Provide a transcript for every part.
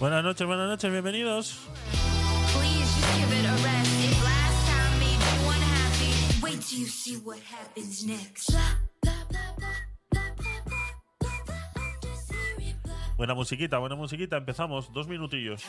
Buenas noches, buenas noches, bienvenidos. Buena musiquita, buena musiquita. Empezamos, dos minutillos.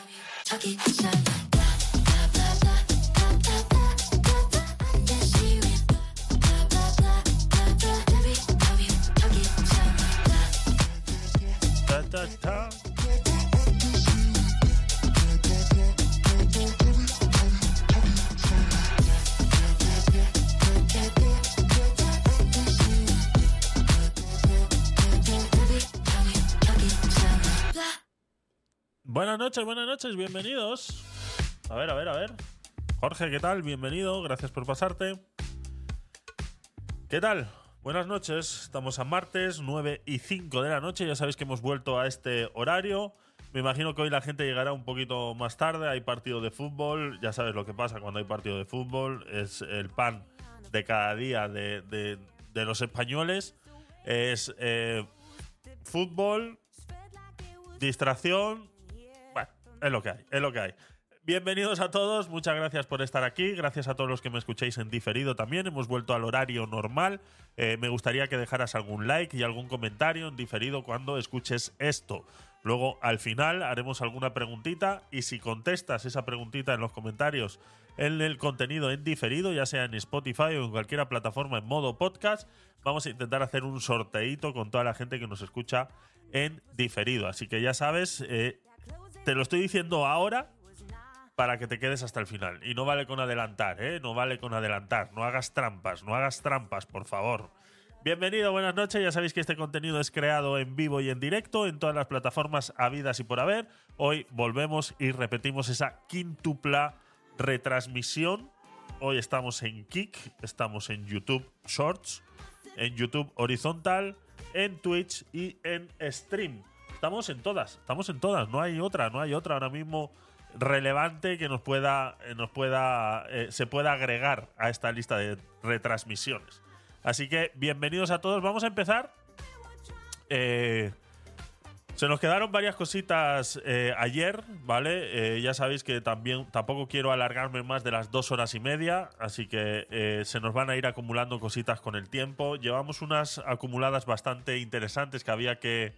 Noches, buenas noches, bienvenidos. A ver, a ver, a ver. Jorge, ¿qué tal? Bienvenido, gracias por pasarte. ¿Qué tal? Buenas noches, estamos a martes 9 y 5 de la noche, ya sabéis que hemos vuelto a este horario. Me imagino que hoy la gente llegará un poquito más tarde, hay partido de fútbol, ya sabes lo que pasa cuando hay partido de fútbol, es el pan de cada día de, de- de los españoles, es eh, fútbol, distracción, es lo que hay, es lo que hay. Bienvenidos a todos, muchas gracias por estar aquí, gracias a todos los que me escucháis en diferido también, hemos vuelto al horario normal, Eh, me gustaría que dejaras algún like y algún comentario en diferido cuando escuches esto. Luego al final haremos alguna preguntita y si contestas esa preguntita en los comentarios en el contenido en diferido, ya sea en Spotify o en cualquier plataforma en modo podcast, vamos a intentar hacer un sorteito con toda la gente que nos escucha en diferido. Así que ya sabes, eh, te lo estoy diciendo ahora para que te quedes hasta el final. Y no vale con adelantar, ¿eh? No vale con adelantar. No hagas trampas, no hagas trampas, por favor. Bienvenido, buenas noches. Ya sabéis que este contenido es creado en vivo y en directo en todas las plataformas habidas y por haber. Hoy volvemos y repetimos esa quintupla retransmisión. Hoy estamos en Kik, estamos en YouTube Shorts, en YouTube Horizontal, en Twitch y en Stream. Estamos en todas, estamos en todas, no hay otra, no hay otra ahora mismo relevante que nos pueda, eh, nos pueda, eh, se pueda agregar a esta lista de retransmisiones. Así que bienvenidos a todos. Vamos a empezar. Eh, se nos quedaron varias cositas ayer, ¿vale? Ya sabéis que también tampoco quiero alargarme más de las dos horas y media, así que se nos van a ir acumulando cositas con el tiempo. Llevamos unas acumuladas bastante interesantes que había que,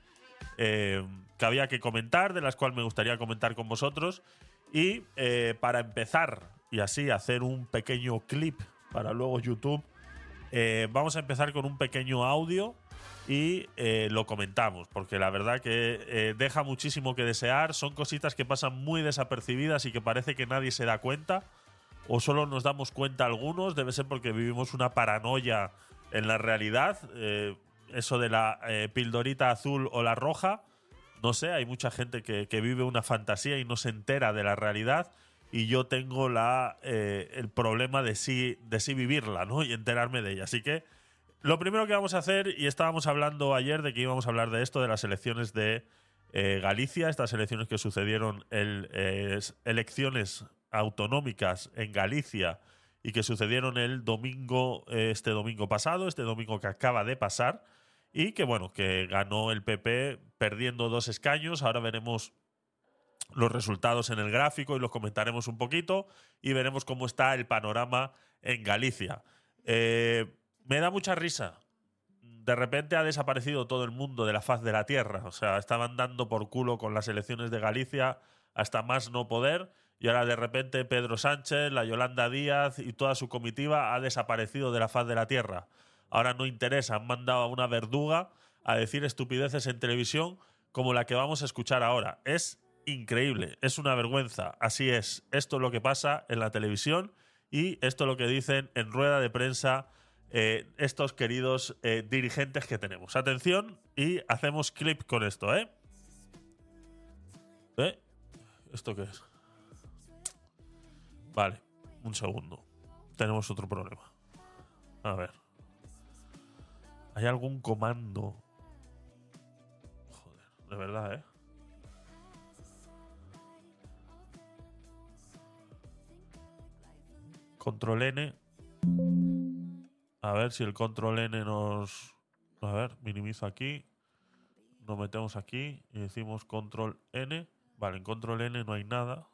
eh, que había que comentar, de las cuales me gustaría comentar con vosotros. Y eh, para empezar y así hacer un pequeño clip para luego YouTube, eh, vamos a empezar con un pequeño audio y lo comentamos, porque la verdad que deja muchísimo que desear. Son cositas que pasan muy desapercibidas y que parece que nadie se da cuenta, o solo nos damos cuenta algunos. Debe ser porque vivimos una paranoia en la realidad. Eso de la eh, pildorita azul o la roja, no sé, hay mucha gente que, vive una fantasía y no se entera de la realidad. Y yo tengo la, eh, el problema de sí, de sí vivirla, ¿no? Y enterarme de ella. Así que lo primero que vamos a hacer, y estábamos hablando ayer de que íbamos a hablar de esto, de las elecciones de eh, Galicia, estas elecciones que sucedieron, el, es- elecciones autonómicas en Galicia y que sucedieron el domingo, este domingo pasado, este domingo que acaba de pasar, y que bueno, que ganó el PP perdiendo dos escaños. Ahora veremos los resultados en el gráfico y los comentaremos un poquito y veremos cómo está el panorama en Galicia. Eh, me da mucha risa. De repente ha desaparecido todo el mundo de la faz de la tierra. O sea, estaban dando por culo con las elecciones de Galicia hasta más no poder. Y ahora de repente Pedro Sánchez, la Yolanda Díaz y toda su comitiva ha desaparecido de la faz de la tierra. Ahora no interesa, han mandado a una verduga a decir estupideces en televisión como la que vamos a escuchar ahora. Es increíble, es una vergüenza. Así es, esto es lo que pasa en la televisión y esto es lo que dicen en rueda de prensa eh, estos queridos eh, dirigentes que tenemos. Atención y hacemos clip con esto, ¿eh? ¿Eh? ¿Esto qué es? Vale, un segundo. Tenemos otro problema. A ver. ¿Hay algún comando? Joder, de verdad, ¿eh? Control N. A ver si el control N nos. A ver, minimizo aquí. Nos metemos aquí y decimos control N. Vale, en control N no hay nada.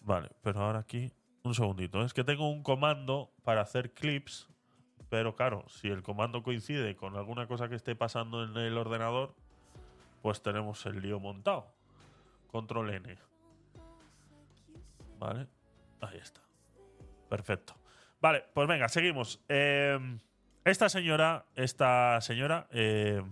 Vale, pero ahora aquí. Un segundito. Es que tengo un comando para hacer clips. Pero claro, si el comando coincide con alguna cosa que esté pasando en el ordenador, pues tenemos el lío montado. Control N. Vale. Ahí está. Perfecto. Vale, pues venga, seguimos. Eh, esta señora, esta señora, eh,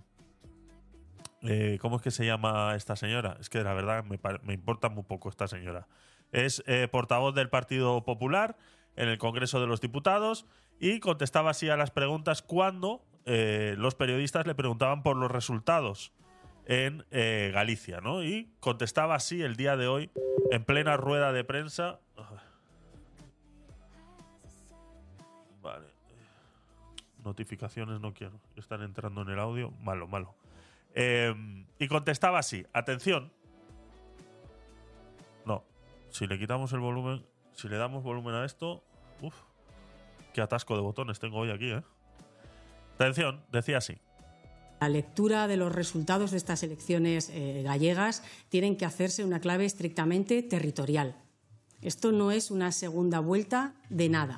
eh, ¿cómo es que se llama esta señora? Es que la verdad me, me importa muy poco esta señora. Es eh, portavoz del Partido Popular en el Congreso de los Diputados y contestaba así a las preguntas cuando eh, los periodistas le preguntaban por los resultados en eh, Galicia, ¿no? Y contestaba así el día de hoy en plena rueda de prensa. Vale. Notificaciones no quiero. Están entrando en el audio. Malo, malo. Eh, y contestaba así. Atención. No. Si le quitamos el volumen, si le damos volumen a esto, uf, qué atasco de botones tengo hoy aquí, ¿eh? Atención, decía así. La lectura de los resultados de estas elecciones eh, gallegas tienen que hacerse una clave estrictamente territorial. Esto no es una segunda vuelta de nada.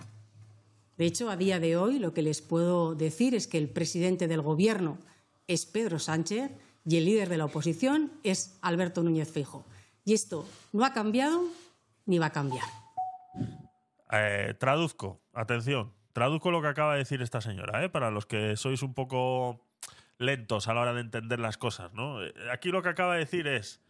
De hecho, a día de hoy lo que les puedo decir es que el presidente del Gobierno es Pedro Sánchez y el líder de la oposición es Alberto Núñez Feijóo. Y esto no ha cambiado ni va a cambiar. Eh, traduzco, atención, traduzco lo que acaba de decir esta señora, ¿eh? para los que sois un poco lentos a la hora de entender las cosas. ¿no? Eh, Aquí lo que acaba de decir es,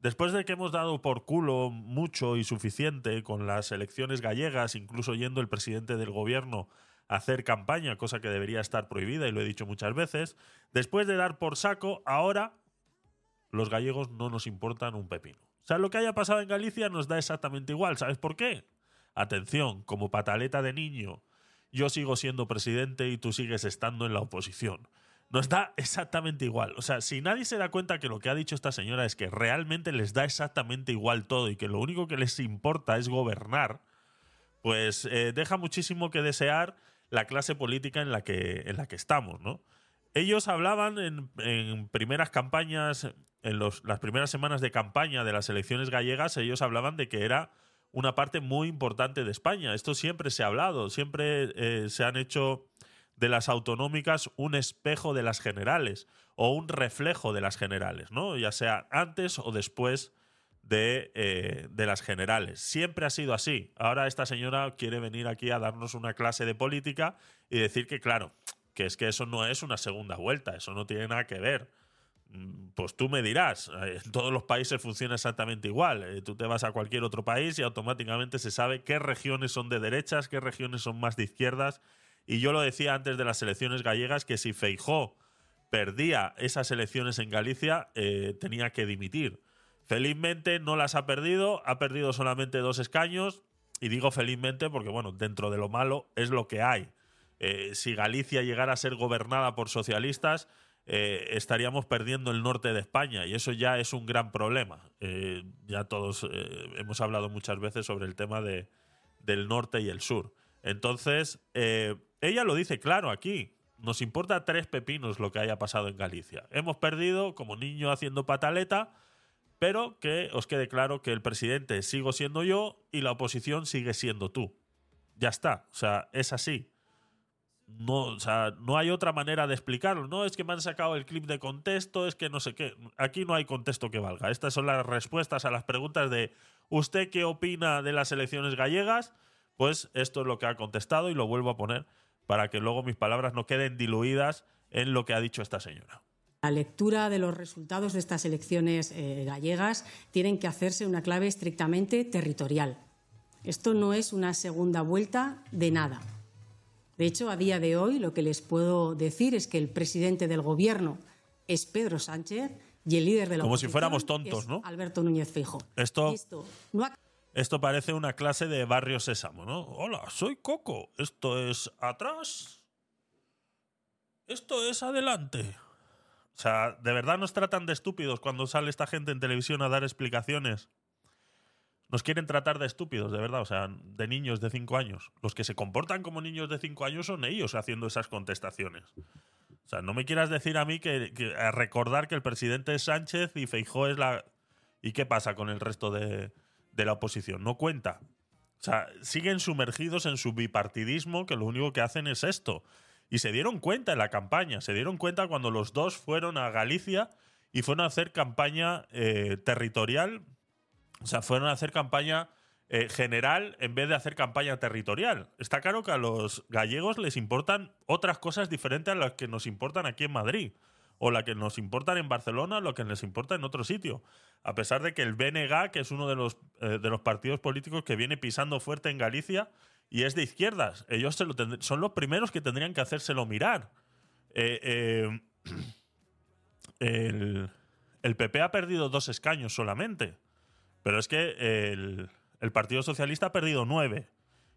después de que hemos dado por culo mucho y suficiente con las elecciones gallegas, incluso yendo el presidente del gobierno a hacer campaña, cosa que debería estar prohibida y lo he dicho muchas veces, después de dar por saco, ahora los gallegos no nos importan un pepino. O sea, lo que haya pasado en Galicia nos da exactamente igual. ¿Sabes por qué? Atención, como pataleta de niño, yo sigo siendo presidente y tú sigues estando en la oposición. Nos da exactamente igual. O sea, si nadie se da cuenta que lo que ha dicho esta señora es que realmente les da exactamente igual todo y que lo único que les importa es gobernar, pues eh, deja muchísimo que desear la clase política en la que, en la que estamos, ¿no? Ellos hablaban en, primeras campañas, en las primeras semanas de campaña de las elecciones gallegas, ellos hablaban de que era una parte muy importante de España. Esto siempre se ha hablado, siempre eh, se han hecho de las autonómicas un espejo de las generales o un reflejo de las generales, ¿no? Ya sea antes o después de, eh, de las generales. Siempre ha sido así. Ahora esta señora quiere venir aquí a darnos una clase de política y decir que, claro, que es que eso no es una segunda vuelta, eso no tiene nada que ver. Mm, Pues tú me dirás, eh, en todos los países funciona exactamente igual. Eh, Tú te vas a cualquier otro país y automáticamente se sabe qué regiones son de derechas, qué regiones son más de izquierdas. Y yo lo decía antes de las elecciones gallegas que si Feijó perdía esas elecciones en Galicia, eh, tenía que dimitir. Felizmente no las ha perdido, ha perdido solamente dos escaños. Y digo felizmente porque, bueno, dentro de lo malo es lo que hay. Si Galicia llegara a ser gobernada por socialistas, eh, estaríamos perdiendo el norte de España y eso ya es un gran problema. Eh, ya todos eh, hemos hablado muchas veces sobre el tema de, del norte y el sur. Entonces, ella lo dice claro aquí. Nos importa tres pepinos lo que haya pasado en Galicia. Hemos perdido como niño haciendo pataleta, pero que os quede claro que el presidente sigo siendo yo y la oposición sigue siendo tú. Ya está. O sea, es así. No, o sea, no hay otra manera de explicarlo. No es que me han sacado el clip de contexto, es que no sé qué. Aquí no hay contexto que valga. Estas son las respuestas a las preguntas de ¿usted qué opina de las elecciones gallegas? Pues esto es lo que ha contestado y lo vuelvo a poner para que luego mis palabras no queden diluidas en lo que ha dicho esta señora. La lectura de los resultados de estas elecciones eh, gallegas tienen que hacerse una clave estrictamente territorial. Esto no es una segunda vuelta de nada. De hecho, a día de hoy lo que les puedo decir es que el presidente del Gobierno es Pedro Sánchez y el líder de la Como si oposición fuéramos tontos, es ¿no? Alberto Núñez Feijóo. Esto- esto no ha Esto parece una clase de barrio sésamo, ¿no? Hola, soy Coco. Esto es atrás. Esto es adelante. O sea, ¿de verdad nos tratan de estúpidos cuando sale esta gente en televisión a dar explicaciones? Nos quieren tratar de estúpidos, de verdad, o sea, de niños de 5 años. Los que se comportan como niños de 5 años son ellos haciendo esas contestaciones. O sea, no me quieras decir a mí que, recordar que el presidente es Sánchez y Feijó es la. ¿Y qué pasa con el resto de, de la oposición? No cuenta. O sea, siguen sumergidos en su bipartidismo que lo único que hacen es esto. Y se dieron cuenta en la campaña, se dieron cuenta cuando los dos fueron a Galicia y fueron a hacer campaña eh, territorial, o sea, fueron a hacer campaña eh, general en vez de hacer campaña territorial. Está claro que a los gallegos les importan otras cosas diferentes a las que nos importan aquí en Madrid, o las que nos importan en Barcelona, o lo que les importa en otro sitio. A pesar de que el BNG, que es uno de los, eh, de los partidos políticos que viene pisando fuerte en Galicia, y es de izquierdas. Ellos se lo son los primeros que tendrían que hacérselo mirar. Eh, el, el PP ha perdido dos escaños solamente. Pero es que el, Partido Socialista ha perdido nueve.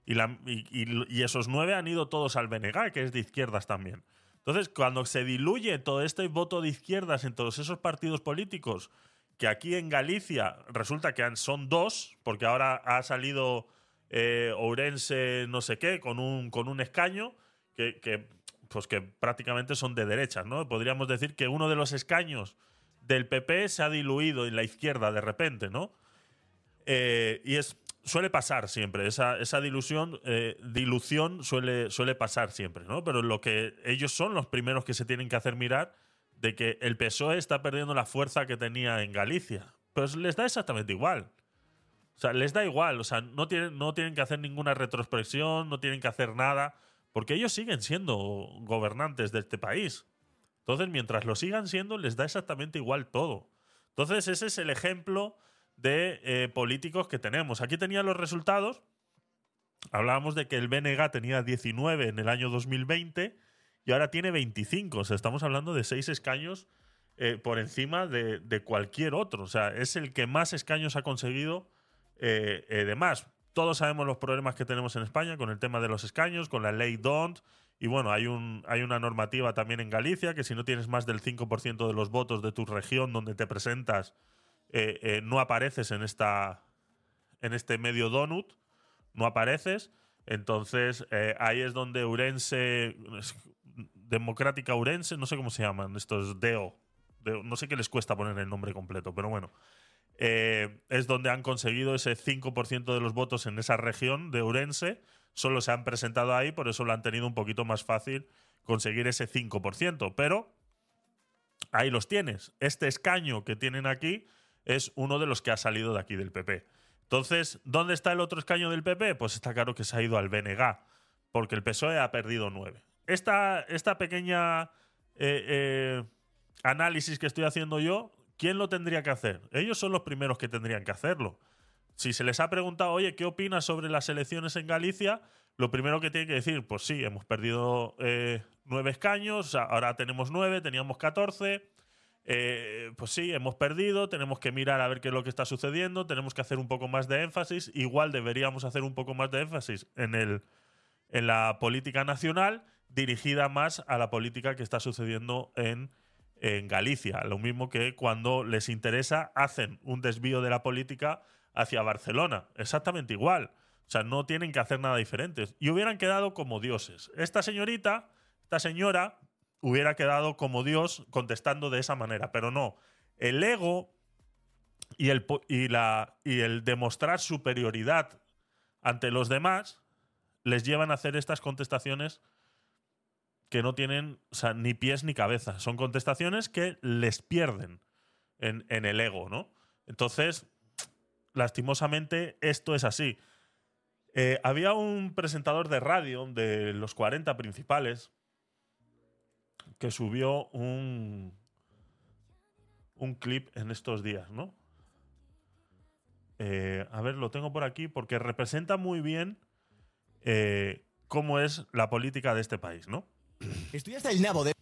Y, esos nueve han ido todos al BNG, que es de izquierdas también. Entonces, cuando se diluye todo este voto de izquierdas en todos esos partidos políticos, que aquí en Galicia resulta que son dos, porque ahora ha salido eh, Ourense no sé qué, con un, con un escaño, que, que, pues que prácticamente son de derechas, ¿no? Podríamos decir que uno de los escaños del PP se ha diluido en la izquierda de repente, ¿no? Eh, y es suele pasar siempre, esa, esa dilución, eh, dilución suele, suele pasar siempre, ¿no? Pero lo que ellos son los primeros que se tienen que hacer mirar de que el PSOE está perdiendo la fuerza que tenía en Galicia. Pues les da exactamente igual. O sea, les da igual, o sea, no tienen, no tienen que hacer ninguna retrospección, no tienen que hacer nada, porque ellos siguen siendo gobernantes de este país. Entonces, mientras lo sigan siendo, les da exactamente igual todo. Entonces, ese es el ejemplo de eh, políticos que tenemos. Aquí tenía los resultados. Hablábamos de que el BNG tenía 19 en el año 2020 y ahora tiene 25. O sea, estamos hablando de seis escaños eh, por encima de, de cualquier otro. O sea, es el que más escaños ha conseguido eh, eh, de más. Todos sabemos los problemas que tenemos en España con el tema de los escaños, con la ley DONT. Y bueno, hay, un, hay una normativa también en Galicia que si no tienes más del 5% de los votos de tu región donde te presentas, eh, eh, no apareces en, esta, en este medio donut, no apareces. Entonces eh, ahí es donde Urense, Democrática Urense, no sé cómo se llaman, estos DEO, DEO, no sé qué les cuesta poner el nombre completo, pero bueno, es donde han conseguido ese 5% de los votos en esa región de Urense, solo se han presentado ahí, por eso lo han tenido un poquito más fácil conseguir ese 5%, pero ahí los tienes. Este escaño que tienen aquí es uno de los que ha salido de aquí del PP. Entonces, ¿dónde está el otro escaño del PP? Pues está claro que se ha ido al BNG, porque el PSOE ha perdido nueve. Esta, esta pequeña eh, eh, análisis que estoy haciendo yo, ¿quién lo tendría que hacer? Ellos son los primeros que tendrían que hacerlo. Si se les ha preguntado, oye, ¿qué opinas sobre las elecciones en Galicia? Lo primero que tienen que decir, pues sí, hemos perdido eh, nueve escaños, ahora tenemos nueve, teníamos 14. Eh, pues sí, hemos perdido, tenemos que mirar a ver qué es lo que está sucediendo, tenemos que hacer un poco más de énfasis, igual deberíamos hacer un poco más de énfasis en, el, en la política nacional dirigida más a la política que está sucediendo en, en Galicia. Lo mismo que cuando les interesa hacen un desvío de la política hacia Barcelona. Exactamente igual. O sea, no tienen que hacer nada diferente. Y hubieran quedado como dioses. Esta señorita, esta señora, hubiera quedado como Dios contestando de esa manera. Pero no. El ego y el, y la, y el demostrar superioridad ante los demás les llevan a hacer estas contestaciones que no tienen ni pies ni cabeza. Son contestaciones que les pierden en, en el ego, ¿no? Entonces, lastimosamente, esto es así. Eh, había un presentador de radio de los 40 principales que subió un, un clip en estos días, ¿no? Eh, a ver, lo tengo por aquí porque representa muy bien eh, cómo es la política de este país, ¿no? Estoy hasta el nabo de.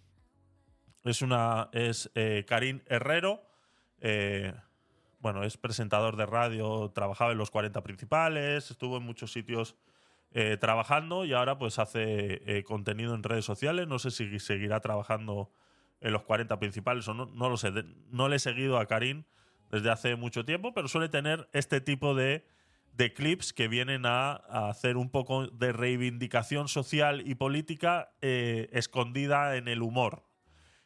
Es una. Es eh, Karim Herrero. eh, bueno, es presentador de radio, trabajaba en los 40 principales, estuvo en muchos sitios eh, trabajando y ahora pues hace eh, contenido en redes sociales. No sé si seguirá trabajando en los 40 principales o no, no lo sé. No le he seguido a Karim desde hace mucho tiempo, pero suele tener este tipo de, clips que vienen a, hacer un poco de reivindicación social y política eh, escondida en el humor.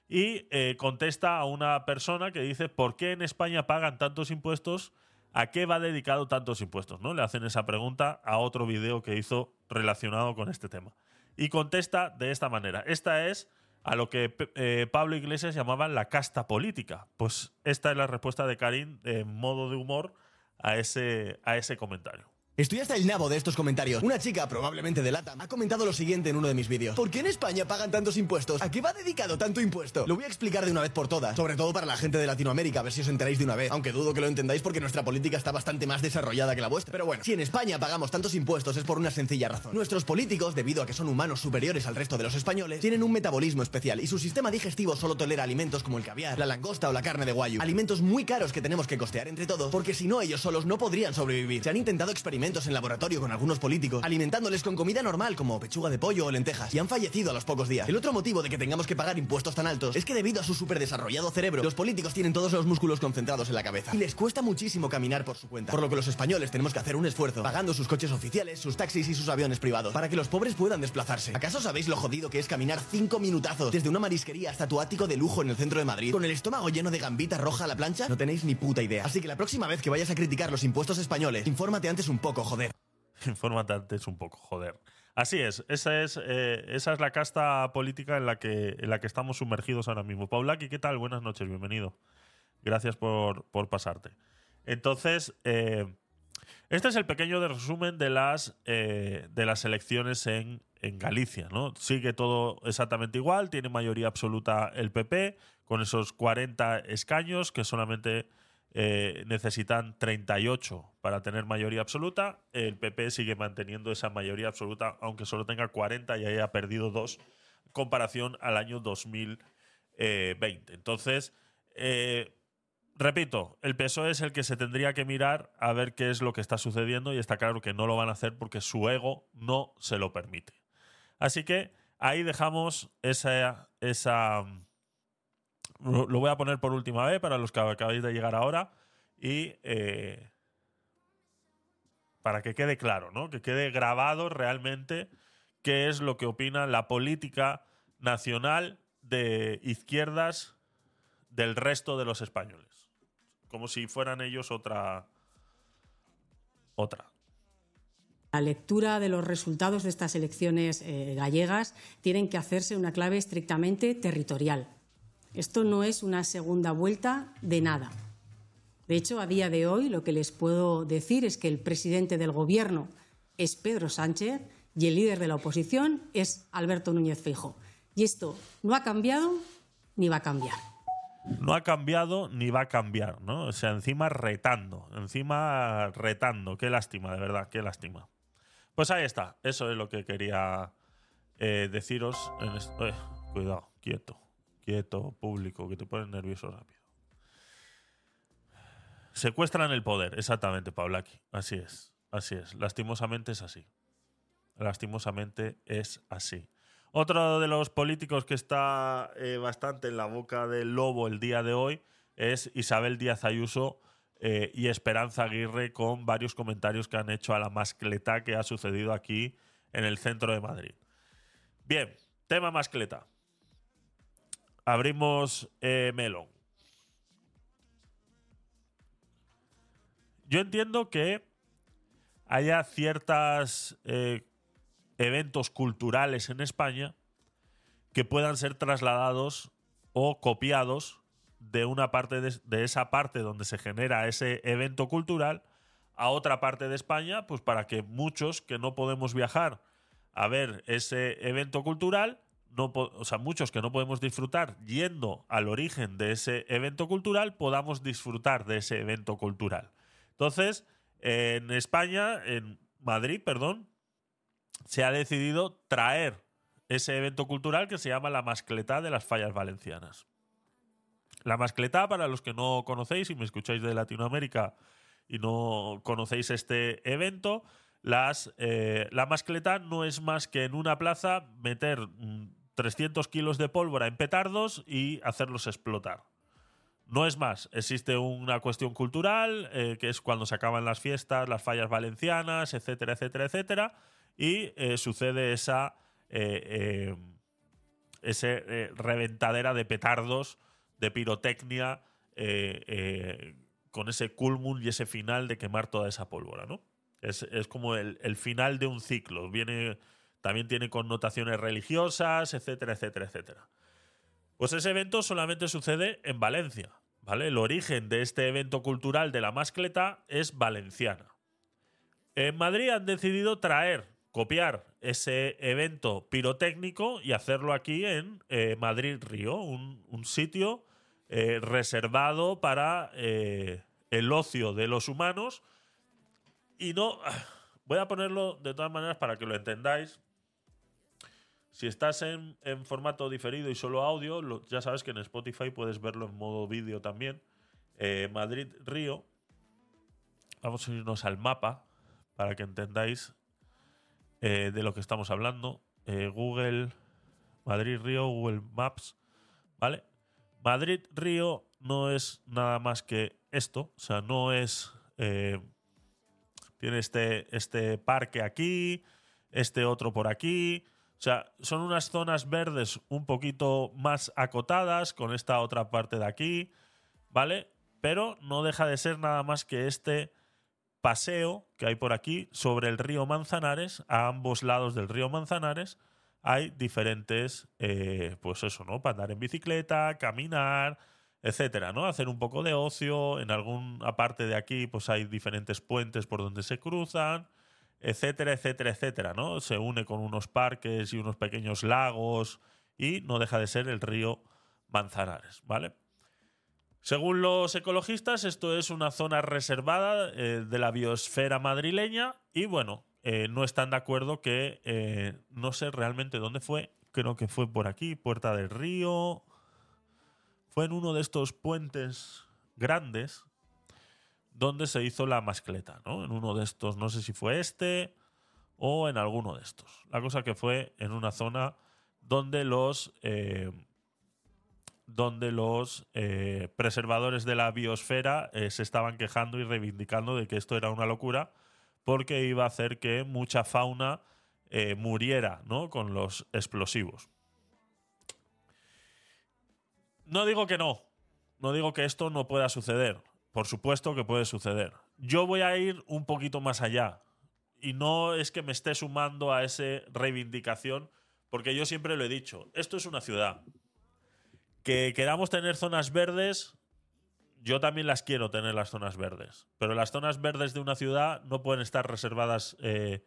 y contesta a una persona que dice, ¿por qué en España pagan tantos impuestos? ¿A qué va dedicado tantos impuestos? ¿no? Le hacen esa pregunta a otro video que hizo relacionado con este tema. Y contesta de esta manera. Esta es a lo que eh, Pablo Iglesias llamaba la casta política. Pues esta es la respuesta de Karim en modo de humor a ese, a ese comentario. Estoy hasta el nabo de estos comentarios. Una chica, probablemente de LATAM, ha comentado lo siguiente en uno de mis vídeos. ¿Por qué en España pagan tantos impuestos? ¿A qué va dedicado tanto impuesto? Lo voy a explicar de una vez por todas, sobre todo para la gente de Latinoamérica, a ver si os enteráis de una vez. Aunque dudo que lo entendáis porque nuestra política está bastante más desarrollada que la vuestra. Pero bueno, si en España pagamos tantos impuestos es por una sencilla razón. Nuestros políticos, debido a que son humanos superiores al resto de los españoles, tienen un metabolismo especial y su sistema digestivo solo tolera alimentos como el caviar, la langosta o la carne de guayu. Alimentos muy caros que tenemos que costear entre todos, porque si no ellos solos no podrían sobrevivir. Se han intentado en laboratorio con algunos políticos, alimentándoles con comida normal como pechuga de pollo o lentejas, y han fallecido a los pocos días. El otro motivo de que tengamos que pagar impuestos tan altos es que debido a su superdesarrollado cerebro, los políticos tienen todos los músculos concentrados en la cabeza y les cuesta muchísimo caminar por su cuenta. Por lo que los españoles tenemos que hacer un esfuerzo pagando sus coches oficiales, sus taxis y sus aviones privados para que los pobres puedan desplazarse. ¿Acaso sabéis lo jodido que es caminar cinco minutazos desde una marisquería hasta tu ático de lujo en el centro de Madrid con el estómago lleno de gambita roja a la plancha? No tenéis ni puta idea. Así que la próxima vez que vayas a criticar los impuestos españoles, infórmate antes un poco, joder. Infórmate antes un poco, joder. Así es, esa es, eh, esa es la casta política en la, que, en la que estamos sumergidos ahora mismo. Paulaki, ¿qué tal? Buenas noches, bienvenido. Gracias por, por pasarte. Entonces, eh, este es el pequeño resumen de las, eh, de las elecciones en, en Galicia. ¿no? Sigue todo exactamente igual, tiene mayoría absoluta el PP, con esos 40 escaños que solamente eh, necesitan 38 para tener mayoría absoluta. El PP sigue manteniendo esa mayoría absoluta, aunque solo tenga 40 y haya perdido dos comparación al año 2020. Entonces, eh, repito, el PSOE es el que se tendría que mirar a ver qué es lo que está sucediendo y está claro que no lo van a hacer porque su ego no se lo permite. Así que ahí dejamos esa, esa lo voy a poner por última vez para los que acabáis de llegar ahora y eh, para que quede claro, ¿no? Que quede grabado realmente qué es lo que opina la política nacional de izquierdas del resto de los españoles. Como si fueran ellos otra. otra. La lectura de los resultados de estas elecciones eh, gallegas tienen que hacerse una clave estrictamente territorial. Esto no es una segunda vuelta de nada. De hecho, a día de hoy lo que les puedo decir es que el presidente del Gobierno es Pedro Sánchez y el líder de la oposición es Alberto Núñez Feijóo. Y esto no ha cambiado ni va a cambiar. No ha cambiado ni va a cambiar, ¿no? O sea, encima retando, encima retando. Qué lástima, de verdad, qué lástima. Pues ahí está, eso es lo que quería eh, deciros. Eh, cuidado, quieto quieto, público, que te ponen nervioso rápido. Secuestran el poder, exactamente, Pablaki. Así es, así es. Lastimosamente es así. Lastimosamente es así. Otro de los políticos que está eh, bastante en la boca del lobo el día de hoy es Isabel Díaz Ayuso eh, y Esperanza Aguirre con varios comentarios que han hecho a la mascleta que ha sucedido aquí en el centro de Madrid. Bien, tema mascleta abrimos eh, Melon. Yo entiendo que haya ciertos eh, eventos culturales en España que puedan ser trasladados o copiados de una parte de, esa parte donde se genera ese evento cultural a otra parte de España, pues para que muchos que no podemos viajar a ver ese evento cultural no, o sea, muchos que no podemos disfrutar yendo al origen de ese evento cultural, podamos disfrutar de ese evento cultural. Entonces, en España, en Madrid, perdón, se ha decidido traer ese evento cultural que se llama la mascletá de las fallas valencianas. La mascletá, para los que no conocéis y me escucháis de Latinoamérica y no conocéis este evento, las, eh, la mascletá no es más que en una plaza meter 300 kilos de pólvora en petardos y hacerlos explotar. No es más, existe una cuestión cultural, eh, que es cuando se acaban las fiestas, las fallas valencianas, etcétera, etcétera, etcétera, y eh, sucede esa, eh, ese reventadera de petardos, de pirotecnia, con ese culmum y ese final de quemar toda esa pólvora, ¿no? Es, es como el, el final de un ciclo. Viene, también tiene connotaciones religiosas, etcétera, etcétera, etcétera. Pues ese evento solamente sucede en Valencia, ¿vale? El origen de este evento cultural de la mascleta es valenciana. En Madrid han decidido traer, copiar ese evento pirotécnico y hacerlo aquí en eh, Madrid Río, un, sitio eh, reservado para eh, el ocio de los humanos. Y no. Voy a ponerlo de todas maneras para que lo entendáis. Si estás en, formato diferido y solo audio, ya sabes que en Spotify puedes verlo en modo vídeo también. Eh, Madrid Río. Vamos a irnos al mapa para que entendáis eh, de lo que estamos hablando. Eh, Google, Madrid Río, Google Maps, ¿vale? Madrid Río no es nada más que esto, o sea, no es... tiene este, este parque aquí, este otro por aquí. O sea, son unas zonas verdes un poquito más acotadas con esta otra parte de aquí, ¿vale? Pero no deja de ser nada más que este paseo que hay por aquí sobre el río Manzanares. A ambos lados del río Manzanares hay diferentes, eh, pues eso, ¿no? Para andar en bicicleta, caminar, etcétera, ¿no? Hacer un poco de ocio. En alguna parte de aquí, pues hay diferentes puentes por donde se cruzan, etcétera, etcétera, etcétera, ¿no? Se une con unos parques y unos pequeños lagos y no deja de ser el río Manzanares, ¿vale? Según los ecologistas, esto es una zona reservada eh, de la biosfera madrileña y bueno, eh, no están de acuerdo que eh, no sé realmente dónde fue, creo que fue por aquí, Puerta del Río, fue en uno de estos puentes grandes donde se hizo la mascleta, ¿no? En uno de estos, no sé si fue este o en alguno de estos. La cosa que fue en una zona donde los eh, donde los eh, preservadores de la biosfera eh, se estaban quejando y reivindicando de que esto era una locura porque iba a hacer que mucha fauna eh, muriera ¿no? con los explosivos. No digo que no, no digo que esto no pueda suceder, por supuesto que puede suceder. Yo voy a ir un poquito más allá y no es que me esté sumando a esa reivindicación porque yo siempre lo he dicho, esto es una ciudad que queramos tener zonas verdes, yo también las quiero tener las zonas verdes. Pero las zonas verdes de una ciudad no pueden estar reservadas, eh,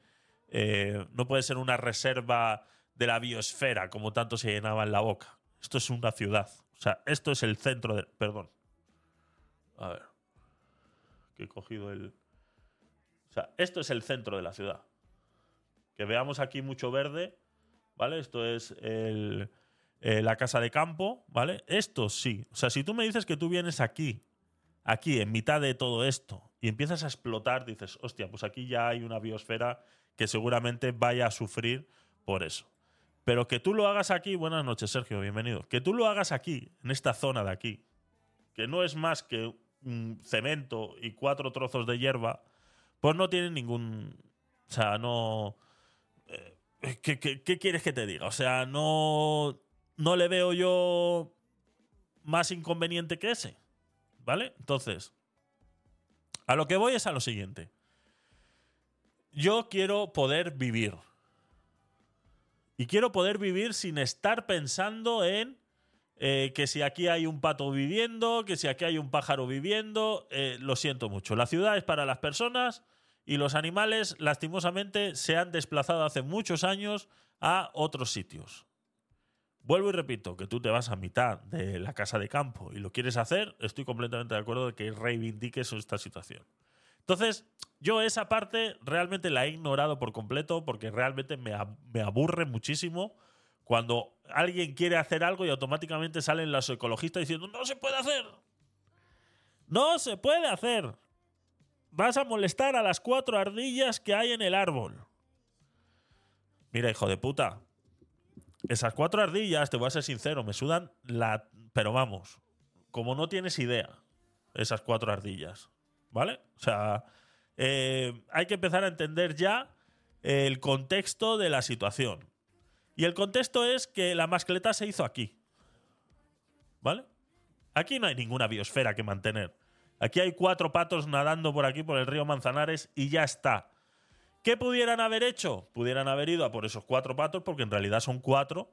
eh, no puede ser una reserva de la biosfera, como tanto se llenaba en la boca. Esto es una ciudad. O sea, esto es el centro de. Perdón. A ver. Que he cogido el. O sea, esto es el centro de la ciudad. Que veamos aquí mucho verde, ¿vale? Esto es el eh, la casa de campo, ¿vale? Esto sí. O sea, si tú me dices que tú vienes aquí, aquí, en mitad de todo esto, y empiezas a explotar, dices, hostia, pues aquí ya hay una biosfera que seguramente vaya a sufrir por eso. Pero que tú lo hagas aquí, buenas noches, Sergio, bienvenido. Que tú lo hagas aquí, en esta zona de aquí, que no es más que cemento y cuatro trozos de hierba, pues no tiene ningún. O sea, no. eh, ¿Qué, qué, qué quieres que te diga? O sea, no, no le veo yo más inconveniente que ese. ¿Vale? Entonces, a lo que voy es a lo siguiente. Yo quiero poder vivir. Y quiero poder vivir sin estar pensando en eh, que si aquí hay un pato viviendo, que si aquí hay un pájaro viviendo. eh, lo siento mucho. La ciudad es para las personas y los animales, lastimosamente, se han desplazado hace muchos años a otros sitios. Vuelvo y repito, que tú te vas a mitad de la casa de campo y lo quieres hacer, estoy completamente de acuerdo de que reivindiques esta situación. Entonces, yo esa parte realmente la he ignorado por completo porque realmente me, ab- me aburre muchísimo cuando alguien quiere hacer algo y automáticamente salen los ecologistas diciendo, no se puede hacer. No se puede hacer. Vas a molestar a las cuatro ardillas que hay en el árbol. Mira, hijo de puta. Esas cuatro ardillas, te voy a ser sincero, me sudan la... Pero vamos, como no tienes idea, esas cuatro ardillas. ¿Vale? O sea, eh, hay que empezar a entender ya el contexto de la situación. Y el contexto es que la mascleta se hizo aquí. ¿Vale? Aquí no hay ninguna biosfera que mantener. Aquí hay cuatro patos nadando por aquí, por el río Manzanares, y ya está. ¿Qué pudieran haber hecho? Pudieran haber ido a por esos cuatro patos, porque en realidad son cuatro,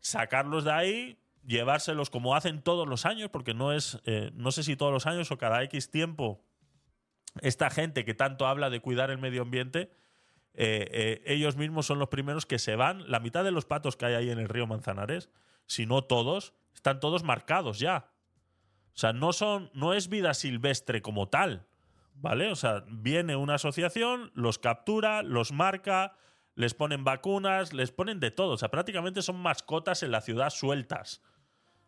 sacarlos de ahí, llevárselos como hacen todos los años, porque no es, eh, no sé si todos los años o cada X tiempo, esta gente que tanto habla de cuidar el medio ambiente, eh, eh, ellos mismos son los primeros que se van. La mitad de los patos que hay ahí en el río Manzanares, si no todos, están todos marcados ya. O sea, no son, no es vida silvestre como tal, ¿vale? O sea, viene una asociación, los captura, los marca, les ponen vacunas, les ponen de todo. O sea, prácticamente son mascotas en la ciudad sueltas,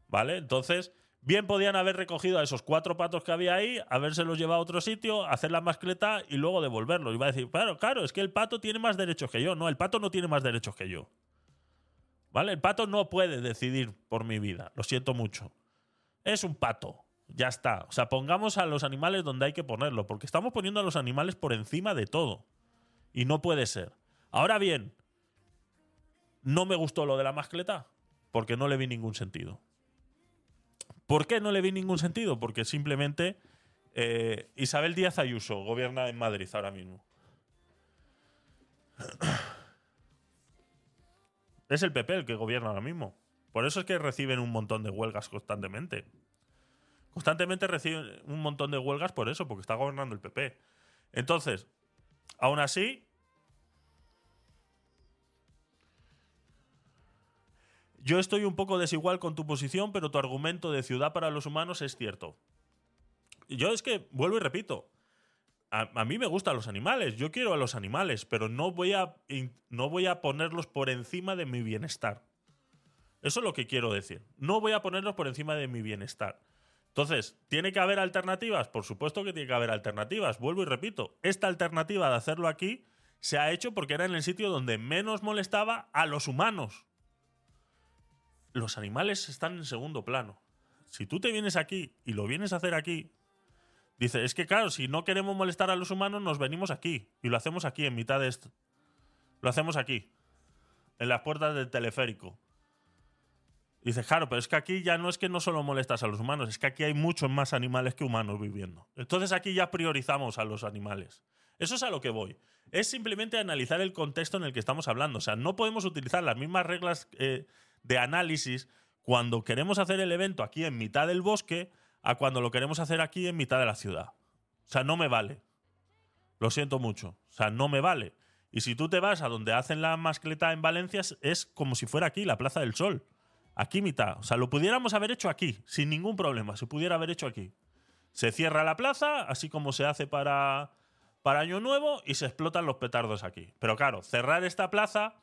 ¿vale? Entonces, bien podían haber recogido a esos cuatro patos que había ahí, habérselos llevado a otro sitio, hacer la mascleta y luego devolverlos. Y va a decir, claro, claro, es que el pato tiene más derechos que yo. No, el pato no tiene más derechos que yo. ¿Vale? El pato no puede decidir por mi vida. Lo siento mucho es un pato. Ya está. O sea, pongamos a los animales donde hay que ponerlo, porque estamos poniendo a los animales por encima de todo. Y no puede ser. Ahora bien, no me gustó lo de la mascleta, porque no le vi ningún sentido. ¿Por qué no le vi ningún sentido? Porque simplemente eh, Isabel Díaz Ayuso gobierna en Madrid ahora mismo. Es el PP el que gobierna ahora mismo. Por eso es que reciben un montón de huelgas constantemente. Constantemente reciben un montón de huelgas por eso, porque está gobernando el PP. Entonces, aún así, yo estoy un poco desigual con tu posición, pero tu argumento de ciudad para los humanos es cierto. Yo es que, vuelvo y repito, a, mí me gustan los animales, yo quiero a los animales, pero no voy a, no voy a ponerlos por encima de mi bienestar. Eso es lo que quiero decir. No voy a ponerlos por encima de mi bienestar. Entonces, ¿tiene que haber alternativas? Por supuesto que tiene que haber alternativas. Vuelvo y repito, esta alternativa de hacerlo aquí se ha hecho porque era en el sitio donde menos molestaba a los humanos. Los animales están en segundo plano. Si tú te vienes aquí y lo vienes a hacer aquí, dice, es que claro, si no queremos molestar a los humanos, nos venimos aquí y lo hacemos aquí, en mitad de esto. Lo hacemos aquí, en las puertas del teleférico. Dices, claro, pero es que aquí ya no es que no solo molestas a los humanos, es que aquí hay muchos más animales que humanos viviendo. Entonces aquí ya priorizamos a los animales. Eso es a lo que voy. Es simplemente analizar el contexto en el que estamos hablando. O sea, no podemos utilizar las mismas reglas eh, de análisis cuando queremos hacer el evento aquí en mitad del bosque a cuando lo queremos hacer aquí en mitad de la ciudad. O sea, no me vale. Lo siento mucho. O sea, no me vale. Y si tú te vas a donde hacen la mascleta en Valencia, es- como si fuera aquí, la Plaza del Sol. Aquí mitad. O sea, lo pudiéramos haber hecho aquí, sin ningún problema. Se pudiera haber hecho aquí. Se cierra la plaza, así como se hace para, para Año Nuevo, y se explotan los petardos aquí. Pero claro, cerrar esta plaza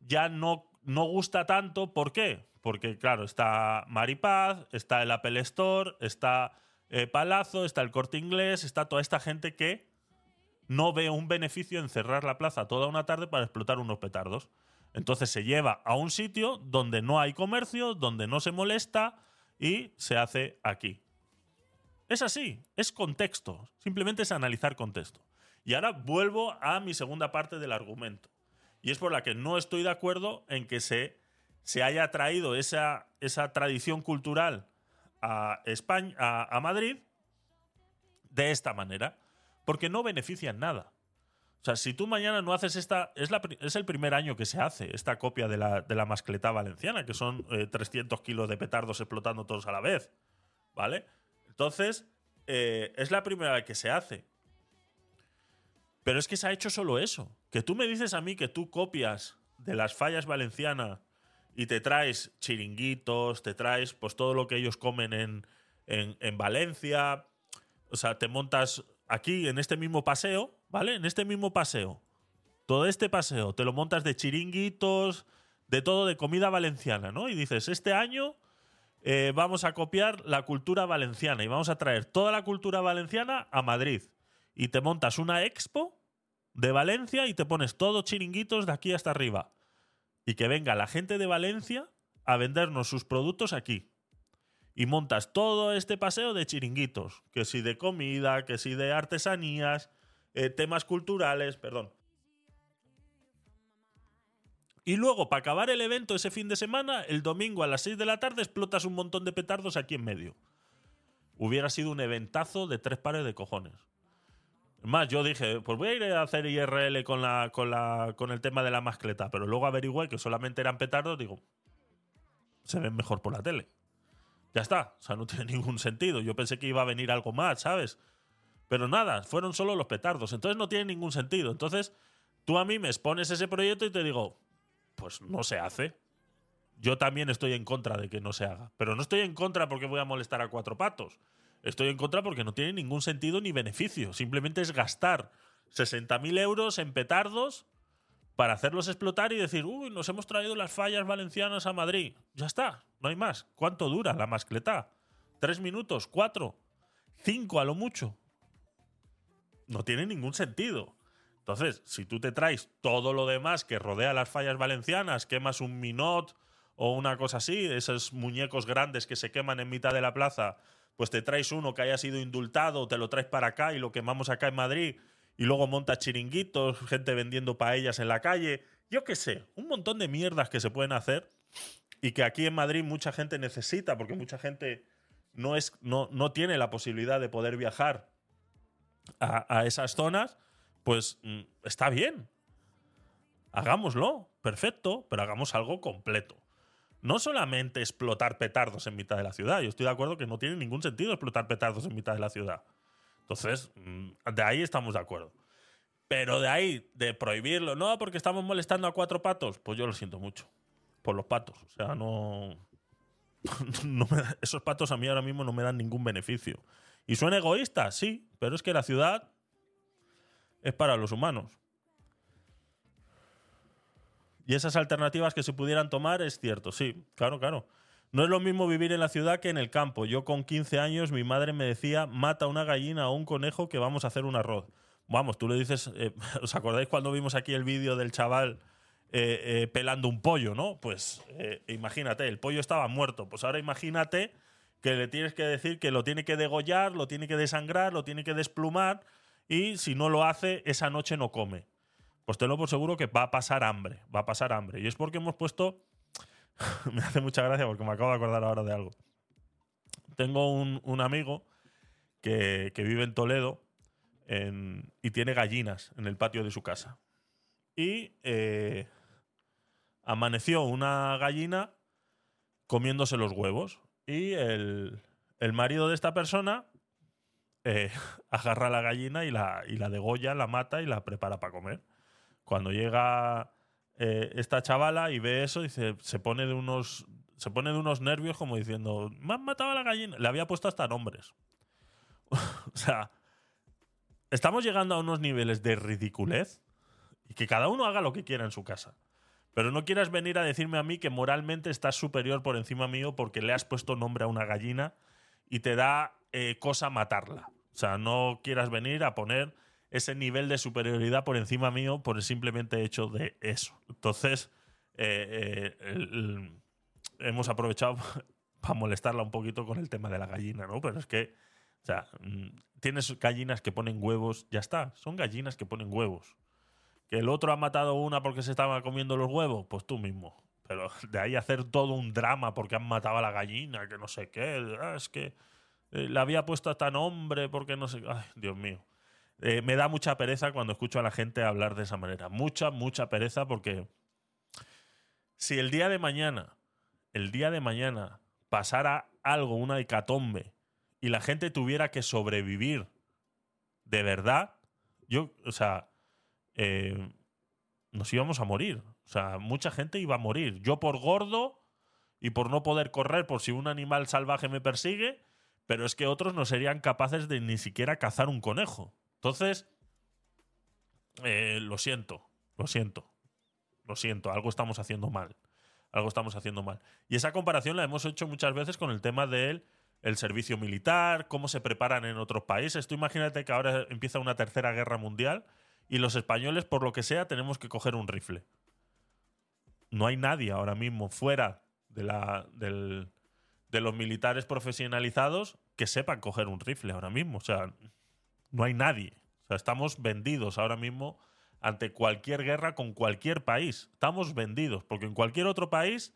ya no, no gusta tanto. ¿Por qué? Porque, claro, está Maripaz, está el Apple Store, está eh, Palazzo, está el Corte Inglés, está toda esta gente que no ve un beneficio en cerrar la plaza toda una tarde para explotar unos petardos. Entonces se lleva a un sitio donde no hay comercio, donde no se molesta y se hace aquí. Es así, es contexto, simplemente es analizar contexto. Y ahora vuelvo a mi segunda parte del argumento. Y es por la que no estoy de acuerdo en que se, se haya traído esa, esa tradición cultural a, España, a, Madrid de esta manera, porque no beneficia en nada. O sea, si tú mañana no haces esta. Es, la es el primer año que se hace esta copia de la, de la mascleta valenciana, que son eh, 300 kilos de petardos explotando todos a la vez. ¿Vale? Entonces, eh, es la primera vez que se hace. Pero es que se ha hecho solo eso. Que tú me dices a mí que tú copias de las fallas valencianas y te traes chiringuitos, te traes pues todo lo que ellos comen en, en, en Valencia. O sea, te montas aquí en este mismo paseo, ¿vale? En este mismo paseo. Todo este paseo te lo montas de chiringuitos, de todo, de comida valenciana, ¿no? Y dices, este año eh, vamos a copiar la cultura valenciana y vamos a traer toda la cultura valenciana a Madrid. Y te montas una expo de Valencia y te pones todos chiringuitos de aquí hasta arriba. Y que venga la gente de Valencia a vendernos sus productos aquí. Y montas todo este paseo de chiringuitos, que si de comida, que si de artesanías, eh, temas culturales, perdón. Y luego, para acabar el evento ese fin de semana, el domingo a las 6 de la tarde explotas un montón de petardos aquí en medio. Hubiera sido un eventazo de tres pares de cojones. Más, yo dije, pues voy a ir a hacer IRL con, la, con, la, con el tema de la mascleta, pero luego averigüé que solamente eran petardos, digo, se ven mejor por la tele. Ya está, o sea, no tiene ningún sentido. Yo pensé que iba a venir algo más, ¿sabes? Pero nada, fueron solo los petardos, entonces no tiene ningún sentido. Entonces, tú a mí me expones ese proyecto y te digo, pues no se hace. Yo también estoy en contra de que no se haga. Pero no estoy en contra porque voy a molestar a cuatro patos. Estoy en contra porque no tiene ningún sentido ni beneficio. Simplemente es gastar 60.000 euros en petardos para hacerlos explotar y decir, uy, nos hemos traído las fallas valencianas a Madrid. Ya está, no hay más. ¿Cuánto dura la mascleta? ¿Tres minutos? ¿Cuatro? ¿Cinco a lo mucho? No tiene ningún sentido. Entonces, si tú te traes todo lo demás que rodea las fallas valencianas, quemas un minot o una cosa así, esos muñecos grandes que se queman en mitad de la plaza, pues te traes uno que haya sido indultado, te lo traes para acá y lo quemamos acá en Madrid, y luego montas chiringuitos, gente vendiendo paellas en la calle, yo qué sé, un montón de mierdas que se pueden hacer y que aquí en Madrid mucha gente necesita, porque mucha gente no, es, no, no tiene la posibilidad de poder viajar a, a esas zonas, pues mm, está bien. Hagámoslo, perfecto, pero hagamos algo completo. No solamente explotar petardos en mitad de la ciudad. Yo estoy de acuerdo que no tiene ningún sentido explotar petardos en mitad de la ciudad. Entonces, mm, de ahí estamos de acuerdo. Pero de ahí, de prohibirlo, no, porque estamos molestando a cuatro patos, pues yo lo siento mucho. Por los patos. O sea, no. esos patos a mí ahora mismo no me dan ningún beneficio. Y suena egoísta, sí, pero es que la ciudad es para los humanos. Y esas alternativas que se pudieran tomar es cierto, sí, claro, claro. No es lo mismo vivir en la ciudad que en el campo. Yo con 15 años mi madre me decía, mata una gallina o un conejo que vamos a hacer un arroz. Vamos, tú le dices, eh, ¿os acordáis cuando vimos aquí el vídeo del chaval eh, eh, pelando un pollo, no? Pues imagínate, el pollo estaba muerto. Pues ahora imagínate que le tienes que decir que lo tiene que degollar, lo tiene que desangrar, lo tiene que desplumar y si no lo hace, esa noche no come. Pues tenlo por seguro que va a pasar hambre, va a pasar hambre. Y es porque hemos puesto... me hace mucha gracia porque me acabo de acordar ahora de algo. Tengo un, un amigo que, que vive en Toledo y tiene gallinas en el patio de su casa. Y eh, amaneció una gallina comiéndose los huevos. Y el, el marido de esta persona eh, agarra la gallina y la, y la degolla, la mata y la prepara para comer. Cuando llega eh, esta chavala y ve eso, dice, se pone de unos. Se pone de unos nervios como diciendo, me han matado a la gallina. Le había puesto hasta nombres. o sea, estamos llegando a unos niveles de ridiculez y que cada uno haga lo que quiera en su casa. Pero no quieras venir a decirme a mí que moralmente estás superior por encima mío porque le has puesto nombre a una gallina y te da eh, cosa matarla. O sea, no quieras venir a poner ese nivel de superioridad por encima mío por el simplemente hecho de eso. Entonces, eh, eh, hemos aprovechado para molestarla un poquito con el tema de la gallina, ¿no? Pero es que, o sea, mm, tienes gallinas que ponen huevos, ya está, son gallinas que ponen huevos. Que el otro ha matado una porque se estaba comiendo los huevos, pues tú mismo. Pero de ahí hacer todo un drama porque han matado a la gallina, que no sé qué, ah, es que eh, le había puesto hasta nombre porque no sé. Ay, Dios mío. Eh, me da mucha pereza cuando escucho a la gente hablar de esa manera. Mucha, mucha pereza porque si el día de mañana, el día de mañana pasara algo, una hecatombe, y la gente tuviera que sobrevivir de verdad, yo, o sea, eh, nos íbamos a morir. O sea, mucha gente iba a morir. Yo por gordo y por no poder correr por si un animal salvaje me persigue, pero es que otros no serían capaces de ni siquiera cazar un conejo. Entonces, eh, lo siento, lo siento, lo siento, algo estamos haciendo mal. Algo estamos haciendo mal. Y esa comparación la hemos hecho muchas veces con el tema del el servicio militar, cómo se preparan en otros países. Tú imagínate que ahora empieza una tercera guerra mundial y los españoles, por lo que sea, tenemos que coger un rifle. No hay nadie ahora mismo fuera de, la, del- de los militares profesionalizados que sepan coger un rifle ahora mismo. O sea, no hay nadie. O sea, estamos vendidos ahora mismo ante cualquier guerra con cualquier país. Estamos vendidos, porque en cualquier otro país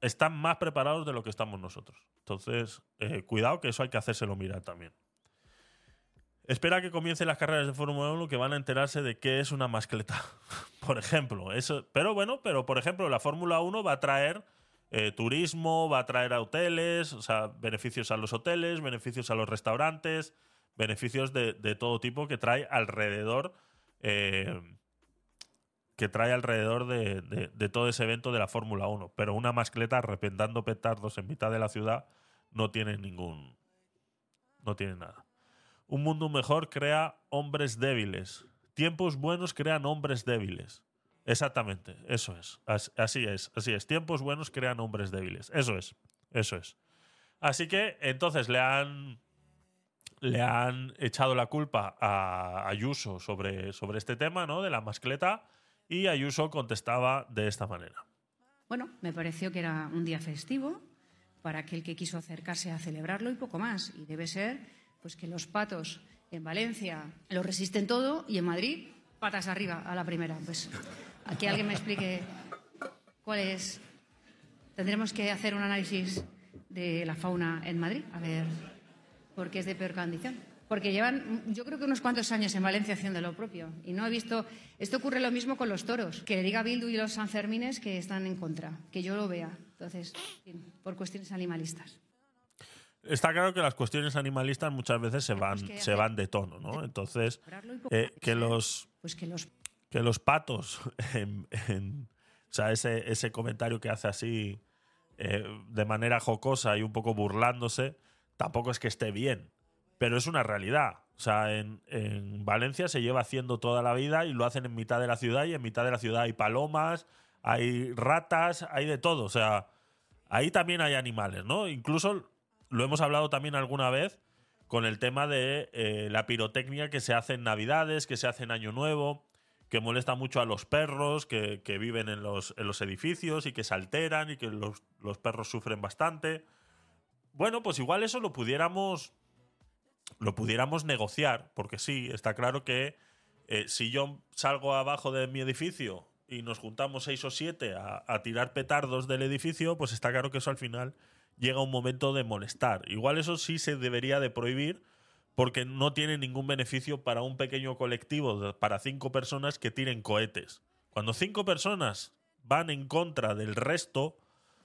están más preparados de lo que estamos nosotros. Entonces, eh, cuidado que eso hay que hacérselo mirar también. Espera que comiencen las carreras de Fórmula 1 que van a enterarse de qué es una mascleta. por ejemplo, eso, pero bueno, pero por ejemplo, la Fórmula 1 va a traer eh, turismo, va a traer a hoteles, o sea, beneficios a los hoteles, beneficios a los restaurantes, beneficios de, de todo tipo que trae alrededor. eh, que trae alrededor de, de- todo ese evento de la Fórmula 1. Pero una mascleta arrepentando petardos en mitad de la ciudad no tiene ningún. No tiene nada. Un mundo mejor crea hombres débiles. Tiempos buenos crean hombres débiles. Exactamente, eso es. As- Así es, así es. Tiempos buenos crean hombres débiles. Eso es, eso es. Así que entonces le han le han echado la culpa a Ayuso sobre, sobre este tema, ¿no? De la mascleta. Y Ayuso contestaba de esta manera. Bueno, me pareció que era un día festivo para aquel que quiso acercarse a celebrarlo y poco más. Y debe ser pues que los patos en Valencia lo resisten todo y en Madrid patas arriba a la primera. Pues aquí alguien me explique cuál es. Tendremos que hacer un análisis de la fauna en Madrid, a ver por qué es de peor condición. Porque llevan, yo creo que unos cuantos años en Valencia haciendo lo propio. Y no he visto. Esto ocurre lo mismo con los toros. Que le diga Bildu y los Sanfermines que están en contra. Que yo lo vea. Entonces, por cuestiones animalistas. Está claro que las cuestiones animalistas muchas veces se van, Pues que se van de tono, ¿no? Entonces, eh, que los Pues que los que los patos, en- en- o sea, ese, ese comentario que hace así eh, de manera jocosa y un poco burlándose, tampoco es que esté bien, pero es una realidad. O sea, en, en Valencia se lleva haciendo toda la vida y lo hacen en mitad de la ciudad y en mitad de la ciudad hay palomas, hay ratas, hay de todo. O sea, ahí también hay animales, ¿no? Incluso lo hemos hablado también alguna vez con el tema de eh, la pirotecnia que se hace en Navidades, que se hace en Año Nuevo, que molesta mucho a los perros que, viven en los, edificios y que se alteran y que los perros sufren bastante. Bueno, pues igual eso lo pudiéramos lo pudiéramos negociar, porque sí, está claro que eh, si yo salgo abajo de mi edificio y nos juntamos seis o siete a, a tirar petardos del edificio, pues está claro que eso al final llega un momento de molestar. Igual eso sí se debería de prohibir porque no tiene ningún beneficio para un pequeño colectivo, para cinco personas que tiren cohetes. Cuando cinco personas van en contra del resto,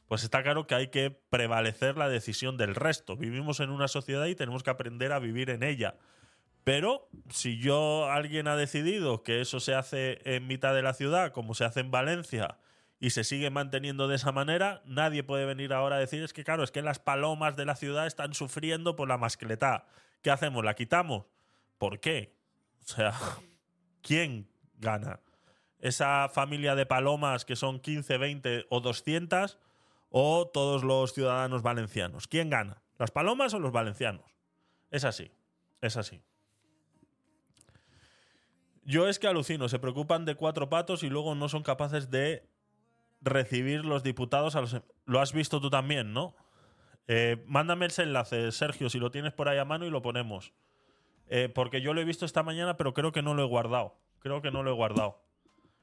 pues está claro que hay que prevalecer la decisión del resto. Vivimos en una sociedad y tenemos que aprender a vivir en ella. Pero si yo, alguien ha decidido que eso se hace en mitad de la ciudad, como se hace en Valencia, y se sigue manteniendo de esa manera, nadie puede venir ahora a decir, es que claro, es que las palomas de la ciudad están sufriendo por la mascletá. ¿Qué hacemos? ¿La quitamos? ¿Por qué? O sea, ¿quién gana? ¿Esa familia de palomas que son 15, 20 o 200 o todos los ciudadanos valencianos? ¿Quién gana? ¿Las palomas o los valencianos? Es así, es así. Yo es que alucino, se preocupan de cuatro patos y luego no son capaces de recibir los diputados a los... Lo has visto tú también, ¿no? Eh, mándame ese enlace, Sergio, si lo tienes por ahí a mano y lo ponemos. Eh, porque yo lo he visto esta mañana, pero creo que no lo he guardado. Creo que no lo he guardado.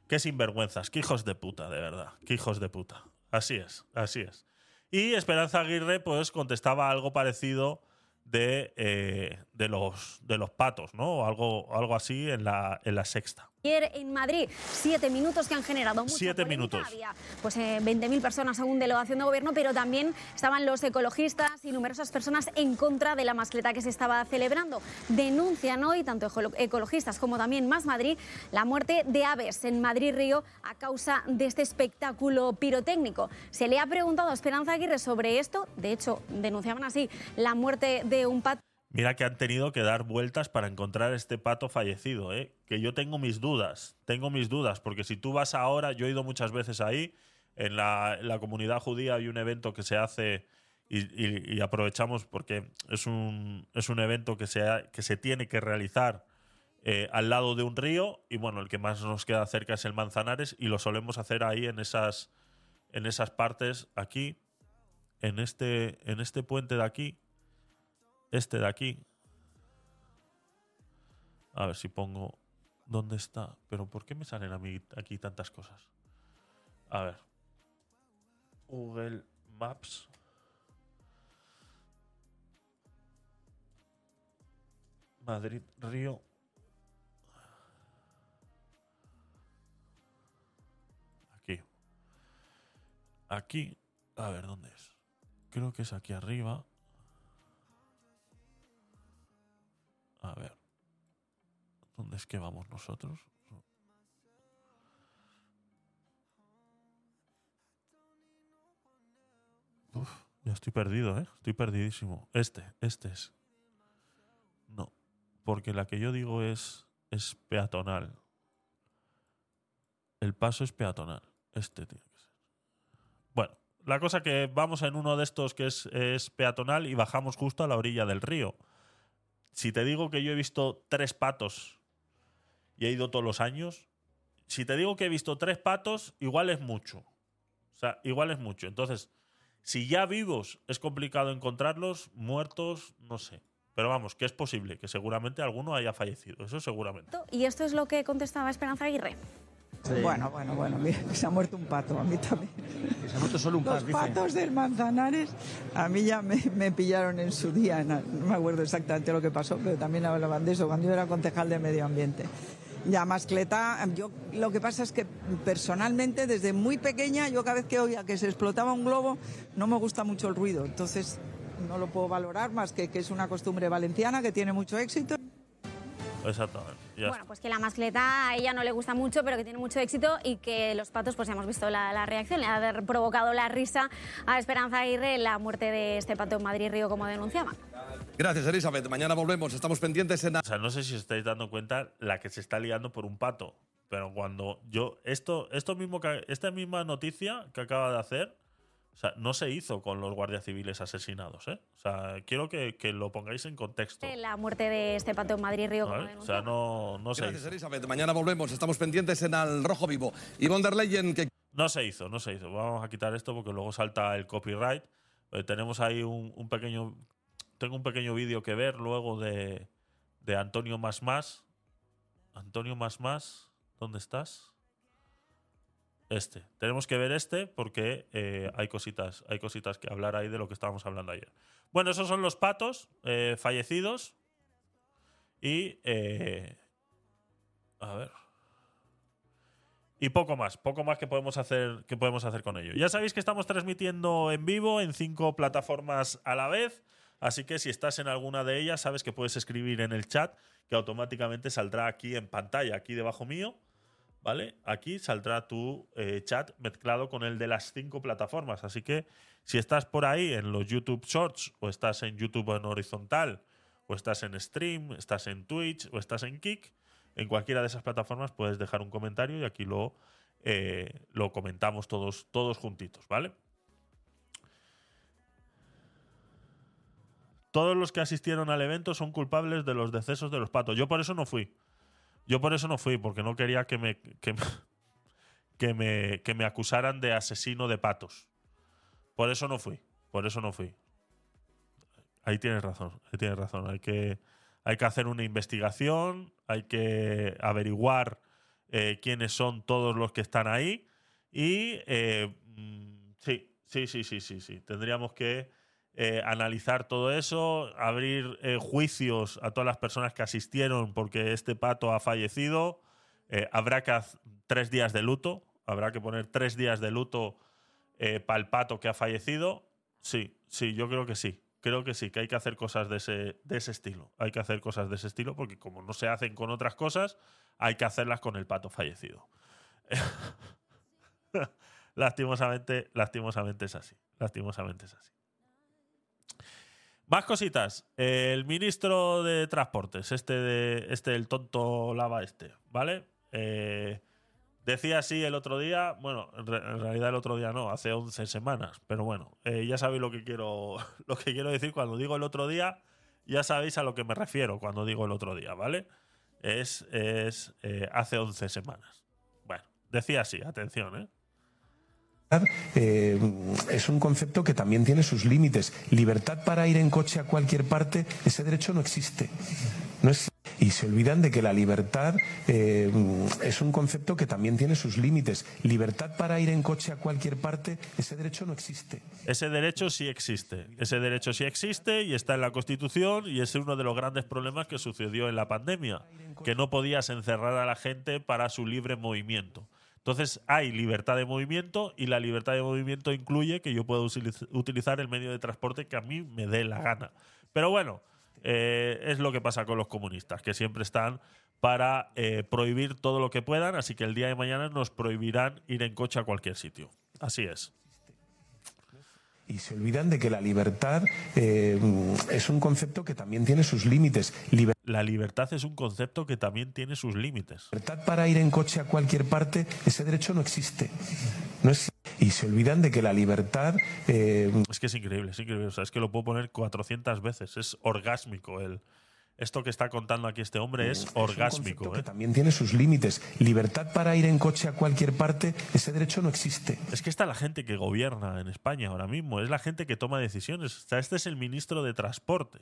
Qué sinvergüenzas, qué hijos de puta, de verdad. Qué hijos de puta. Así es, así es. Y Esperanza Aguirre, pues, contestaba algo parecido de, eh, de, los, de los patos, ¿no? O algo, algo así en la, en la sexta. Ayer en Madrid, siete minutos que han generado mucha Siete minutos. Había pues eh, 20.000 personas según delegación de gobierno, pero también estaban los ecologistas y numerosas personas en contra de la mascleta que se estaba celebrando. Denuncian hoy, tanto ecolo- ecologistas como también Más Madrid, la muerte de aves en Madrid-Río a causa de este espectáculo pirotécnico. Se le ha preguntado a Esperanza Aguirre sobre esto, de hecho, denunciaban así la muerte de un pato. Mira que han tenido que dar vueltas para encontrar este pato fallecido, ¿eh? Que yo tengo mis dudas, tengo mis dudas, porque si tú vas ahora, yo he ido muchas veces ahí, en la, comunidad judía hay un evento que se hace y, aprovechamos porque es un, es un evento que se, que se tiene que realizar eh, al lado de un río y bueno, el que más nos queda cerca es el Manzanares y lo solemos hacer ahí en esas, en esas partes, aquí, en este, en este puente de aquí, este de aquí. A ver si pongo ¿Dónde está? Pero ¿por qué me salen a mí aquí tantas cosas? A ver. Google Maps. Madrid, Río. Aquí. Aquí. A ver, ¿dónde es? Creo que es aquí arriba. A ver. ¿Dónde es que vamos nosotros? Uf, ya estoy perdido, ¿eh? Estoy perdidísimo. Este, este es. No, porque la que yo digo es, es peatonal. El paso es peatonal. Este tiene que ser. Bueno, la cosa que vamos en uno de estos que es, es peatonal y bajamos justo a la orilla del río. Si te digo que yo he visto tres patos y he ido todos los años, si te digo que he visto tres patos, igual es mucho. O sea, igual es mucho. Entonces, si ya vivos es complicado encontrarlos, muertos, no sé. Pero vamos, que es posible, que seguramente alguno haya fallecido. Eso seguramente. Y esto es lo que contestaba Esperanza Aguirre. Bueno, bueno, bueno, mira, se ha muerto un pato, a mí también. Se ha muerto solo un Los par, dice. patos del Manzanares, a mí ya me, me pillaron en su día, no, no me acuerdo exactamente lo que pasó, pero también hablaban de eso, cuando yo era concejal de medio ambiente. Ya mascleta, yo lo que pasa es que personalmente desde muy pequeña, yo cada vez que oía que se explotaba un globo, no me gusta mucho el ruido, entonces no lo puedo valorar más que que es una costumbre valenciana que tiene mucho éxito. Exactamente. Ya Bueno, pues que la mascleta a ella no le gusta mucho, pero que tiene mucho éxito y que los patos, pues ya hemos visto la, la reacción, le ha provocado la risa a Esperanza Aguirre la muerte de este pato en Madrid-Río, como denunciaban. Gracias, Elizabeth. Mañana volvemos. Estamos pendientes en... O sea, no sé si os estáis dando cuenta la que se está liando por un pato. Pero cuando yo. Esto, esto mismo que, esta misma noticia que acaba de hacer. O sea, no se hizo con los guardias civiles asesinados, ¿eh? O sea, quiero que, que lo pongáis en contexto. La muerte de este pato en Madrid-Río, como ¿vale? O sea, no, no se Gracias, hizo. Elizabeth. Mañana volvemos. Estamos pendientes en Al Rojo Vivo. Y von der Leyen, que No se hizo, no se hizo. Vamos a quitar esto porque luego salta el copyright. Eh, tenemos ahí un, un pequeño. Tengo un pequeño vídeo que ver luego de, de Antonio Más Más. Antonio Más Más, ¿dónde estás? Este. Tenemos que ver este porque eh, hay cositas, hay cositas que hablar ahí de lo que estábamos hablando ayer. Bueno, esos son los patos eh, fallecidos. Y. eh, a ver. Y poco más, poco más que podemos hacer, que podemos hacer con ello. Ya sabéis que estamos transmitiendo en vivo en cinco plataformas a la vez. Así que si estás en alguna de ellas, sabes que puedes escribir en el chat, que automáticamente saldrá aquí en pantalla, aquí debajo mío. ¿Vale? Aquí saldrá tu eh, chat mezclado con el de las cinco plataformas. Así que si estás por ahí en los YouTube Shorts, o estás en YouTube en horizontal, o estás en Stream, estás en Twitch, o estás en Kick, en cualquiera de esas plataformas puedes dejar un comentario y aquí lo, eh, lo comentamos todos, todos juntitos, ¿vale? Todos los que asistieron al evento son culpables de los decesos de los patos. Yo por eso no fui. Yo por eso no fui, porque no quería que me, que, me- que me, que me acusaran de asesino de patos. Por eso no fui. Por eso no fui. Ahí tienes razón. Ahí tienes razón. Hay que, hay que hacer una investigación. Hay que averiguar eh, quiénes son todos los que están ahí. Y eh, mm, sí, sí, sí, sí, sí, sí. Tendríamos que eh, analizar todo eso, abrir eh, juicios a todas las personas que asistieron porque este pato ha fallecido. Eh, habrá que hacer tres días de luto. Habrá que poner tres días de luto para el pato que ha fallecido. Sí, sí, yo creo que sí. Creo que sí, que hay que hacer cosas de ese, de ese estilo. Hay que hacer cosas de ese estilo porque como no se hacen con otras cosas, hay que hacerlas con el pato fallecido. lastimosamente, lastimosamente es así. Lastimosamente es así. Más cositas. El ministro de Transportes, este de este el tonto lava este, ¿vale? Eh, decía así el otro día, bueno, en, re- en realidad el otro día no, hace 11 semanas, pero bueno, eh, ya sabéis lo que quiero lo que quiero decir cuando digo el otro día, ya sabéis a lo que me refiero cuando digo el otro día, ¿vale? Es, es eh, hace 11 semanas. Bueno, decía así, atención, ¿eh? Eh, es un concepto que también tiene sus límites. Libertad para ir en coche a cualquier parte, ese derecho no existe. No es, Y se olvidan de que la libertad eh, es un concepto que también tiene sus límites. Libertad para ir en coche a cualquier parte, ese derecho no existe. Ese derecho sí existe. Ese derecho sí existe y está en la Constitución y es uno de los grandes problemas que sucedió en la pandemia, que no podías encerrar a la gente para su libre movimiento. Entonces hay libertad de movimiento y la libertad de movimiento incluye que yo utiliz- utilizar el medio de transporte que a mí me dé la gana. Pero bueno, eh, es lo que pasa con los comunistas, que siempre están para eh, prohibir todo lo que puedan, así que el día de mañana nos prohibirán ir en coche a cualquier sitio. Así es. Y se olvidan de que la libertad eh, es un concepto que también tiene sus límites. Liber- La libertad es un concepto que también tiene sus límites. Libertad para ir en coche a cualquier parte, ese derecho no existe. No es- y se olvidan de que la libertad eh, Es que es increíble, es increíble. O sea, es que lo puedo poner 400 veces. Es orgásmico. El, esto que está contando aquí este hombre es orgásmico. concepto ¿eh? que también tiene sus límites. Libertad para ir en coche a cualquier parte, ese derecho no existe. Es que está la gente que gobierna en España ahora mismo. Es la gente que toma decisiones. O sea, este es el ministro de Transporte.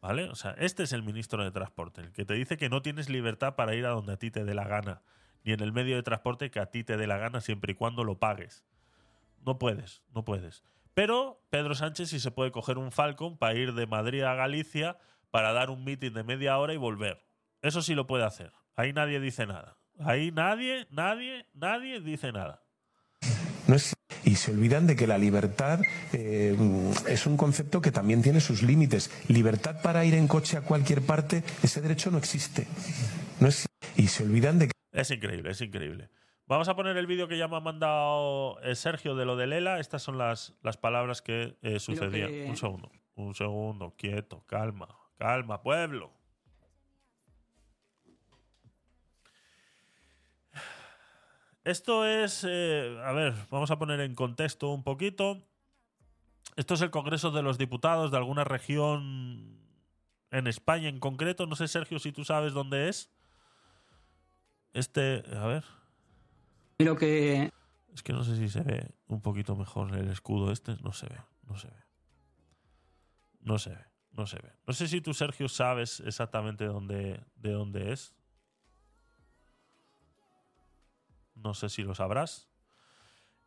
¿Vale? O sea, este es el ministro de Transporte. El que te dice que no tienes libertad para ir a donde a ti te dé la gana. Ni en el medio de transporte que a ti te dé la gana siempre y cuando lo pagues. No puedes, no puedes. Pero Pedro Sánchez sí se puede coger un Falcon para ir de Madrid a Galicia para dar un meeting de media hora y volver. Eso sí lo puede hacer. Ahí nadie dice nada. Ahí nadie, nadie, nadie dice nada. No es- y se olvidan de que la libertad eh, es un concepto que también tiene sus límites. Libertad para ir en coche a cualquier parte, ese derecho no existe. No es- y se olvidan de que Es increíble, es increíble. Vamos a poner el vídeo que ya me ha mandado eh, Sergio de lo de Lela. Estas son las, las palabras que eh, sucedían. que- Un segundo, un segundo, quieto, calma, calma, pueblo. Esto es, eh, a ver, vamos a poner en contexto un poquito. Esto es el Congreso de los Diputados de alguna región en España en concreto. No sé, Sergio, si tú sabes dónde es. Este, a ver. Lo que Es que no sé si se ve un poquito mejor el escudo este. No se ve, no se ve. No se ve, no se ve. No sé si tú, Sergio, sabes exactamente dónde, de dónde es. No sé si lo sabrás.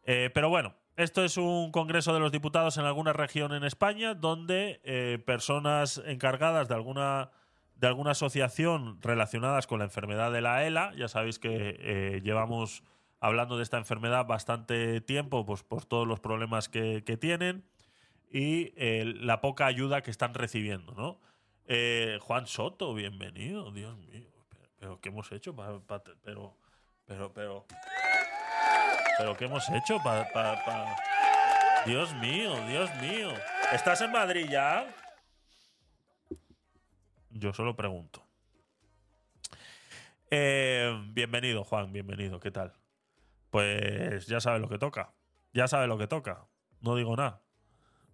Eh, pero bueno, esto es un Congreso de los Diputados en alguna región en España donde eh, personas encargadas de alguna, de alguna asociación relacionadas con la enfermedad de la ELA, ya sabéis que eh, llevamos hablando de esta enfermedad bastante tiempo pues, por todos los problemas que, que tienen y eh, la poca ayuda que están recibiendo, ¿no? Eh, Juan Soto, bienvenido, Dios mío. Pero, ¿qué hemos hecho? Pero, pero, pero... ¿Pero qué hemos hecho? Dios mío, Dios mío. ¿Estás en Madrid ya? Yo solo pregunto. Eh, bienvenido, Juan, bienvenido. ¿Qué tal? Pues ya sabe lo que toca. Ya sabe lo que toca. No digo nada.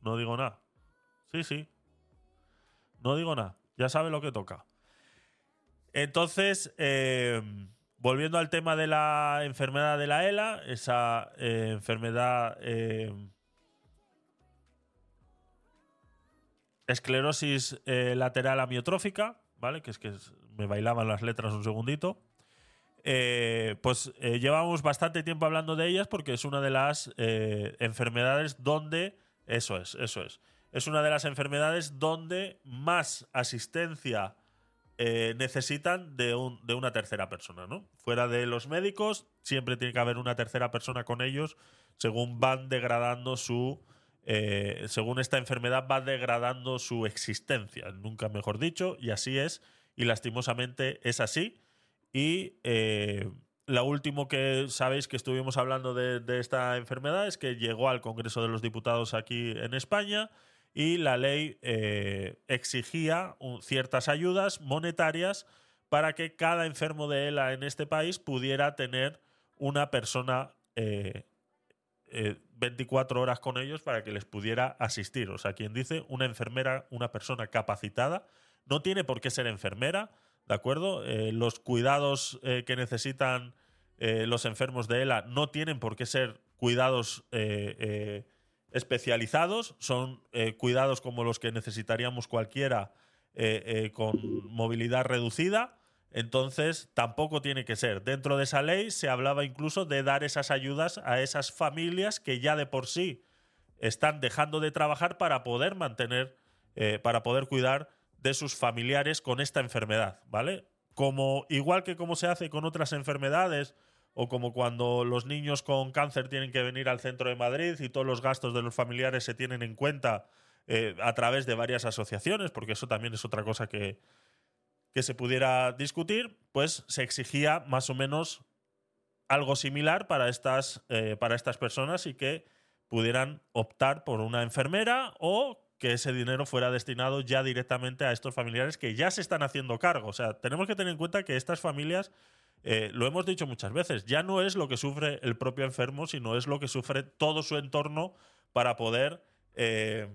No digo nada. Sí, sí. No digo nada. Ya sabe lo que toca. Entonces, eh, volviendo al tema de la enfermedad de la ELA, esa eh, enfermedad eh, esclerosis lateral amiotrófica, ¿vale? Que es que me bailaban las letras un segundito. Pues llevamos bastante tiempo hablando de ellas porque es una de las enfermedades donde. Eso es, eso es. Es una de las enfermedades donde más asistencia eh, necesitan de, un- de una tercera persona, ¿no? Fuera de los médicos, siempre tiene que haber una tercera persona con ellos según van degradando su. eh, según esta enfermedad va degradando su existencia, nunca mejor dicho, y así es, y lastimosamente es así. Y eh, lo último que sabéis que estuvimos hablando de, esta enfermedad es que llegó al Congreso de los Diputados aquí en España y la ley eh, exigía ciertas ayudas monetarias para que cada enfermo de ELA en este país pudiera tener una persona eh, eh, 24 horas con ellos para que les pudiera asistir. O sea, quien dice una enfermera, una persona capacitada, no tiene por qué ser enfermera, ¿de acuerdo? Eh, los cuidados eh, que necesitan eh, los enfermos de ELA no tienen por qué ser cuidados especializados, son cuidados como los que necesitaríamos cualquiera con movilidad reducida. Entonces, tampoco tiene que ser. Dentro de esa ley se hablaba incluso de dar esas ayudas a esas familias que ya de por sí están dejando de trabajar para poder mantener, para poder cuidar de sus familiares con esta enfermedad, ¿vale? Como, igual que como se hace con otras enfermedades, o como cuando los niños con cáncer tienen que venir al centro de Madrid y todos los gastos de los familiares se tienen en cuenta eh, a través de varias asociaciones, porque eso también es otra cosa que, que se pudiera discutir, pues se exigía más o menos algo similar para estas, eh, para estas personas y que pudieran optar por una enfermera o que ese dinero fuera destinado ya directamente a estos familiares que ya se están haciendo cargo. O sea, tenemos que tener en cuenta que estas familias, eh, lo hemos dicho muchas veces, ya no es lo que sufre el propio enfermo, sino es lo que sufre todo su entorno para poder... eh,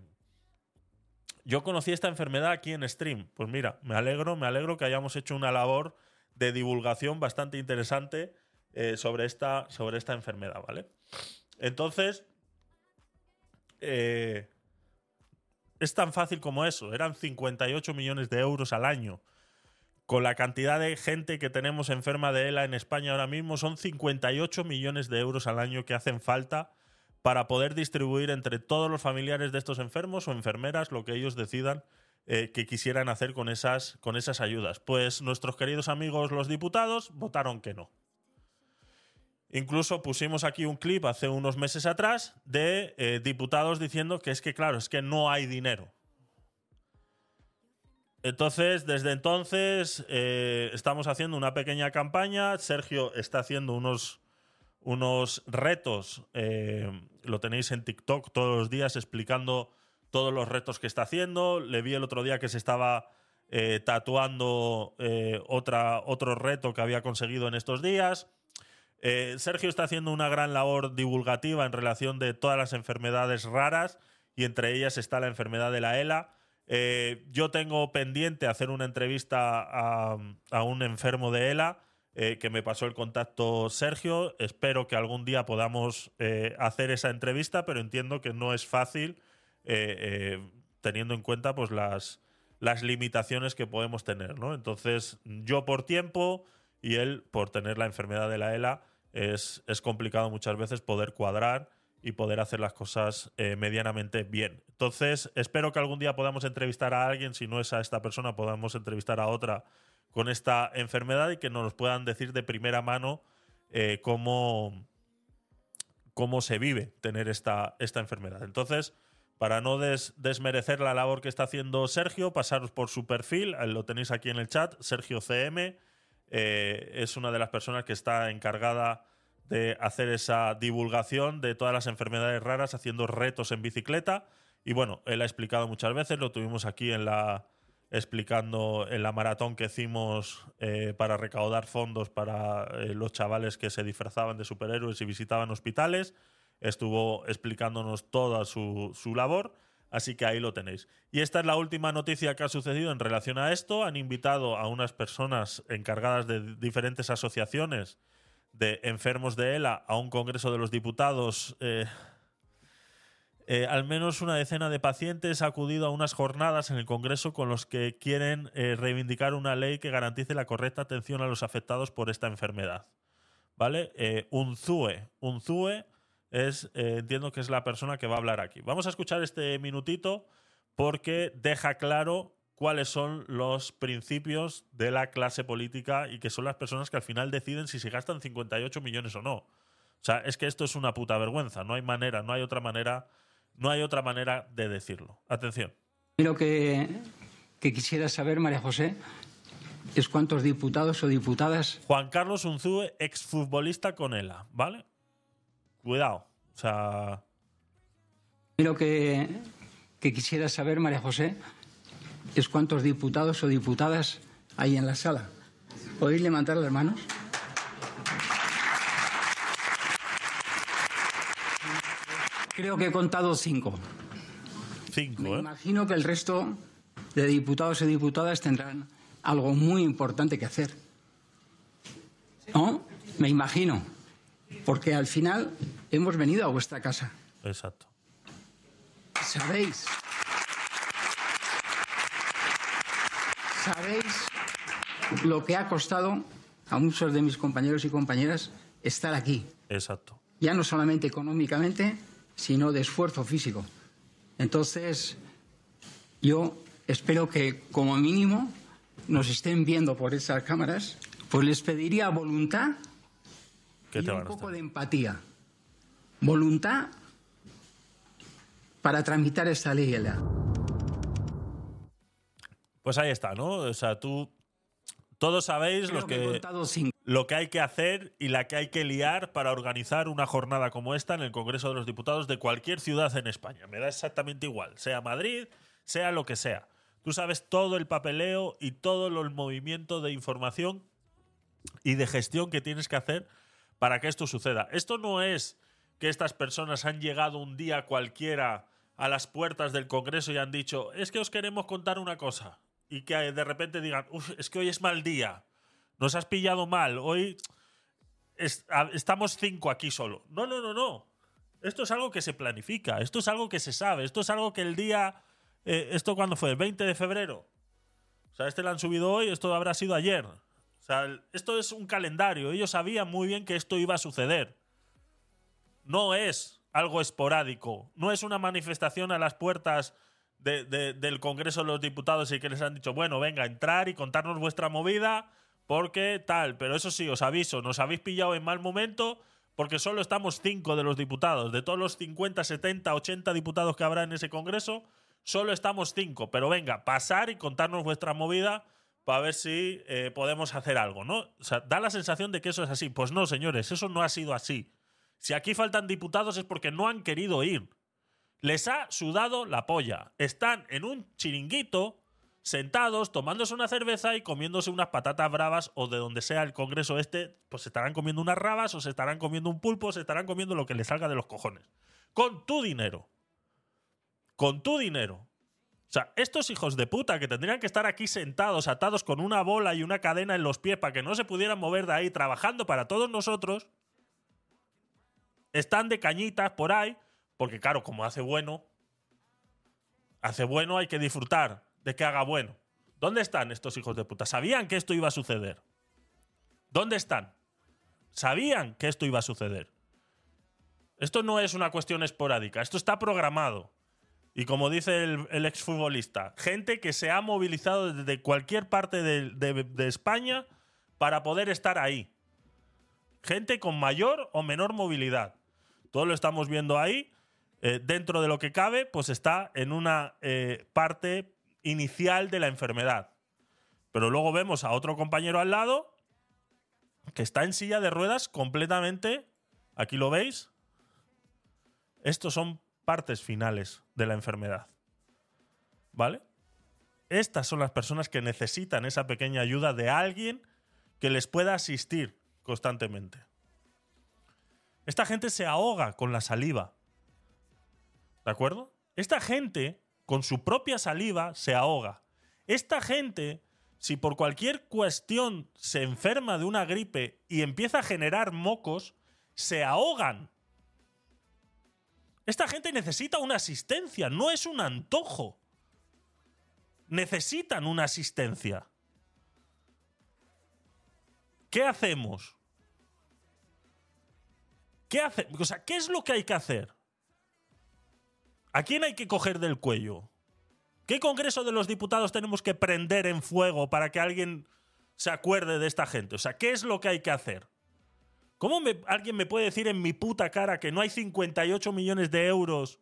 yo conocí esta enfermedad aquí en stream. Pues mira, me alegro, me alegro que hayamos hecho una labor de divulgación bastante interesante eh, sobre, esta, sobre esta enfermedad, ¿vale? Entonces, es tan fácil como eso. Eran 58 millones de euros al año. Con la cantidad de gente que tenemos enferma de ELA en España ahora mismo, son 58 millones de euros al año que hacen falta para poder distribuir entre todos los familiares de estos enfermos o enfermeras lo que ellos decidan eh, que quisieran hacer con esas, con esas ayudas. Pues nuestros queridos amigos los diputados votaron que no. Incluso pusimos aquí un clip hace unos meses atrás de eh, diputados diciendo que es que, claro, es que no hay dinero. Entonces, desde entonces, eh, estamos haciendo una pequeña campaña. Sergio está haciendo unos, unos retos. eh, lo tenéis en TikTok todos los días explicando todos los retos que está haciendo. Le vi el otro día que se estaba tatuando otra, otro reto que había conseguido en estos días. Eh, Sergio está haciendo una gran labor divulgativa en relación de todas las enfermedades raras y entre ellas está la enfermedad de la ELA. Eh, yo tengo pendiente hacer una entrevista a, un enfermo de ELA eh, que me pasó el contacto Sergio. Espero que algún día podamos hacer esa entrevista, pero entiendo que no es fácil teniendo en cuenta pues, las, las limitaciones que podemos tener. ¿no? Entonces, yo por tiempo y él por tener la enfermedad de la ELA, es, es complicado muchas veces poder cuadrar y poder hacer las cosas eh, medianamente bien. Entonces, espero que algún día podamos entrevistar a alguien, si no es a esta persona, podamos entrevistar a otra con esta enfermedad y que nos puedan decir de primera mano eh, cómo, cómo se vive tener esta, esta enfermedad. Entonces, para no des- desmerecer la labor que está haciendo Sergio, pasaros por su perfil, lo tenéis aquí en el chat, Sergio CM, eh, es una de las personas que está encargada de hacer esa divulgación de todas las enfermedades raras haciendo retos en bicicleta. Y bueno, él ha explicado muchas veces, lo tuvimos aquí en la explicando en la maratón que hicimos eh, para recaudar fondos para eh, los chavales que se disfrazaban de superhéroes y visitaban hospitales. Estuvo explicándonos toda su, su labor. Así que ahí lo tenéis. Y esta es la última noticia que ha sucedido en relación a esto. Han invitado a unas personas encargadas de diferentes asociaciones de enfermos de ELA a un congreso de los diputados. eh, eh, al menos una decena de pacientes ha acudido a unas jornadas en el Congreso con los que quieren eh, reivindicar una ley que garantice la correcta atención a los afectados por esta enfermedad. ¿Vale? Eh, Unzue. Unzue es, eh, entiendo que es la persona que va a hablar aquí. Vamos a escuchar este minutito porque deja claro cuáles son los principios de la clase política y que son las personas que al final deciden si se gastan 58 millones o no. O sea, es que esto es una puta vergüenza. No hay manera, no hay otra manera, no hay otra manera de decirlo. Atención. Lo que, que quisiera saber, María José, es cuántos diputados o diputadas Juan Carlos Unzúe, exfutbolista con ELA, ¿vale? Cuidado. O sea, Lo que, que quisiera saber, María José, es cuántos diputados o diputadas hay en la sala. ¿Podéis levantar las manos? Creo que he contado cinco. cinco, Me ¿eh? imagino que el resto de diputados y diputadas tendrán algo muy importante que hacer. ¿No? Me imagino. Porque al final hemos venido a vuestra casa. sabéis lo que ha costado a muchos de mis compañeros y compañeras estar aquí. Exacto. Ya no solamente económicamente, sino de esfuerzo físico. Entonces, yo espero que como mínimo nos estén viendo por esas cámaras, pues les pediría voluntad ¿Qué y un poco de empatía. Voluntad para tramitar esta ley. Pues ahí está, ¿no? O sea, tú. Todos sabéis Creo lo que que, lo que hay que hacer y la que hay que liar para organizar una jornada como esta en el Congreso de los Diputados de cualquier ciudad en España. Me da exactamente igual, sea Madrid, sea lo que sea. Tú sabes todo el papeleo y todo el movimiento de información y de gestión que tienes que hacer para que esto suceda. Esto no es que estas personas han llegado un día cualquiera a las puertas del Congreso y han dicho, es que os queremos contar una cosa. Y que de repente digan, "Uf, es que hoy es mal día. Nos has pillado mal. Hoy estamos cinco aquí solo. No, no, no, no. Esto es algo que se planifica. Esto es algo que se sabe. Esto es algo que el día... eh, ¿Esto cuándo fue? ¿El 20 de febrero? O sea, este lo han subido hoy, esto habrá sido ayer. O sea, esto es un calendario. Ellos sabían muy bien que esto iba a suceder. No es algo esporádico. No es una manifestación a las puertas de- de- del Congreso de los Diputados y que les han dicho, bueno, venga, entrar y contarnos vuestra movida porque tal. Pero eso sí, os aviso, nos habéis pillado en mal momento porque solo estamos cinco de los diputados. De todos los 50, 70, 80 diputados que habrá en ese Congreso, solo estamos cinco. Pero venga, pasar y contarnos vuestra movida para ver si eh, podemos hacer algo, ¿no? O sea, da la sensación de que eso es así. Pues no, señores, eso no ha sido así. Si aquí faltan diputados es porque no han querido ir. Les ha sudado la polla. Están en un chiringuito, sentados, tomándose una cerveza y comiéndose unas patatas bravas o de donde sea el congreso este, pues se estarán comiendo unas rabas o se estarán comiendo un pulpo, se estarán comiendo lo que les salga de los cojones. Con tu dinero. Con tu dinero. O sea, estos hijos de puta que tendrían que estar aquí sentados, atados con una bola y una cadena en los pies para que no se pudieran mover de ahí, trabajando para todos nosotros, están de cañitas por ahí, porque claro, como hace bueno, hace bueno, hay que disfrutar de que haga bueno. ¿Dónde están estos hijos de puta? ¿Sabían que esto iba a suceder? ¿Dónde están? Sabían que esto iba a suceder. Esto no es una cuestión esporádica, esto está programado. Y como dice el, exfutbolista, gente que se ha movilizado desde cualquier parte de España para poder estar ahí. Gente con mayor o menor movilidad. Todo lo estamos viendo ahí. Eh, dentro de lo que cabe, pues está en una eh, parte inicial de la enfermedad. Pero luego vemos a otro compañero al lado que está en silla de ruedas completamente. Aquí lo veis. Estos son partes finales de la enfermedad. ¿Vale? Estas son las personas que necesitan esa pequeña ayuda de alguien que les pueda asistir constantemente. Esta gente se ahoga con la saliva. ¿De acuerdo? Esta gente, con su propia saliva, se ahoga. Esta gente, si por cualquier cuestión se enferma de una gripe y empieza a generar mocos, se ahogan. Esta gente necesita una asistencia, no es un antojo. Necesitan una asistencia. ¿Qué hacemos? ¿Qué hace? O sea, ¿qué es lo que hay que hacer? ¿A quién hay que coger del cuello? ¿Qué Congreso de los Diputados tenemos que prender en fuego para que alguien se acuerde de esta gente? O sea, ¿qué es lo que hay que hacer? ¿Cómo alguien me puede decir en mi puta cara que no hay 58 millones de euros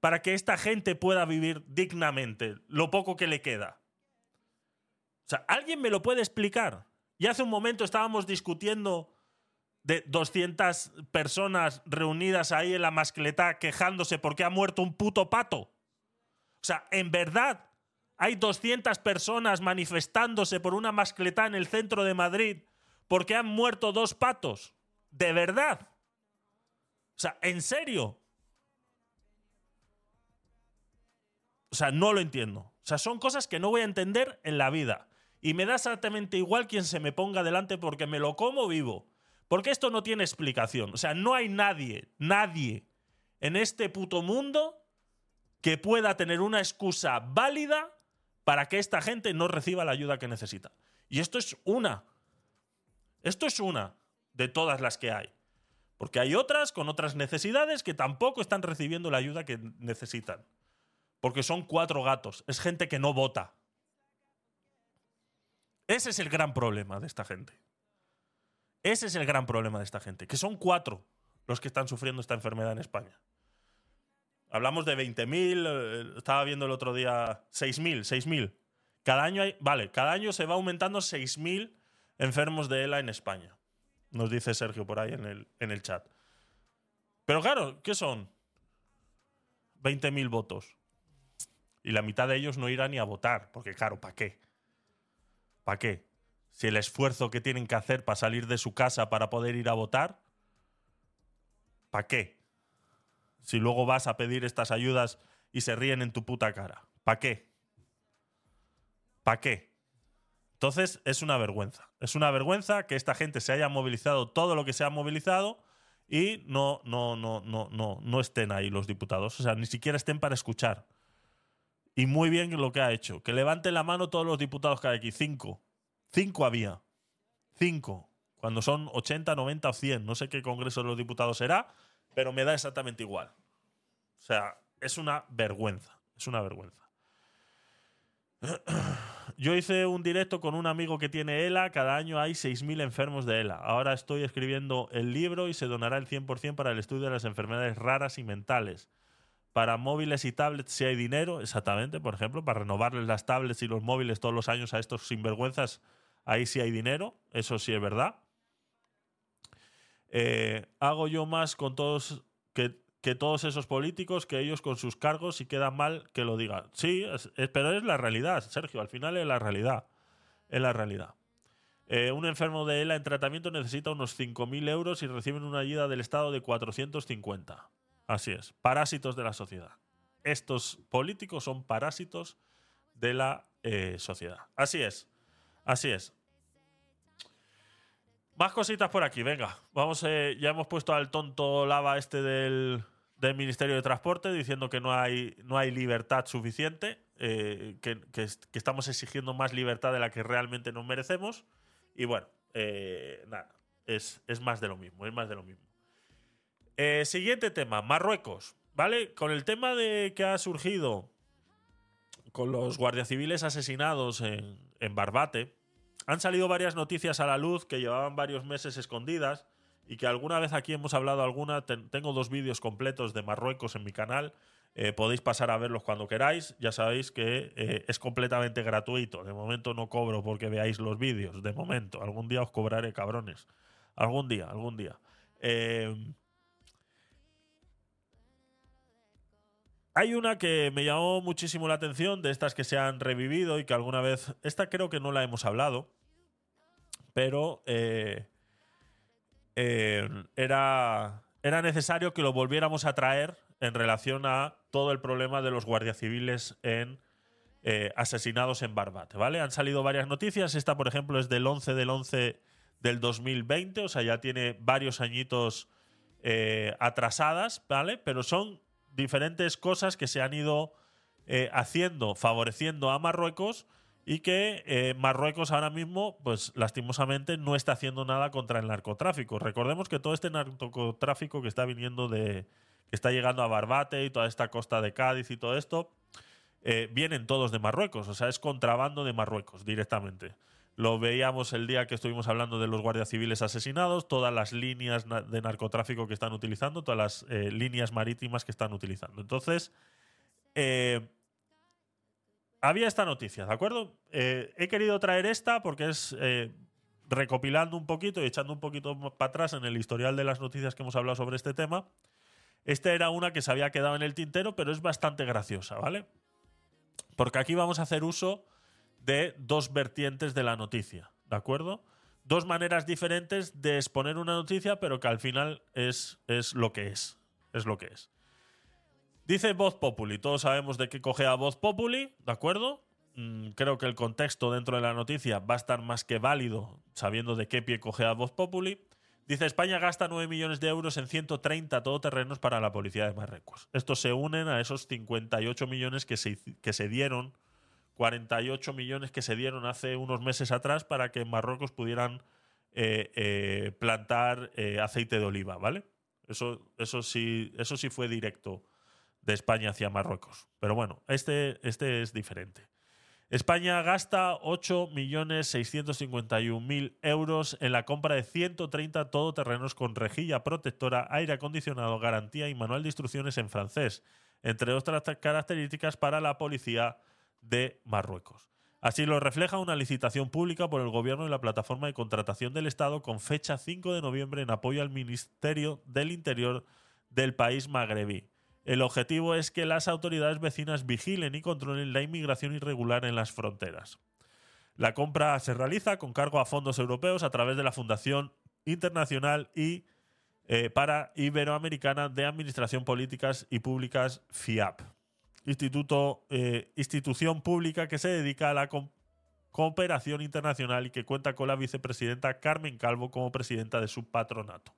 para que esta gente pueda vivir dignamente lo poco que le queda? O sea, ¿alguien me lo puede explicar? Y hace un momento estábamos discutiendo de 200 personas reunidas ahí en la mascletá quejándose porque ha muerto un puto pato. O sea, en verdad hay 200 personas manifestándose por una mascletá en el centro de Madrid porque han muerto dos patos. De verdad. O sea, en serio. O sea, no lo entiendo. O sea, son cosas que no voy a entender en la vida. Y me da exactamente igual quien se me ponga delante porque me lo como vivo. Porque esto no tiene explicación. O sea, no hay nadie, nadie en este puto mundo que pueda tener una excusa válida para que esta gente no reciba la ayuda que necesita. Y esto es una. Esto es una de todas las que hay. Porque hay otras con otras necesidades que tampoco están recibiendo la ayuda que necesitan. Porque son cuatro gatos. Es gente que no vota. Ese es el gran problema de esta gente. Ese es el gran problema de esta gente. Que son cuatro los que están sufriendo esta enfermedad en España. Hablamos de 20.000, eh, estaba viendo el otro día 6.000, 6.000. Cada año hay, vale, cada año se va aumentando 6.000 enfermos de ELA en España. Nos dice Sergio por ahí en el, en el chat. Pero claro, ¿qué son? 20.000 votos. Y la mitad de ellos no irán ni a votar, porque claro, ¿para qué? ¿Para qué? Si el esfuerzo que tienen que hacer para salir de su casa para poder ir a votar, ¿para qué? Si luego vas a pedir estas ayudas y se ríen en tu puta cara. ¿Para qué? ¿Para qué? Entonces es una vergüenza. Es una vergüenza que esta gente se haya movilizado todo lo que se ha movilizado y no, no, no, no, no, no estén ahí los diputados. O sea, ni siquiera estén para escuchar. Y muy bien lo que ha hecho. Que levanten la mano todos los diputados que hay aquí. Cinco. Cinco había. Cinco. Cuando son 80, 90 o 100. No sé qué congreso de los diputados será, pero me da exactamente igual. O sea, es una vergüenza. Es una vergüenza. Yo hice un directo con un amigo que tiene ELA. Cada año hay 6.000 enfermos de ELA. Ahora estoy escribiendo el libro y se donará el 100% para el estudio de las enfermedades raras y mentales. Para móviles y tablets, si hay dinero, exactamente, por ejemplo, para renovarles las tablets y los móviles todos los años a estos sinvergüenzas, ahí sí hay dinero. Eso sí es verdad. Eh, hago yo más con todos que, que todos esos políticos que ellos con sus cargos y queda mal que lo digan. Sí, es- pero es la realidad, Sergio. Al final es la realidad. Es la realidad. Eh, un enfermo de ELA en tratamiento necesita unos 5.000 euros y reciben una ayuda del Estado de 450. Así es. Parásitos de la sociedad. Estos políticos son parásitos de la eh, sociedad. Así es. Así es. Más cositas por aquí, venga. Vamos, eh, ya hemos puesto al tonto lava este del, del Ministerio de Transporte diciendo que no hay, no hay libertad suficiente, eh, que, que est- que estamos exigiendo más libertad de la que realmente nos merecemos. Y bueno, eh, nada, es, es más de lo mismo, es más de lo mismo. Eh, siguiente tema, Marruecos, ¿vale? Con el tema de que ha surgido con los guardias civiles asesinados en, en Barbate, han salido varias noticias a la luz que llevaban varios meses escondidas y que alguna vez aquí hemos hablado alguna. Ten- tengo dos vídeos completos de Marruecos en mi canal. eh, podéis pasar a verlos cuando queráis. Ya sabéis que eh, es completamente gratuito. De momento no cobro porque veáis los vídeos. De momento. Algún día os cobraré, cabrones. Algún día, algún día. Eh, Hay una que me llamó muchísimo la atención, de estas que se han revivido y que alguna vez. Esta creo que no la hemos hablado, pero eh, eh, era, era necesario que lo volviéramos a traer en relación a todo el problema de los guardias civiles en, eh, asesinados en Barbate, ¿vale? Han salido varias noticias. Esta, por ejemplo, es del 11 del 11 del 2020, o sea, ya tiene varios añitos eh, atrasadas, ¿vale? Pero son diferentes cosas que se han ido haciendo, favoreciendo a Marruecos y que eh, Marruecos ahora mismo, pues lastimosamente, no está haciendo nada contra el narcotráfico. Recordemos que todo este narcotráfico que está viniendo de. que está llegando a Barbate y toda esta costa de Cádiz y todo esto, eh, vienen todos de Marruecos. O sea, es contrabando de Marruecos directamente. Lo veíamos el día que estuvimos hablando de los guardias civiles asesinados, todas las líneas de narcotráfico que están utilizando, todas las eh, líneas marítimas que están utilizando. Entonces, había esta noticia, ¿de acuerdo? Eh, he querido traer esta porque es eh, recopilando un poquito y echando un poquito para atrás en el historial de las noticias que hemos hablado sobre este tema. Esta era una que se había quedado en el tintero, pero es bastante graciosa, ¿vale? Porque aquí vamos a hacer uso de dos vertientes de la noticia, ¿de acuerdo? Dos maneras diferentes de exponer una noticia, pero que al final es, es lo que es. Es lo que es. Dice Voz Populi. Todos sabemos de qué coge a Voz Populi, ¿de acuerdo? Mm, creo que el contexto dentro de la noticia va a estar más que válido sabiendo de qué pie coge a Voz Populi. Dice, España gasta 9 millones de euros en 130 todoterrenos para la policía de Marruecos. Estos se unen a esos 58 millones que se, que se dieron 48 millones que se dieron hace unos meses atrás para que en Marruecos pudieran eh, eh, plantar eh, aceite de oliva, ¿vale? Eso, eso, sí, eso sí fue directo de España hacia Marruecos. Pero bueno, este, este es diferente. España gasta 8.651.000 euros en la compra de 130 todoterrenos con rejilla protectora, aire acondicionado, garantía y manual de instrucciones en francés, entre otras características para la policía de Marruecos. Así lo refleja una licitación pública por el Gobierno y la plataforma de contratación del Estado con fecha 5 de noviembre en apoyo al Ministerio del Interior del país magrebí. El objetivo es que las autoridades vecinas vigilen y controlen la inmigración irregular en las fronteras. La compra se realiza con cargo a fondos europeos a través de la Fundación Internacional y eh, para Iberoamericana de Administración Políticas y Públicas FIAP, eh, institución pública que se dedica a la co- cooperación internacional y que cuenta con la vicepresidenta Carmen Calvo como presidenta de su patronato.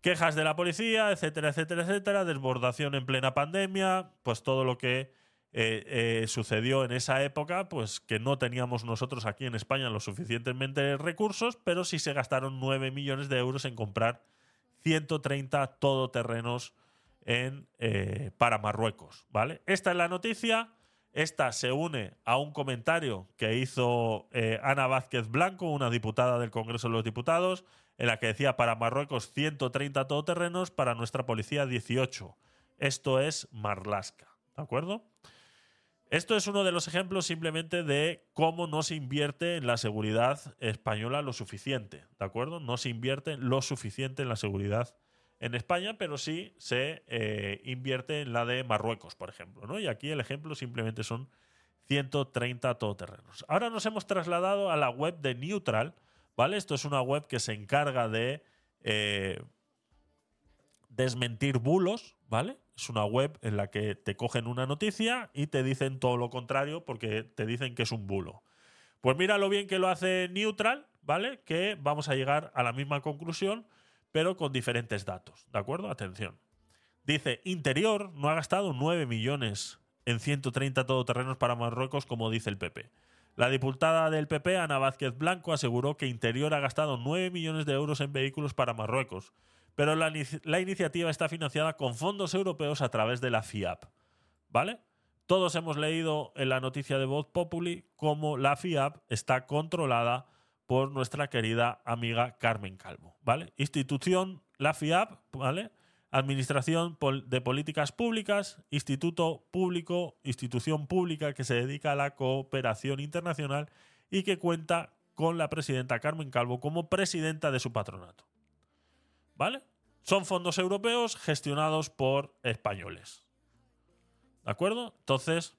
Quejas de la policía, etcétera, etcétera, etcétera, desbordación en plena pandemia, pues todo lo que eh, eh, sucedió en esa época, pues que no teníamos nosotros aquí en España los suficientemente recursos, pero sí se gastaron 9 millones de euros en comprar 130 todoterrenos en, eh, para Marruecos, ¿vale? Esta es la noticia. Esta se une a un comentario que hizo Ana Vázquez Blanco, una diputada del Congreso de los Diputados, en la que decía para Marruecos 130 todoterrenos, para nuestra policía 18. Esto es Marlasca, ¿de acuerdo? Esto es uno de los ejemplos simplemente de cómo no se invierte en la seguridad española lo suficiente, ¿de acuerdo? No se invierte lo suficiente en la seguridad en España, pero sí se eh, invierte en la de Marruecos, por ejemplo, ¿no? Y aquí el ejemplo simplemente son 130 todoterrenos. Ahora nos hemos trasladado a la web de Neutral, ¿vale? Esto es una web que se encarga de eh, desmentir bulos, ¿vale? Es una web en la que te cogen una noticia y te dicen todo lo contrario porque te dicen que es un bulo. Pues mira lo bien que lo hace Neutral, ¿vale? Que vamos a llegar a la misma conclusión, pero con diferentes datos, ¿de acuerdo? Atención. Dice, Interior no ha gastado 9 millones en 130 todoterrenos para Marruecos, como dice el PP. La diputada del PP, Ana Vázquez Blanco, aseguró que Interior ha gastado 9 millones de euros en vehículos para Marruecos, pero la, inici- la iniciativa está financiada con fondos europeos a través de la FIAP. ¿Vale? Todos hemos leído en la noticia de Voz Populi cómo la FIAP está controlada por nuestra querida amiga Carmen Calvo, ¿vale? Institución, la FIAP, ¿vale? Administración de Políticas Públicas, Instituto Público, institución pública que se dedica a la cooperación internacional y que cuenta con la presidenta Carmen Calvo como presidenta de su patronato. ¿Vale? Son fondos europeos gestionados por españoles. ¿De acuerdo? Entonces,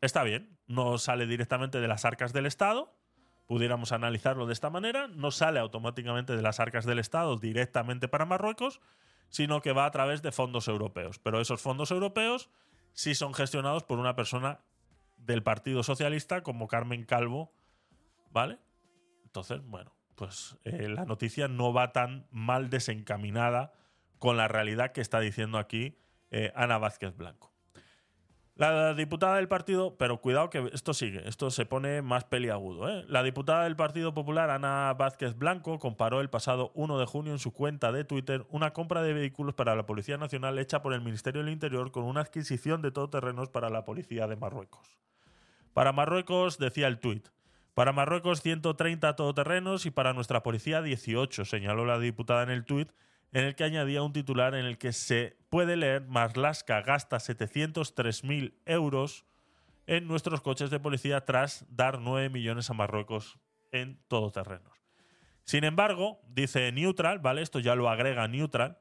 está bien. No sale directamente de las arcas del Estado. Pudiéramos analizarlo de esta manera. No sale automáticamente de las arcas del Estado directamente para Marruecos, sino que va a través de fondos europeos. Pero esos fondos europeos sí son gestionados por una persona del Partido Socialista como Carmen Calvo. ¿Vale? Entonces, bueno, pues eh, la noticia no va tan mal desencaminada con la realidad que está diciendo aquí eh, Ana Vázquez Blanco. La diputada del partido, pero cuidado que esto sigue, esto se pone más peliagudo. ¿eh? La diputada del Partido Popular, Ana Vázquez Blanco, comparó el pasado 1 de junio en su cuenta de Twitter una compra de vehículos para la Policía Nacional hecha por el Ministerio del Interior con una adquisición de todoterrenos para la Policía de Marruecos. Para Marruecos, decía el tuit, para Marruecos 130 todoterrenos y para nuestra policía 18, señaló la diputada en el tuit, en el que añadía un titular en el que se puede leer Marlaska gasta 703.000 euros en nuestros coches de policía tras dar 9 millones a Marruecos en todoterrenos. Sin embargo, dice Neutral, ¿vale? Esto ya lo agrega Neutral.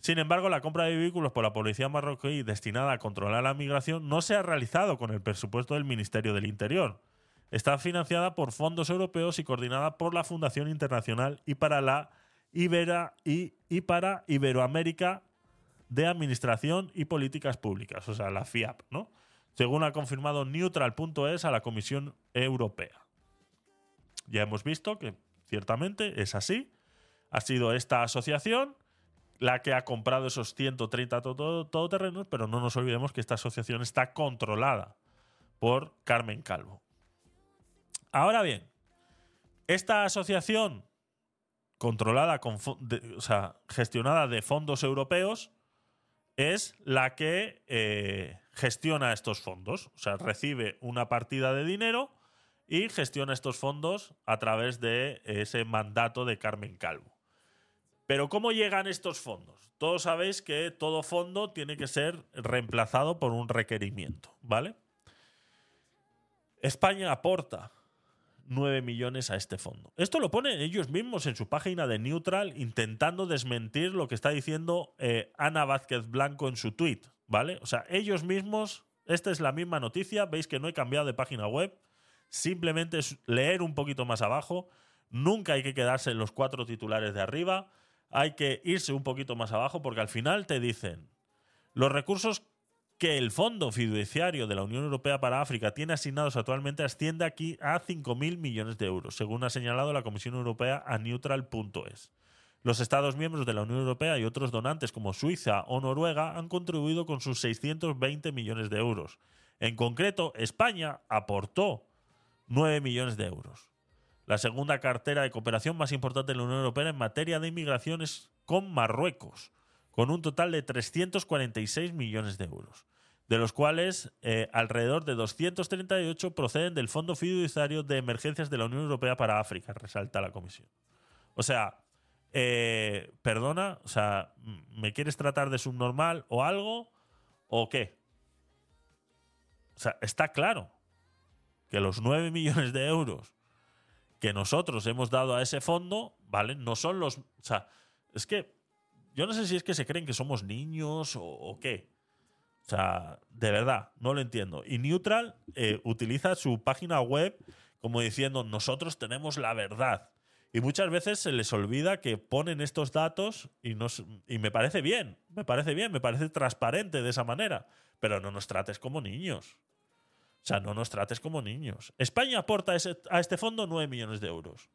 Sin embargo, la compra de vehículos por la policía marroquí destinada a controlar la migración no se ha realizado con el presupuesto del Ministerio del Interior. Está financiada por fondos europeos y coordinada por la Fundación Internacional y para la Ibera y, para Iberoamérica de Administración y Políticas Públicas, o sea, la FIAP, ¿no? Según ha confirmado Neutral.es a la Comisión Europea. Ya hemos visto que ciertamente es así. Ha sido esta asociación la que ha comprado esos 130 to- to- todoterrenos, pero no nos olvidemos que esta asociación está controlada por Carmen Calvo. Ahora bien, esta asociación controlada, con, de- o sea, gestionada de fondos europeos, es la que eh, gestiona estos fondos. O sea, recibe una partida de dinero y gestiona estos fondos a través de ese mandato de Carmen Calvo. Pero ¿cómo llegan estos fondos? Todos sabéis que todo fondo tiene que ser reemplazado por un requerimiento, ¿vale? España aporta 9 millones a este fondo. Esto lo ponen ellos mismos en su página de Neutral intentando desmentir lo que está diciendo eh, Ana Vázquez Blanco en su tweet, ¿vale? O sea, ellos mismos, esta es la misma noticia, veis que no he cambiado de página web, simplemente es leer un poquito más abajo, nunca hay que quedarse en los cuatro titulares de arriba, hay que irse un poquito más abajo porque al final te dicen los recursos que el Fondo Fiduciario de la Unión Europea para África tiene asignados actualmente asciende aquí a 5.000 millones de euros, según ha señalado la Comisión Europea a neutral.es. Los Estados miembros de la Unión Europea y otros donantes como Suiza o Noruega han contribuido con sus 620 millones de euros. En concreto, España aportó 9 millones de euros. La segunda cartera de cooperación más importante de la Unión Europea en materia de inmigración es con Marruecos, con un total de 346 millones de euros, de los cuales eh, alrededor de 238 proceden del Fondo Fiduciario de Emergencias de la Unión Europea para África, resalta la Comisión. O sea, eh, perdona, o sea, ¿me quieres tratar de subnormal o algo? ¿O qué? O sea, está claro que los 9 millones de euros que nosotros hemos dado a ese fondo, ¿vale? No son los. O sea, es que. Yo no sé si es que se creen que somos niños o, o qué. O sea, de verdad, no lo entiendo. Y Neutral eh, utiliza su página web como diciendo, nosotros tenemos la verdad. Y muchas veces se les olvida que ponen estos datos y, y me parece bien, me parece bien, me parece transparente de esa manera. Pero no nos trates como niños. O sea, no nos trates como niños. España aporta a este fondo 9 millones de euros.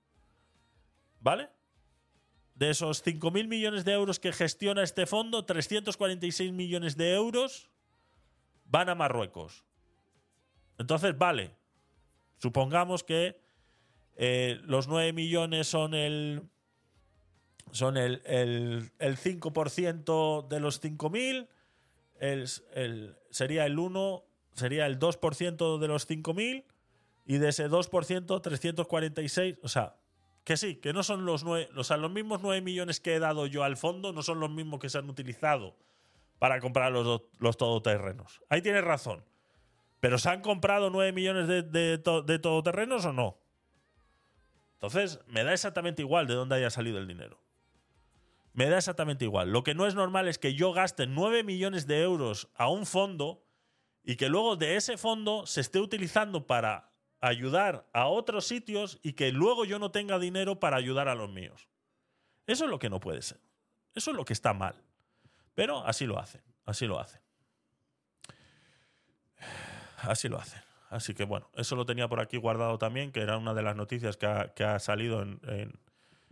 ¿Vale? De esos 5.000 millones de euros que gestiona este fondo, 346 millones de euros van a Marruecos. Entonces, vale. Supongamos que eh, los 9 millones son el. Son el, el, el 5% de los 5.000. El, el, sería el 1 sería el 2% de los 5.000 y de ese 2%, 346, o sea, que sí, que no son los 9, o sea, los mismos 9 millones que he dado yo al fondo no son los mismos que se han utilizado para comprar los, los todoterrenos. Ahí tienes razón. Pero ¿se han comprado 9 millones de, de de todoterrenos o no? Entonces, me da exactamente igual de dónde haya salido el dinero. Me da exactamente igual. Lo que no es normal es que yo gaste 9 millones de euros a un fondo y que luego de ese fondo se esté utilizando para ayudar a otros sitios y que luego yo no tenga dinero para ayudar a los míos. Eso es lo que no puede ser. Eso es lo que está mal. Pero así lo hacen, así lo hacen. Así lo hacen. Así que bueno, eso lo tenía por aquí guardado también, que era una de las noticias que ha, salido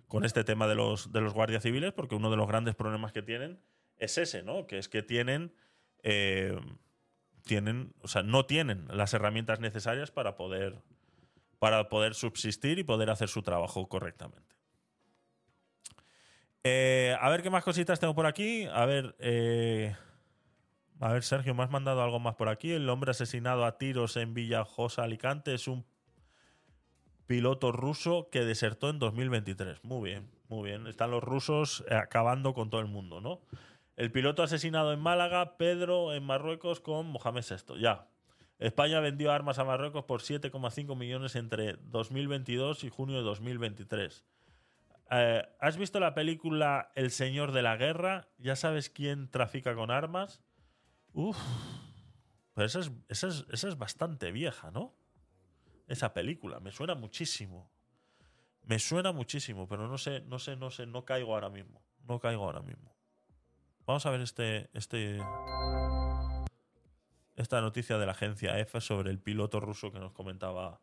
con este tema de los, de los guardias civiles, porque uno de los grandes problemas que tienen es ese, ¿no? Que es que tienen, eh, tienen, o sea, no tienen las herramientas necesarias para poder, para poder subsistir y poder hacer su trabajo correctamente. Eh, a ver qué más cositas tengo por aquí. A ver, eh, a ver, Sergio, me has mandado algo más por aquí. El hombre asesinado a tiros en Villajosa, Alicante, es un piloto ruso que desertó en 2023. Muy bien, muy bien. Están los rusos acabando con todo el mundo, ¿no? El piloto asesinado en Málaga, Pedro en Marruecos con Mohamed VI. Ya. España vendió armas a Marruecos por 7,5 millones entre 2022 y junio de 2023. Eh, ¿Has visto la película El Señor de la Guerra? ¿Ya sabes quién trafica con armas? Uf. Pero esa es, esa es- esa es bastante vieja, ¿no? Esa película. Me suena muchísimo. Me suena muchísimo, pero no sé, no sé, no sé, no caigo ahora mismo. No caigo ahora mismo. Vamos a ver este, este, esta noticia de la agencia EFE sobre el piloto ruso que nos comentaba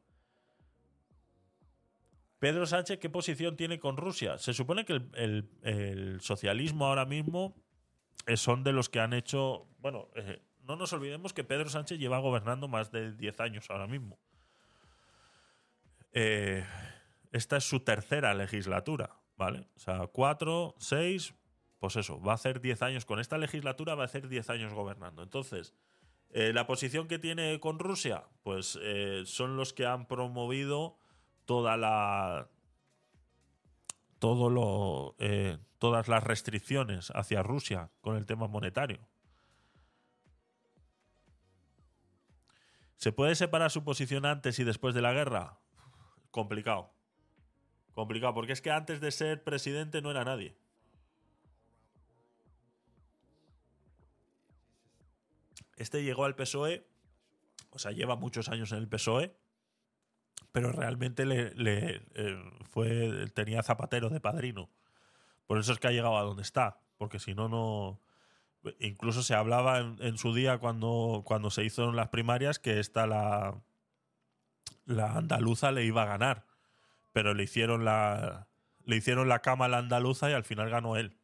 Pedro Sánchez, ¿qué posición tiene con Rusia? Se supone que el, socialismo ahora mismo eh, son de los que han hecho. Bueno, eh, no, nos olvidemos que Pedro Sánchez lleva gobernando más de 10 años ahora mismo. Eh, esta es su tercera legislatura, ¿vale? O sea, cuatro, seis, pues eso, va a hacer 10 años. Con esta legislatura va a hacer 10 años gobernando. Entonces, la posición que tiene con Rusia, pues son los que han promovido toda la. Eh, todas las restricciones hacia Rusia con el tema monetario. ¿Se puede separar su posición antes y después de la guerra? Complicado. Complicado, porque es que antes de ser presidente no era nadie. Este llegó al PSOE, o sea, lleva muchos años en el PSOE, pero realmente le, eh, fue, tenía Zapatero de padrino. Por eso es que ha llegado a donde está, porque si no, no. Incluso se hablaba en, en su día cuando, cuando se hizo las primarias que esta la, la andaluza le iba a ganar, pero le hicieron la, le hicieron la cama a la andaluza y al final ganó él.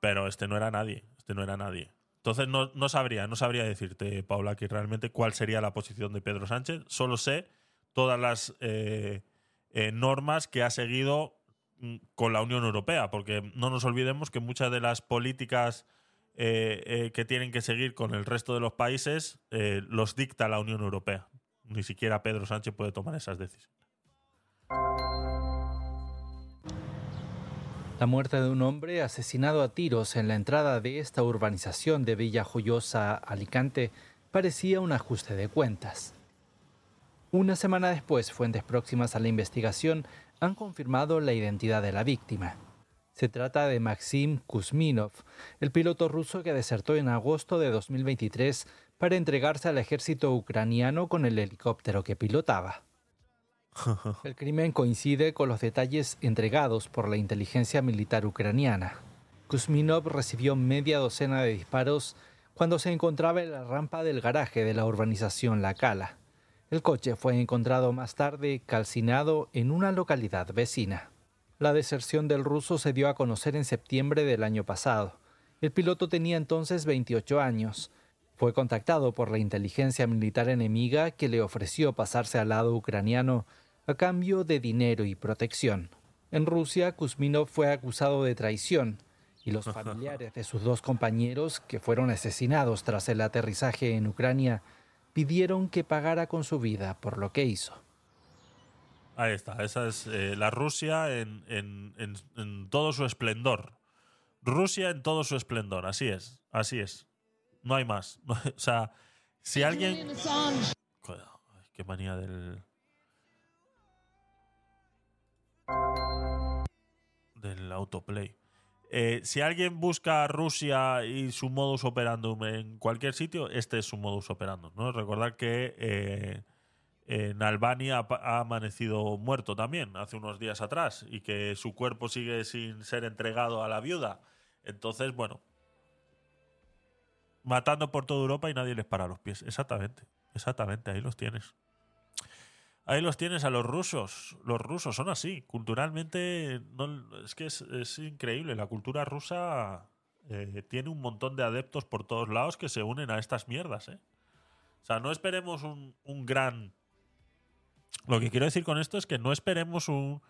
Pero este no era nadie, este no era nadie. Entonces no, no sabría, no sabría decirte, Paula, que realmente cuál sería la posición de Pedro Sánchez. Solo sé todas las eh, eh, normas que ha seguido mm, con la Unión Europea, porque no nos olvidemos que muchas de las políticas eh, que tienen que seguir con el resto de los países los dicta la Unión Europea. Ni siquiera Pedro Sánchez puede tomar esas decisiones. La muerte de un hombre asesinado a tiros en la entrada de esta urbanización de Villa Joyosa, Alicante, parecía un ajuste de cuentas. Una semana después, fuentes próximas a la investigación han confirmado la identidad de la víctima. Se trata de Maxim Kuzminov, el piloto ruso que desertó en agosto de 2023 para entregarse al ejército ucraniano con el helicóptero que pilotaba. El crimen coincide con los detalles entregados por la inteligencia militar ucraniana. Kuzminov recibió media docena de disparos cuando se encontraba en la rampa del garaje de la urbanización La Cala. El coche fue encontrado más tarde calcinado en una localidad vecina. La deserción del ruso se dio a conocer en septiembre del año pasado. El piloto tenía entonces 28 años. Fue contactado por la inteligencia militar enemiga que le ofreció pasarse al lado ucraniano a cambio de dinero y protección. En Rusia, Kuzminov fue acusado de traición y los familiares de sus dos compañeros, que fueron asesinados tras el aterrizaje en Ucrania, pidieron que pagara con su vida por lo que hizo. Ahí está, esa es eh, la Rusia en, en- en- en todo su esplendor. Rusia en todo su esplendor, así es, así es. No hay más. No- o sea, si alguien... Qué manía del... Del autoplay. Eh, si alguien busca Rusia y su modus operandum en cualquier sitio, este es su modus operandum. ¿no? Recordad que eh, en Albania ha, amanecido muerto también hace unos días atrás y que su cuerpo sigue sin ser entregado a la viuda. Entonces, bueno, matando por toda Europa y nadie les para los pies. Exactamente, exactamente, ahí los tienes. Ahí los tienes a los rusos. Los rusos son así. Culturalmente, es que es, increíble. La cultura rusa eh, tiene un montón de adeptos por todos lados que se unen a estas mierdas. ¿eh? O sea, no esperemos un, gran... Lo que quiero decir con esto es que no esperemos un-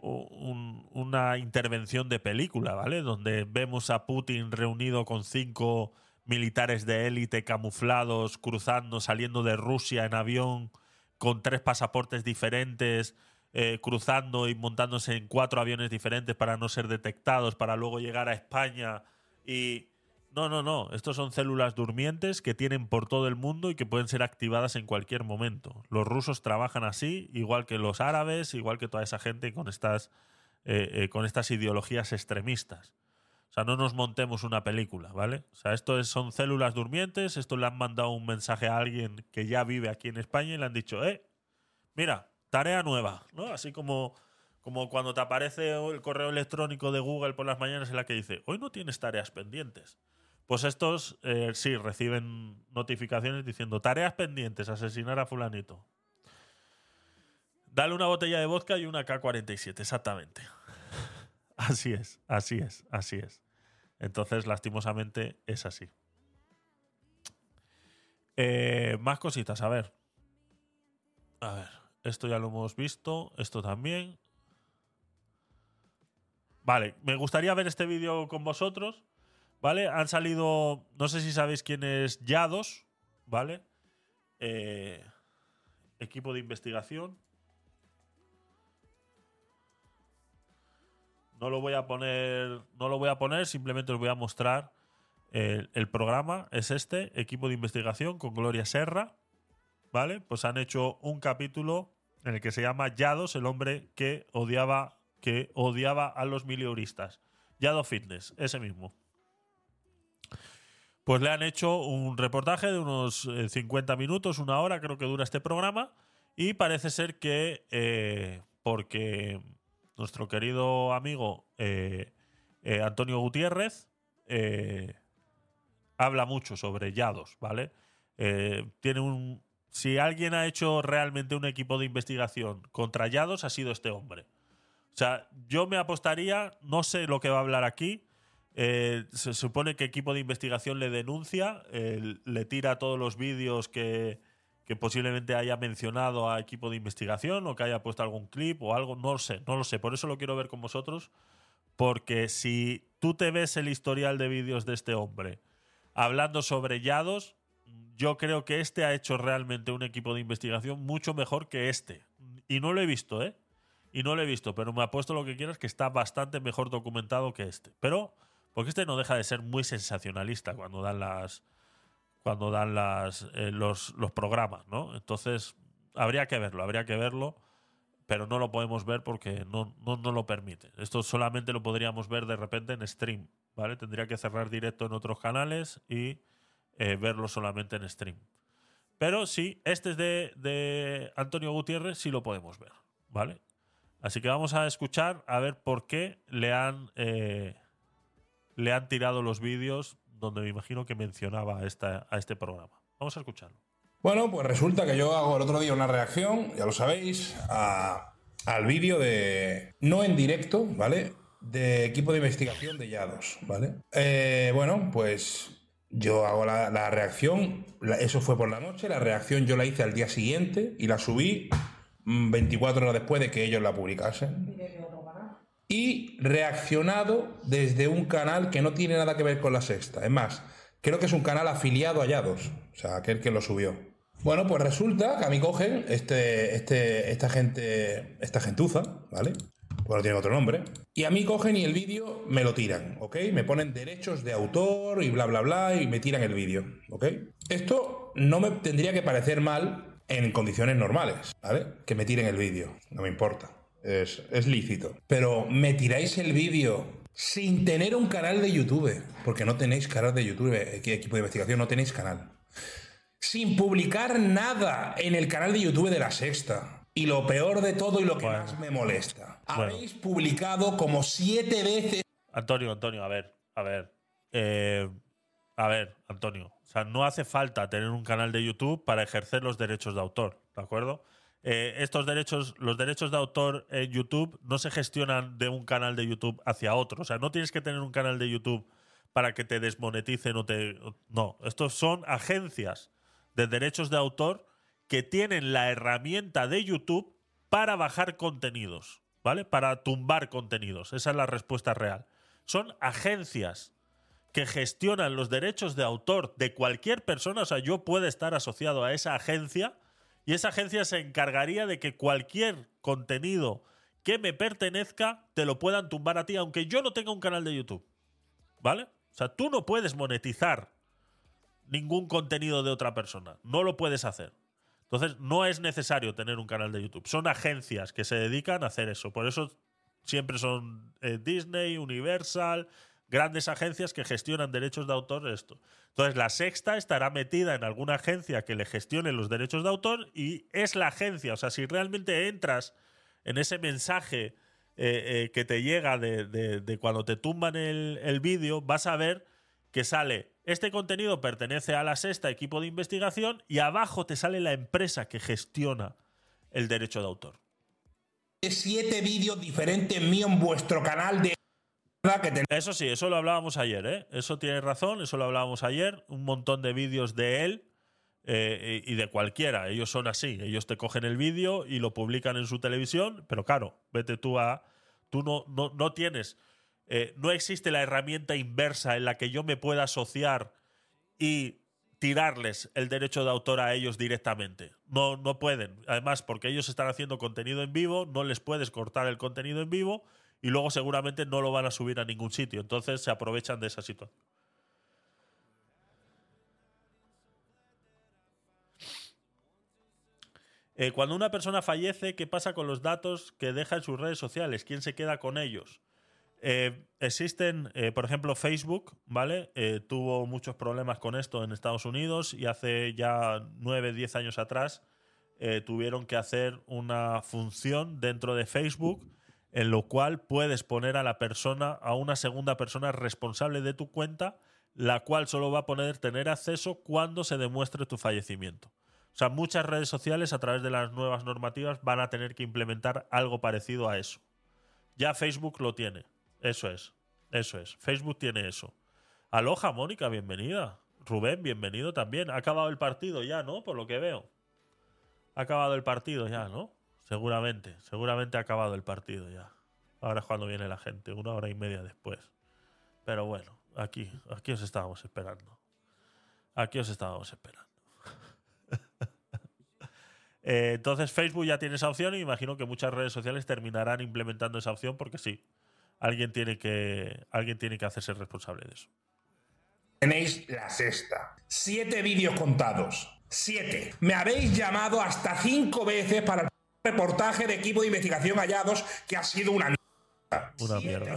una intervención de película, ¿vale? Donde vemos a Putin reunido con cinco militares de élite camuflados, cruzando, saliendo de Rusia en avión, con tres pasaportes diferentes, eh, cruzando y montándose en cuatro aviones diferentes para no ser detectados, para luego llegar a España y... No, no, no. Estos son células durmientes que tienen por todo el mundo y que pueden ser activadas en cualquier momento. Los rusos trabajan así, igual que los árabes, igual que toda esa gente con estas, eh, eh, con estas ideologías extremistas. O sea, no nos montemos una película, ¿vale? O sea, esto es- son células durmientes, esto le han mandado un mensaje a alguien que ya vive aquí en España y le han dicho, eh, mira, tarea nueva, ¿no? Así como, como cuando te aparece el correo electrónico de Google por las mañanas en la que dice, hoy no tienes tareas pendientes. Pues estos eh, sí reciben notificaciones diciendo tareas pendientes, asesinar a fulanito. Dale una botella de vodka y una K-47, exactamente. Así es, así es, así es. Entonces, lastimosamente, es así. Eh, más cositas, a ver. A ver, esto ya lo hemos visto, esto también. Vale, me gustaría ver este vídeo con vosotros. ¿Vale? Han salido. No sé si sabéis quién es Yados. ¿Vale? Eh, equipo de investigación. No lo voy a poner. No lo voy a poner, simplemente os voy a mostrar. El, programa es este, equipo de investigación con Gloria Serra. ¿Vale? Pues han hecho un capítulo en el que se llama Yados, el hombre que odiaba, que odiaba a los milioristas. Yado Fitness, ese mismo. Pues le han hecho un reportaje de unos eh, 50 minutos, una hora, creo que dura este programa. Y parece ser que, eh, porque nuestro querido amigo eh, eh, Antonio Gutiérrez eh, habla mucho sobre Yados, ¿vale? Tiene un. Si alguien ha hecho realmente un equipo de investigación contra Yados, ha sido este hombre. O sea, yo me apostaría, no sé lo que va a hablar aquí. se supone que equipo de investigación le denuncia, le tira todos los vídeos que, que posiblemente haya mencionado a equipo de investigación o que haya puesto algún clip o algo, no lo sé, no lo sé. Por eso lo quiero ver con vosotros, porque si tú te ves el historial de vídeos de este hombre hablando sobre Yados, yo creo que este ha hecho realmente un equipo de investigación mucho mejor que este. Y no lo he visto, ¿eh? Y no lo he visto, pero me apuesto lo que quieras que está bastante mejor documentado que este. Pero, porque este no deja de ser muy sensacionalista cuando dan las. Cuando dan las, eh, los, los programas, ¿no? Entonces, habría que verlo, habría que verlo, pero no lo podemos ver porque no, no, no lo permite. Esto solamente lo podríamos ver de repente en stream, ¿vale? Tendría que cerrar directo en otros canales y eh, verlo solamente en stream. Pero sí, este es de, de Antonio Gutiérrez, sí lo podemos ver, ¿vale? Así que vamos a escuchar a ver por qué le han, eh, le han tirado los vídeos donde me imagino que mencionaba a, esta, a este programa. Vamos a escucharlo. Bueno, pues resulta que yo hago el otro día una reacción, ya lo sabéis, a- al vídeo de. No en directo, ¿vale? De equipo de investigación de Yados, ¿vale? Eh, bueno, pues yo hago la, la reacción, la- eso fue por la noche, la reacción yo la hice al día siguiente y la subí mm, 24 horas después de que ellos la publicasen. Y reaccionado desde un canal que no tiene nada que ver con la sexta. Es más, creo que es un canal afiliado a Yados, o sea, aquel que lo subió. Bueno, pues resulta que a mí cogen este, este, esta gente, esta gentuza, ¿vale? Bueno, tiene otro nombre. Y a mí cogen y el vídeo me lo tiran, ¿ok? Me ponen derechos de autor y bla, bla, bla, y me tiran el vídeo, ¿ok? Esto no me tendría que parecer mal en condiciones normales, ¿vale? Que me tiren el vídeo, no me importa. Es, es lícito. Pero me tiráis el vídeo sin tener un canal de YouTube, porque no tenéis canal de YouTube, equi- equipo de investigación, no tenéis canal sin publicar nada en el canal de YouTube de la Sexta. Y lo peor de todo y lo que más me molesta. Bueno. Habéis publicado como siete veces. Antonio, Antonio, a ver, a ver. Eh, a ver, Antonio. O sea, no hace falta tener un canal de YouTube para ejercer los derechos de autor, ¿de acuerdo? Eh, estos derechos, los derechos de autor en YouTube no se gestionan de un canal de YouTube hacia otro. O sea, no tienes que tener un canal de YouTube para que te desmoneticen o te. No, estos son agencias de derechos de autor que tienen la herramienta de YouTube para bajar contenidos, ¿vale? Para tumbar contenidos. Esa es la respuesta real. Son agencias que gestionan los derechos de autor de cualquier persona. O sea, yo puedo estar asociado a esa agencia y esa agencia se encargaría de que cualquier contenido que me pertenezca te lo puedan tumbar a ti, aunque yo no tenga un canal de YouTube. ¿Vale? O sea, tú no puedes monetizar ningún contenido de otra persona. No lo puedes hacer. Entonces, no es necesario tener un canal de YouTube. Son agencias que se dedican a hacer eso. Por eso siempre son eh, Disney, Universal, grandes agencias que gestionan derechos de autor. Esto. Entonces, la sexta estará metida en alguna agencia que le gestione los derechos de autor y es la agencia. O sea, si realmente entras en ese mensaje eh, eh, que te llega de, cuando te tumban el, vídeo, vas a ver que sale, este contenido pertenece a la sexta equipo de investigación y abajo te sale la empresa que gestiona el derecho de autor. Siete vídeos diferentes míos en vuestro canal de. Eso sí, eso lo hablábamos ayer, ¿eh? Eso tiene razón, eso lo hablábamos ayer. Un montón de vídeos de él eh, y de cualquiera. Ellos son así. Ellos te cogen el vídeo y lo publican en su televisión, pero claro, vete tú a. Tú no, no, no tienes. eh, no existe la herramienta inversa en la que yo me pueda asociar y tirarles el derecho de autor a ellos directamente. No, no pueden. Además, porque ellos están haciendo contenido en vivo, no les puedes cortar el contenido en vivo y luego seguramente no lo van a subir a ningún sitio. Entonces se aprovechan de esa situación. Eh, cuando una persona fallece, ¿qué pasa con los datos que deja en sus redes sociales? ¿Quién se queda con ellos? Eh, existen, eh, por ejemplo, Facebook, ¿vale? Tuvo muchos problemas con esto en Estados Unidos y hace ya 9, 10 años atrás tuvieron que hacer una función dentro de Facebook en lo cual puedes poner a la persona, a una segunda persona responsable de tu cuenta, la cual solo va a poder tener acceso cuando se demuestre tu fallecimiento. O sea, muchas redes sociales a través de las nuevas normativas van a tener que implementar algo parecido a eso. Ya Facebook lo tiene. Eso es. Eso es. Facebook tiene eso. Aloha, Mónica, bienvenida. Rubén, bienvenido también. Ha acabado el partido ya, ¿no? Por lo que veo. Ha acabado el partido ya, ¿no? Seguramente. Seguramente ha acabado el partido ya. Ahora es cuando viene la gente, una hora y media después. Pero bueno, aquí, aquí os estábamos esperando. Aquí os estábamos esperando. Eh, entonces Facebook ya tiene esa opción y imagino que muchas redes sociales terminarán implementando esa opción porque sí, alguien tiene que, alguien tiene que hacerse responsable de eso. Tenéis la sexta. Siete vídeos contados. Siete. Me habéis llamado hasta cinco veces para reportaje de equipo de investigación hallados que ha sido una. Una mierda.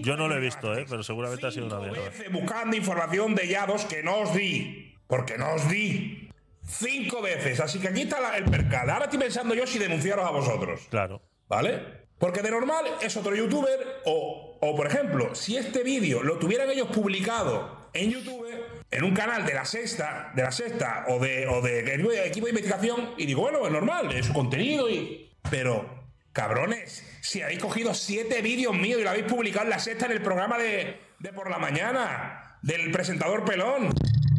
Yo no lo he visto, ¿eh? pero seguramente ha sido una mierda. buscando información de hallados que no os di. Porque no os di. Cinco veces. Así que aquí está la- el percal. Ahora estoy pensando yo si denunciaros a vosotros. Claro. ¿Vale? Porque de normal es otro youtuber o, o por ejemplo, si este vídeo lo tuvieran ellos publicado en YouTube, en un canal de la sexta, de la sexta o de, o de equipo de investigación, y digo, bueno, es normal, es su contenido y... Pero, cabrones, si habéis cogido siete vídeos míos y lo habéis publicado en la sexta en el programa de, de por la mañana, del presentador pelón,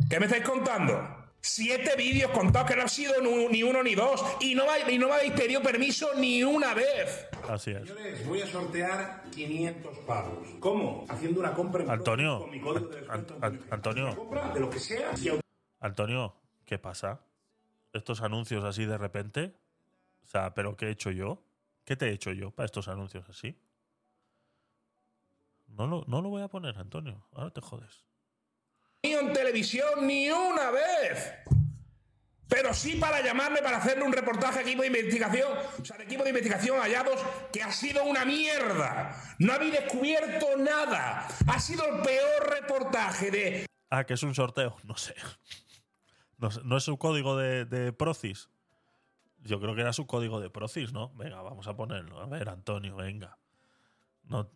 ¿qué me estáis contando? Siete vídeos contados que no han sido ni uno ni dos y no, me- y no me habéis pedido permiso ni una vez. Así es. Señores, voy a sortear 500 pavos. ¿Cómo? Haciendo una compra en Antonio, con mi código de An- An- Antonio, compra, de lo que sea. y Antonio, ¿qué pasa? Estos anuncios así de repente. O sea, ¿pero qué he hecho yo? ¿Qué te he hecho yo para estos anuncios así? No lo, no lo voy a poner, Antonio. Ahora te jodes. Televisión ni una vez. Pero sí para llamarme para hacerle un reportaje a equipo de investigación, o sea, de equipo de investigación hallados, que ha sido una mierda. No habéis descubierto nada. Ha sido el peor reportaje de Ah, que es un sorteo. No sé. No, sé, ¿no es su código de, de Procis. Yo creo que era su código de Procis, ¿no? Venga, vamos a ponerlo. A ver, Antonio, venga. No,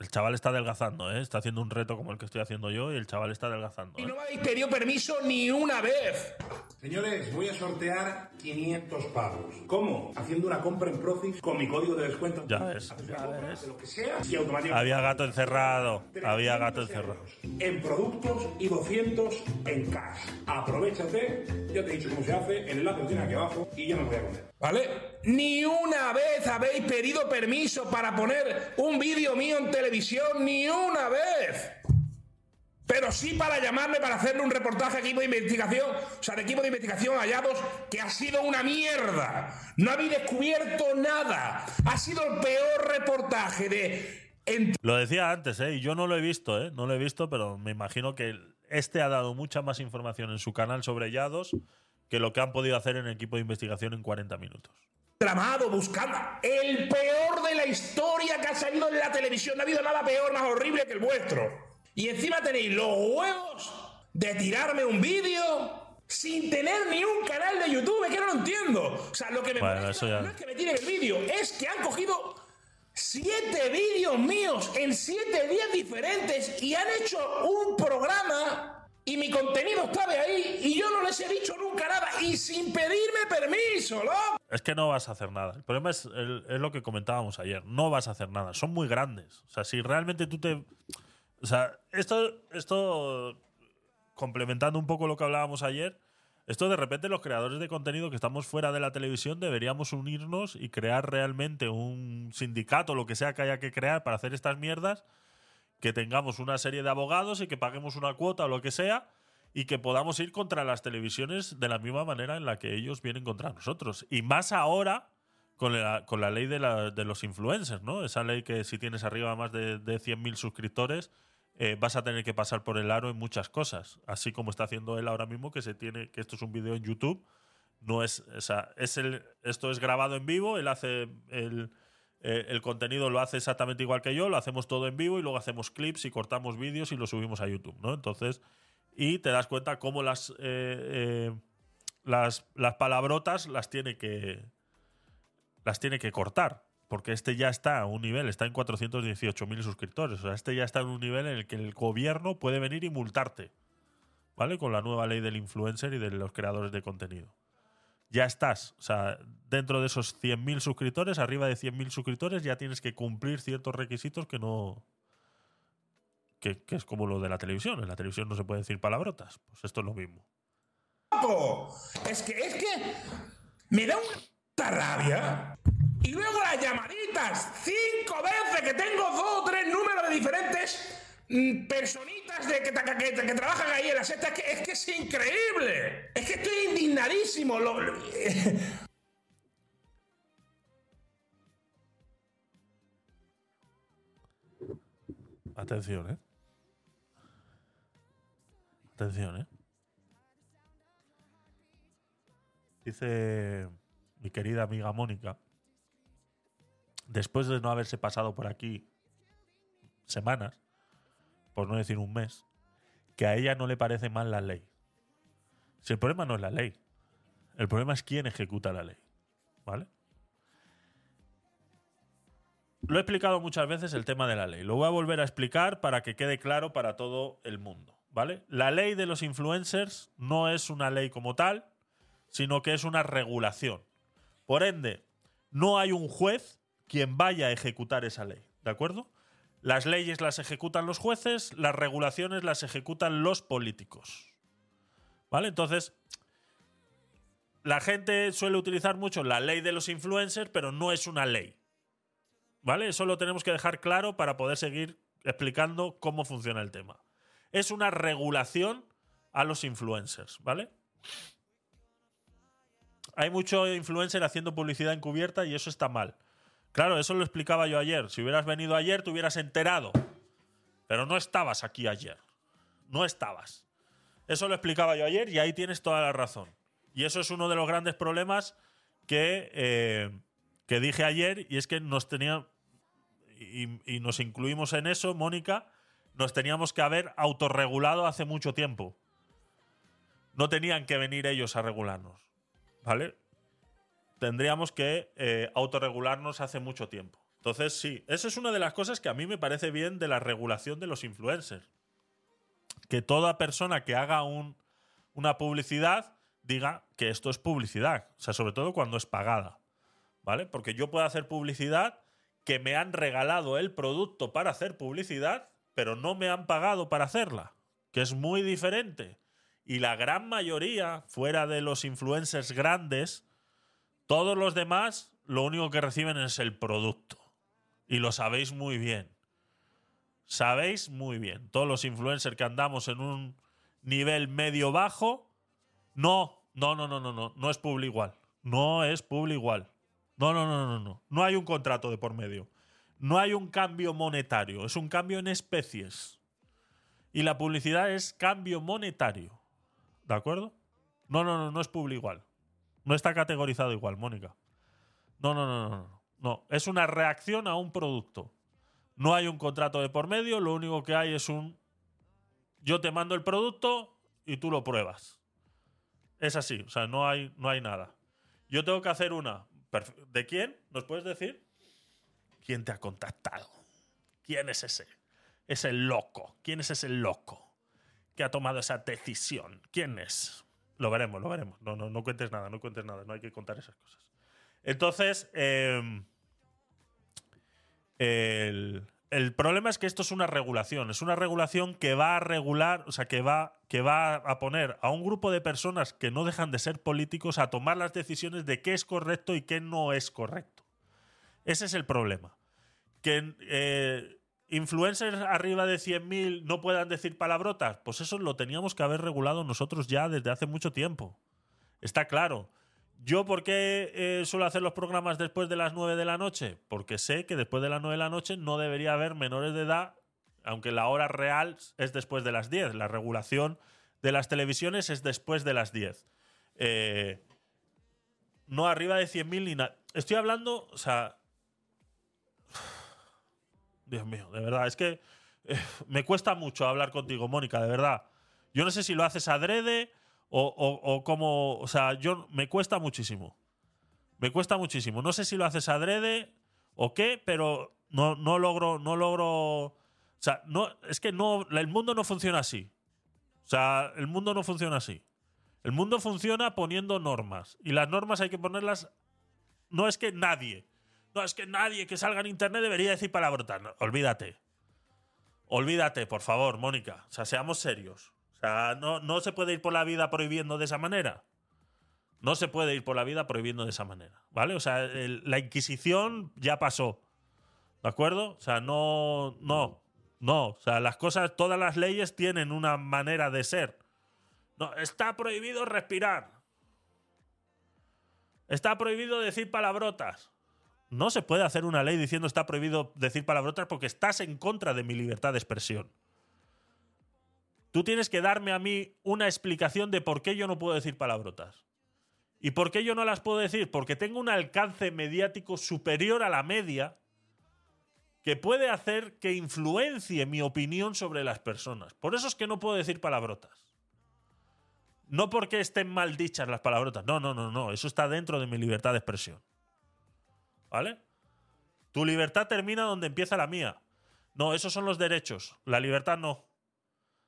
el chaval está adelgazando, ¿eh? Está haciendo un reto como el que estoy haciendo yo y el chaval está adelgazando. Y ¿eh? no me habéis pedido permiso ni una vez. Señores, voy a sortear 500 pavos. ¿Cómo? Haciendo una compra en Profit con mi código de descuento. Ya ves, ya ves. De lo que sea y automáticamente. Había gato encerrado. Había gato encerrado. En productos y 200 en cash. Aprovechate. Ya te he dicho cómo se hace. El enlace lo tienes aquí abajo y ya me voy a comer. ¿Vale? Ni una vez habéis pedido permiso para poner un vídeo mío en televisión. Ni una vez. Pero sí para llamarme para hacerle un reportaje a equipo de investigación, o sea, de equipo de investigación hallados, que ha sido una mierda. No habéis descubierto nada. Ha sido el peor reportaje de Lo decía antes, ¿eh? Y yo no lo he visto, ¿eh? No lo he visto, pero me imagino que este ha dado mucha más información en su canal sobre Yados que lo que han podido hacer en el equipo de investigación en 40 minutos. Tramado, buscando el peor de la historia que ha salido en la televisión. No ha habido nada peor, más horrible que el vuestro. Y encima tenéis los huevos de tirarme un vídeo sin tener ni un canal de YouTube, es que no lo entiendo. O sea, lo que me Bueno, ya. no es que me tiren el vídeo, es que han cogido siete vídeos míos en siete días diferentes y han hecho un programa y mi contenido estaba ahí y yo no les he dicho nunca nada y sin pedirme permiso, loco. Es que no vas a hacer nada. El problema es, el- es lo que comentábamos ayer. No vas a hacer nada. Son muy grandes. O sea, si realmente tú te. O sea, esto, esto complementando un poco lo que hablábamos ayer, Esto de repente los creadores de contenido que estamos fuera de la televisión deberíamos unirnos y crear realmente un sindicato, lo que sea que haya que crear para hacer estas mierdas, que tengamos una serie de abogados y que paguemos una cuota o lo que sea y que podamos ir contra las televisiones de la misma manera en la que ellos vienen contra nosotros. Y más ahora con la, con la ley de, la- de los influencers, ¿no? Esa ley que si tienes arriba más de, de 100.000 suscriptores eh, vas a tener que pasar por el aro en muchas cosas. Así como está haciendo él ahora mismo, que se tiene, que esto es un vídeo en YouTube. No es, o sea, es el, esto es grabado en vivo, él hace el, eh, el contenido lo hace exactamente igual que yo, lo hacemos todo en vivo y luego hacemos clips y cortamos vídeos y lo subimos a YouTube, ¿no? Entonces, y te das cuenta cómo las, eh, eh, las, las palabrotas las tiene que las tiene que cortar. Porque este ya está a un nivel, está en 418.000 suscriptores. O sea, este ya está en un nivel en el que el gobierno puede venir y multarte. ¿Vale? Con la nueva ley del influencer y de los creadores de contenido. Ya estás. O sea, dentro de esos 100.000 suscriptores, arriba de 100.000 suscriptores, ya tienes que cumplir ciertos requisitos que no. Que, es como lo de la televisión. En la televisión no se puede decir palabrotas. Pues esto es lo mismo. Es que, es que me da una rabia. Y luego las llamaditas, cinco veces que tengo dos o tres números de diferentes personitas de que, trabajan ahí en la secta. Es que, es increíble. Es que estoy indignadísimo. Atención, ¿eh? Atención, ¿eh? Dice mi querida amiga Mónica, después de no haberse pasado por aquí semanas, por no decir un mes, que a ella no le parece mal la ley. Si el problema no es la ley, el problema es quién ejecuta la ley, ¿vale? Lo he explicado muchas veces el tema de la ley. Lo voy a volver a explicar para que quede claro para todo el mundo, ¿vale? La ley de los influencers no es una ley como tal, sino que es una regulación. Por ende, no hay un juez quien vaya a ejecutar esa ley, ¿de acuerdo? Las leyes las ejecutan los jueces, las regulaciones las ejecutan los políticos. ¿Vale? Entonces, la gente suele utilizar mucho la ley de los influencers, pero no es una ley. ¿Vale? Eso lo tenemos que dejar claro para poder seguir explicando cómo funciona el tema. Es una regulación a los influencers, ¿vale? Hay mucho influencer haciendo publicidad encubierta y eso está mal. Claro, eso lo explicaba yo ayer. Si hubieras venido ayer, te hubieras enterado. Pero no estabas aquí ayer. No estabas. Eso lo explicaba yo ayer y ahí tienes toda la razón. Y eso es uno de los grandes problemas que, eh, que dije ayer y es que nos tenía y, y nos incluimos en eso, Mónica, nos teníamos que haber autorregulado hace mucho tiempo. No tenían que venir ellos a regularnos, ¿vale? Tendríamos que eh, autorregularnos hace mucho tiempo. Entonces, sí, eso es una de las cosas que a mí me parece bien de la regulación de los influencers. Que toda persona que haga un, una publicidad diga que esto es publicidad. O sea, sobre todo cuando es pagada. ¿Vale? Porque yo puedo hacer publicidad que me han regalado el producto para hacer publicidad, pero no me han pagado para hacerla. Que es muy diferente. Y la gran mayoría, fuera de los influencers grandes, todos los demás lo único que reciben es el producto. Y lo sabéis muy bien. Sabéis muy bien. Todos los influencers que andamos en un nivel medio bajo, no, no, no, no, no, no, no es publi igual. No es publi igual. No, no, no, no, no. No hay un contrato de por medio. No hay un cambio monetario. Es un cambio en especies. Y la publicidad es cambio monetario. ¿De acuerdo? No, no, no, no es publi igual. No está categorizado igual, Mónica. No, no, no, no, no. Es una reacción a un producto. No hay un contrato de por medio, lo único que hay es un yo te mando el producto y tú lo pruebas. Es así, o sea, no hay, no hay nada. Yo tengo que hacer una. ¿De quién? ¿Nos puedes decir? ¿Quién te ha contactado? ¿Quién es ese? Es el loco. ¿Quién es ese loco que ha tomado esa decisión? ¿Quién es? Lo veremos, lo veremos. No, no, no cuentes nada, no cuentes nada. No hay que contar esas cosas. Entonces, eh, el, el problema es que esto es una regulación, es una regulación que va a regular, o sea, que va, que va a poner a un grupo de personas que no dejan de ser políticos a tomar las decisiones de qué es correcto y qué no es correcto. Ese es el problema. Que eh, influencers arriba de 100.000 no puedan decir palabrotas, pues eso lo teníamos que haber regulado nosotros ya desde hace mucho tiempo. Está claro. ¿Yo por qué eh, suelo hacer los programas después de las 9 de la noche? Porque sé que después de las 9 de la noche no debería haber menores de edad, aunque la hora real es después de las 10. La regulación de las televisiones es después de las 10. Eh, no arriba de 100.000 ni nada. Estoy hablando, o sea... Dios mío, de verdad, es que eh, me cuesta mucho hablar contigo, Mónica, de verdad. Yo no sé si lo haces adrede o, o, o como, o sea, yo me cuesta muchísimo. Me cuesta muchísimo. No sé si lo haces adrede o qué, pero no, no logro, no logro. O sea, no, es que no, el mundo no funciona así. O sea, el mundo no funciona así. El mundo funciona poniendo normas. Y las normas hay que ponerlas. No es que nadie. No es que nadie que salga en internet debería decir palabrotas. Olvídate. Olvídate, por favor, Mónica. O sea, seamos serios. O sea, no, no se puede ir por la vida prohibiendo de esa manera. No se puede ir por la vida prohibiendo de esa manera. ¿Vale? O sea, la Inquisición ya pasó. ¿De acuerdo? O sea, no. No. No. O sea, las cosas, todas las leyes tienen una manera de ser. No, está prohibido respirar. Está prohibido decir palabrotas. No se puede hacer una ley diciendo está prohibido decir palabrotas porque estás en contra de mi libertad de expresión. Tú tienes que darme a mí una explicación de por qué yo no puedo decir palabrotas. ¿Y por qué yo no las puedo decir? Porque tengo un alcance mediático superior a la media que puede hacer que influencie mi opinión sobre las personas. Por eso es que no puedo decir palabrotas. No porque estén mal dichas las palabrotas. No, no, no, no. Eso está dentro de mi libertad de expresión. ¿Vale? Tu libertad termina donde empieza la mía. No, esos son los derechos. La libertad no.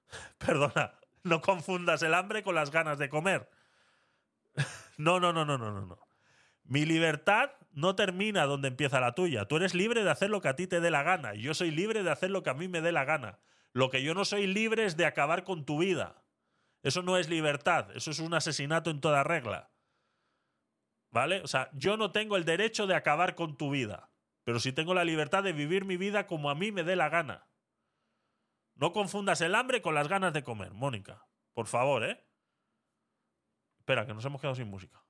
Perdona, no confundas el hambre con las ganas de comer. No, no, no, no, no, no, no. Mi libertad no termina donde empieza la tuya. Tú eres libre de hacer lo que a ti te dé la gana. Y yo soy libre de hacer lo que a mí me dé la gana. Lo que yo no soy libre es de acabar con tu vida. Eso no es libertad. Eso es un asesinato en toda regla. ¿Vale? O sea, yo no tengo el derecho de acabar con tu vida. Pero sí tengo la libertad de vivir mi vida como a mí me dé la gana. No confundas el hambre con las ganas de comer, Mónica. Por favor, ¿eh? Espera, que nos hemos quedado sin música.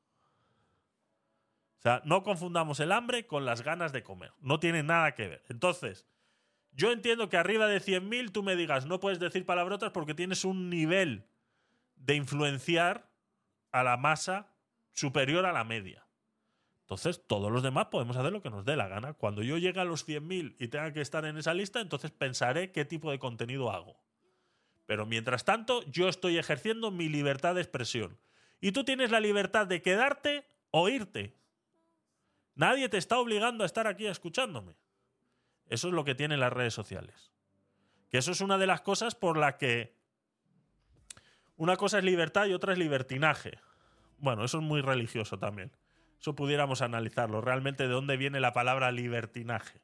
O sea, no confundamos el hambre con las ganas de comer. No tiene nada que ver. Entonces, yo entiendo que arriba de 100.000 tú me digas, no puedes decir palabrotas porque tienes un nivel de influenciar a la masa superior a la media. Entonces, todos los demás podemos hacer lo que nos dé la gana. Cuando yo llegue a los 100.000 y tenga que estar en esa lista, entonces pensaré qué tipo de contenido hago. Pero mientras tanto, yo estoy ejerciendo mi libertad de expresión. Y tú tienes la libertad de quedarte o irte. Nadie te está obligando a estar aquí escuchándome. Eso es lo que tienen las redes sociales. Que eso es una de las cosas por la que una cosa es libertad y otra es libertinaje. Bueno, eso es muy religioso también. Eso pudiéramos analizarlo. Realmente de dónde viene la palabra libertinaje.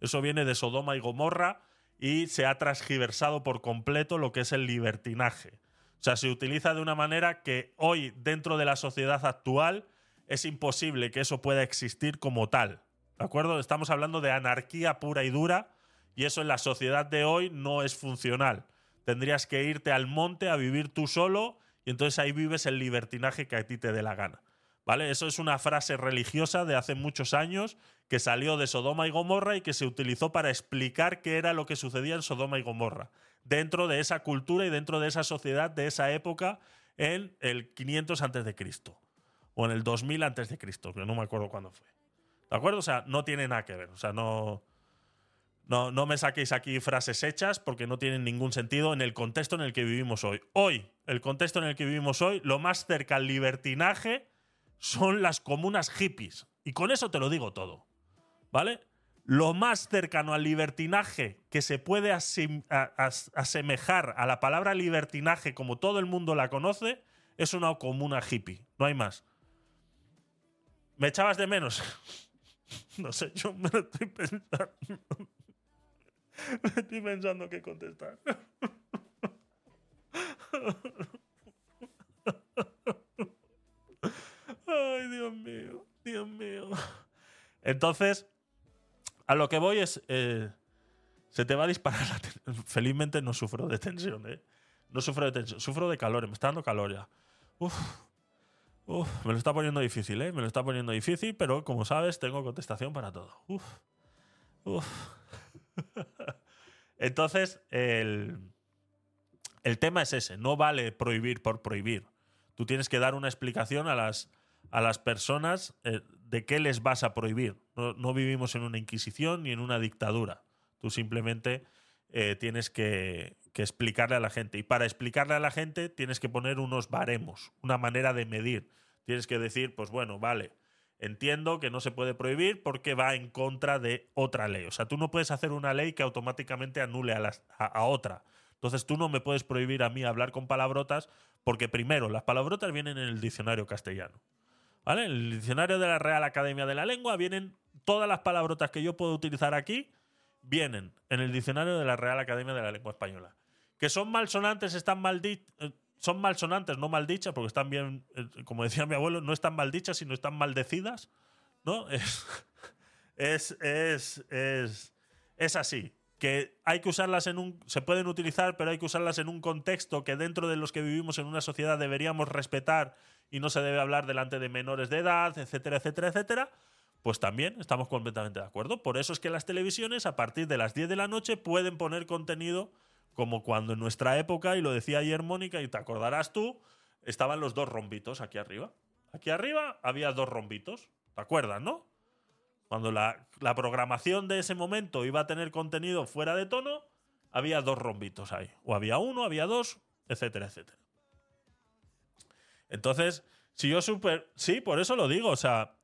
Eso viene de Sodoma y Gomorra y se ha transgiversado por completo lo que es el libertinaje. O sea, se utiliza de una manera que hoy, dentro de la sociedad actual, es imposible que eso pueda existir como tal. ¿De acuerdo? Estamos hablando de anarquía pura y dura y eso en la sociedad de hoy no es funcional. Tendrías que irte al monte a vivir tú solo entonces ahí vives el libertinaje que a ti te dé la gana. ¿Vale? Eso es una frase religiosa de hace muchos años que salió de Sodoma y Gomorra y que se utilizó para explicar qué era lo que sucedía en Sodoma y Gomorra, dentro de esa cultura y dentro de esa sociedad de esa época en el 500 antes de Cristo o en el 2000 antes de Cristo, que no me acuerdo cuándo fue. ¿De acuerdo? O sea, no tiene nada que ver. O sea, no, no, no me saquéis aquí frases hechas porque no tienen ningún sentido en el contexto en el que vivimos hoy. Hoy, el contexto en el que vivimos hoy, lo más cerca al libertinaje son las comunas hippies. Y con eso te lo digo todo. ¿Vale? Lo más cercano al libertinaje que se puede asemejar a la palabra libertinaje como todo el mundo la conoce es una comuna hippie. No hay más. ¿Me echabas de menos? No sé, yo me lo estoy pensando. Estoy pensando qué contestar. Ay, Dios mío, Dios mío. Entonces, a lo que voy es. eh, se te va a disparar la ten- Felizmente no sufro de tensión, ¿eh? No sufro de tensión, sufro de calor, me está dando calor ya. Uf, me lo está poniendo difícil, ¿eh? Me lo está poniendo difícil, pero como sabes, tengo contestación para todo. Uf, uf. Entonces, el, el tema es ese, no vale prohibir por prohibir. Tú tienes que dar una explicación a las, a las personas eh, de qué les vas a prohibir. No, vivimos en una inquisición ni en una dictadura. Tú simplemente eh, tienes que, que explicarle a la gente. Y para explicarle a la gente tienes que poner unos baremos, una manera de medir. Tienes que decir, pues bueno, vale, entiendo que no se puede prohibir porque va en contra de otra ley. O sea, tú no puedes hacer una ley que automáticamente anule a, las- a- otra. Entonces tú no me puedes prohibir a mí hablar con palabrotas porque primero, las palabrotas vienen en el diccionario castellano. ¿Vale? En el diccionario de la Real Academia de la Lengua vienen todas las palabrotas que yo puedo utilizar aquí, vienen en el diccionario de la Real Academia de la Lengua Española. Que son malsonantes, están mal di- eh, son malsonantes, no maldichas, porque están bien, eh, como decía mi abuelo, no están maldichas, sino están maldecidas. ¿No? Es, es, es, es, es así. Que hay que usarlas en un. Se pueden utilizar, pero hay que usarlas en un contexto que dentro de los que vivimos en una sociedad deberíamos respetar y no se debe hablar delante de menores de edad, etcétera, etcétera, etcétera. Pues también estamos completamente de acuerdo. Por eso es que las televisiones, a partir de las 10 de la noche, pueden poner contenido como cuando en nuestra época, y lo decía ayer Mónica, y te acordarás tú, estaban los dos rombitos aquí arriba. Aquí arriba había dos rombitos. ¿Te acuerdas, no? Cuando la, programación de ese momento iba a tener contenido fuera de tono, había dos rombitos ahí. O había uno, había dos, etcétera, etcétera. Entonces, si yo super. Sí, por eso lo digo. O sea,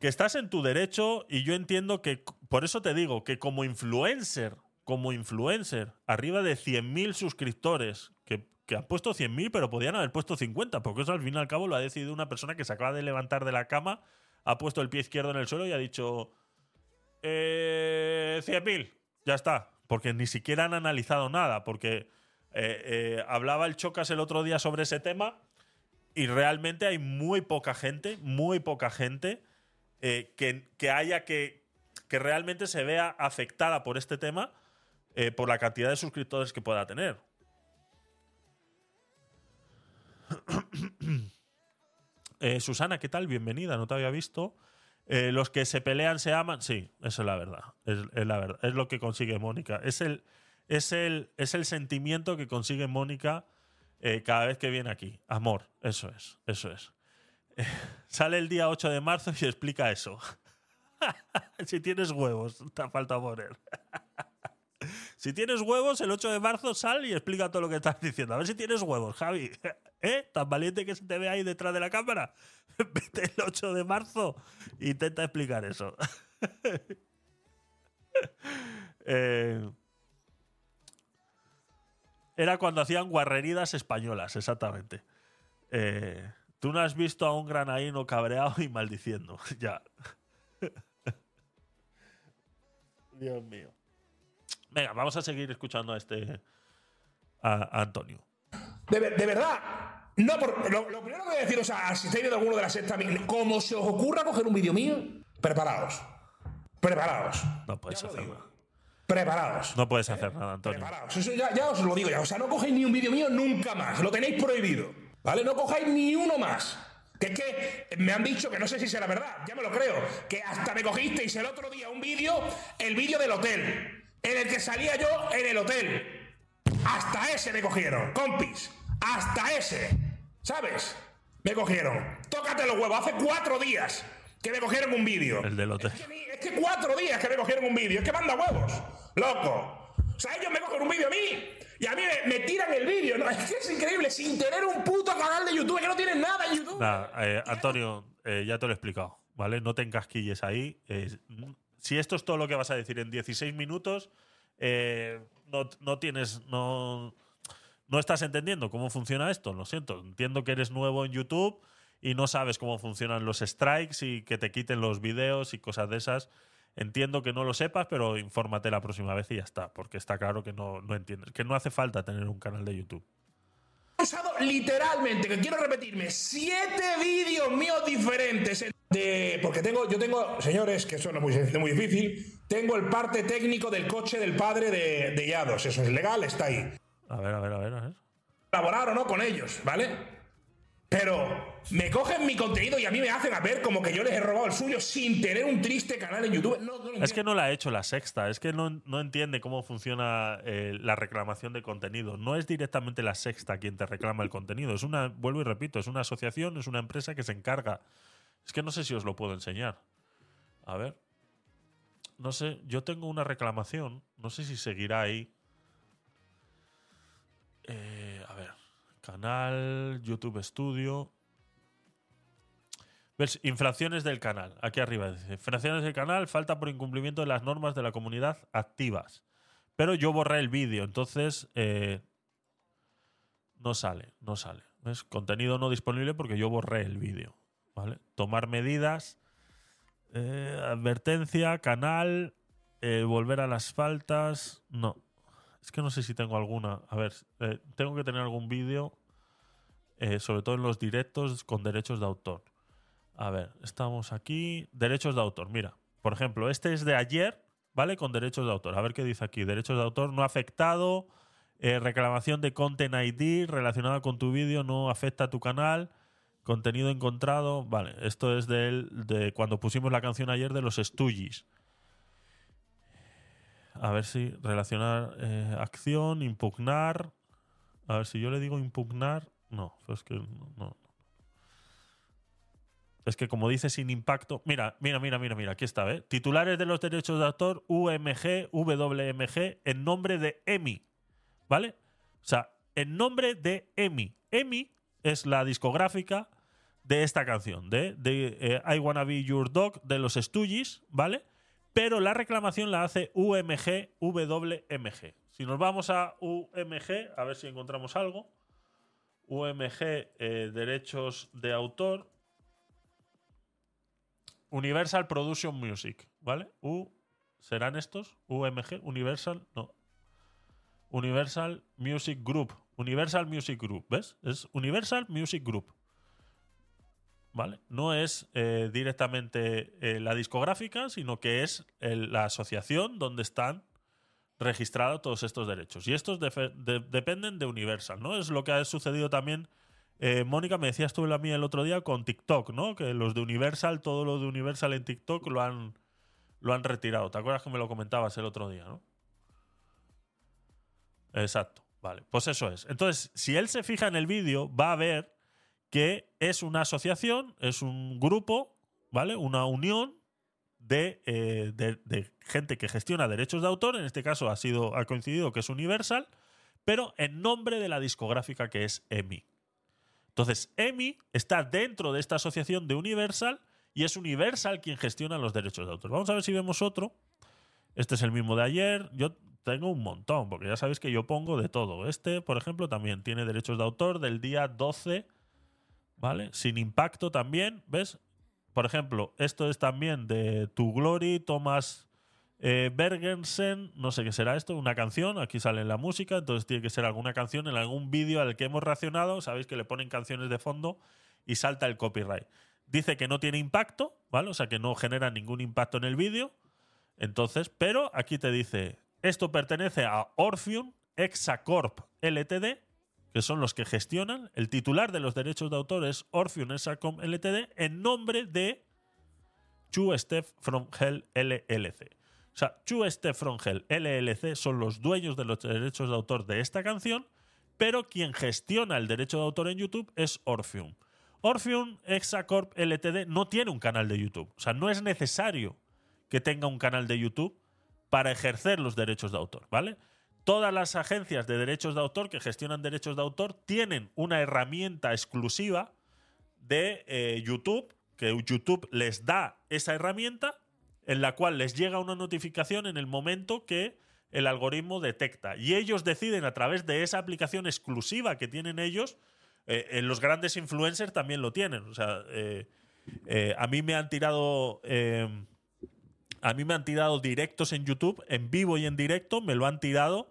que estás en tu derecho y yo entiendo que. Por eso te digo que como influencer, como influencer, arriba de 100.000 suscriptores, que, que han puesto 100.000, pero podían haber puesto 50, porque eso al fin y al cabo lo ha decidido una persona que se acaba de levantar de la cama, ha puesto el pie izquierdo en el suelo y ha dicho. Eh, 100.000, ya está. Porque ni siquiera han analizado nada, porque eh, eh, hablaba el Chocas el otro día sobre ese tema y realmente hay muy poca gente, muy poca gente eh, que, que haya que, que realmente se vea afectada por este tema eh, por la cantidad de suscriptores que pueda tener. Eh, Susana, ¿qué tal? Bienvenida, no te había visto. Eh, los que se pelean se aman. Sí, eso es la verdad. Es, la verdad. Es lo que consigue Mónica. Es el, es el, es el sentimiento que consigue Mónica cada vez que viene aquí. Amor, eso es, eso es. Sale el día 8 de marzo y explica eso. si tienes huevos, te falta poner. si tienes huevos, el 8 de marzo sal y explica todo lo que estás diciendo. A ver si tienes huevos, Javi. ¿Eh? Tan valiente que se te ve ahí detrás de la cámara. Vete el 8 de marzo e intenta explicar eso. Eh, era cuando hacían guarreridas españolas, exactamente. Eh, Tú no has visto a un granaíno cabreado y maldiciendo. ya. Dios mío. Venga, vamos a seguir escuchando a este. a, a Antonio. De, ver- de verdad. No, por- lo, lo primero que voy a deciros a si estáis viendo alguno de la secta, como se os ocurra coger un vídeo mío, preparaos. Preparaos. No puedes hacer nada. Preparaos. No puedes hacer nada, Antonio. Preparaos. Eso ya, ya os lo digo ya. O sea, no cogéis ni un vídeo mío nunca más. Lo tenéis prohibido. ¿Vale? No cojáis ni uno más. Que es que me han dicho que no sé si será verdad, ya me lo creo, que hasta me cogisteis el otro día un vídeo, el vídeo del hotel, en el que salía yo en el hotel. Hasta ese me cogieron, compis. Hasta ese. ¿Sabes? Me cogieron. Tócate los huevos. Hace cuatro días que me cogieron un vídeo. El del hotel. Es que cuatro días que me cogieron un vídeo. Es que manda huevos. Loco. O sea, ellos me cogen un vídeo a mí y a mí me, me tiran el vídeo. ¿no? Es que es increíble. Sin tener un puto canal de YouTube. Que no tienen nada en YouTube. Eh, Antonio, eh, ya te lo he explicado, ¿vale? No te encasquilles ahí. Eh, si esto es todo lo que vas a decir en 16 minutos, eh, no, no tienes. No, no estás entendiendo cómo funciona esto. Lo siento. Entiendo que eres nuevo en YouTube y no sabes cómo funcionan los strikes y que te quiten los vídeos y cosas de esas. Entiendo que no lo sepas, pero infórmate la próxima vez y ya está, porque está claro que no, no entiendes, que no hace falta tener un canal de YouTube. Literalmente, que quiero repetirme, siete vídeos míos diferentes. De, porque tengo, yo tengo, señores, que eso no es muy, muy difícil, tengo el parte técnico del coche del padre de, de Yados. Eso es legal, está ahí. A ver, a ver, a ver, a ver. Colaborar o no con ellos, ¿vale? Pero me cogen mi contenido y a mí me hacen a ver como que yo les he robado el suyo sin tener un triste canal en YouTube. No, no lo Es que no la ha hecho la sexta, es que no, no entiende cómo funciona eh, la reclamación de contenido. No es directamente la sexta quien te reclama el contenido. Es una, vuelvo y repito, es una asociación, es una empresa que se encarga. Es que no sé si os lo puedo enseñar. A ver. No sé, yo tengo una reclamación. No sé si seguirá ahí. Eh, a ver. Canal, YouTube Studio. ¿Ves? Infracciones del canal. Aquí arriba dice: Infracciones del canal, falta por incumplimiento de las normas de la comunidad activas. Pero yo borré el vídeo, entonces eh, no sale, no sale. ¿Ves? Contenido no disponible porque yo borré el vídeo. ¿Vale? Tomar medidas. eh, advertencia, canal. eh, volver a las faltas. No. Es que no sé si tengo alguna. A ver, eh, tengo que tener algún vídeo. sobre todo en los directos con derechos de autor. A ver, estamos aquí. Derechos de autor. Mira, por ejemplo, este es de ayer, ¿vale? Con derechos de autor. A ver qué dice aquí. Derechos de autor no afectado. reclamación de Content ID relacionada con tu vídeo no afecta a tu canal. Contenido encontrado. Vale, esto es del- de cuando pusimos la canción ayer de los Stooges. A ver si relacionar eh, acción, impugnar. A ver si yo le digo impugnar. No, es que no, no. Es que como dice sin impacto. Mira, mira, mira, mira, mira, aquí está, ¿eh? Titulares de los derechos de autor, UMG, WMG, en nombre de EMI. ¿Vale? O sea, en nombre de EMI. EMI es la discográfica de esta canción, de, de eh, I Wanna Be Your Dog, de los Stooges, ¿vale? Pero la reclamación la hace UMG, WMG. Si nos vamos a UMG, a ver si encontramos algo. UMG, eh, derechos de autor. Universal Production Music, ¿vale? U, ¿Serán estos? UMG, Universal, no. Universal Music Group. Universal Music Group, ¿ves? Es Universal Music Group. ¿Vale? No es eh, directamente eh, la discográfica, sino que es la asociación donde están registrados todos estos derechos. Y estos dependen de Universal, ¿no? Es lo que ha sucedido también. eh, Mónica, me decías tú la mía el otro día con TikTok, ¿no? Que los de Universal, todo lo de Universal en TikTok lo han, lo han retirado. ¿Te acuerdas que me lo comentabas el otro día, no? Exacto, vale. Pues eso es. Entonces, si él se fija en el vídeo, va a ver que es una asociación, es un grupo, ¿vale? Una unión de, eh, de- de gente que gestiona derechos de autor. En este caso ha, sido, ha coincidido que es Universal, pero en nombre de la discográfica que es EMI. Entonces, EMI está dentro de esta asociación de Universal y es Universal quien gestiona los derechos de autor. Vamos a ver si vemos otro. Este es el mismo de ayer. Yo tengo un montón, porque ya sabéis que yo pongo de todo. Este, por ejemplo, también tiene derechos de autor del día 12, ¿vale? Sin impacto también, ¿ves? Por ejemplo, esto es también de Tu Glory, Thomas eh, Bergensen, no sé qué será esto, una canción, aquí sale la música, entonces tiene que ser alguna canción en algún vídeo al que hemos reaccionado, sabéis que le ponen canciones de fondo y salta el copyright. Dice que no tiene impacto, ¿vale? O sea, que no genera ningún impacto en el vídeo. Entonces, pero aquí te dice, esto pertenece a Orpheum Exacorp LTD, que son los que gestionan. El titular de los derechos de autor es Orpheum Exacorp LTD en nombre de Chu Steph From Hell LLC. O sea, Chu Steph From Hell LLC son los dueños de los derechos de autor de esta canción, pero quien gestiona el derecho de autor en YouTube es Orpheum. Orpheum Exacorp LTD no tiene un canal de YouTube. O sea, no es necesario que tenga un canal de YouTube para ejercer los derechos de autor, ¿vale? Todas las agencias de derechos de autor que gestionan derechos de autor tienen una herramienta exclusiva de eh, YouTube, que YouTube les da esa herramienta en la cual les llega una notificación en el momento que el algoritmo detecta. Y ellos deciden a través de esa aplicación exclusiva que tienen ellos, eh, los grandes influencers también lo tienen. O sea, eh, a mí me han tirado... A mí me han tirado directos en YouTube, en vivo y en directo, me lo han tirado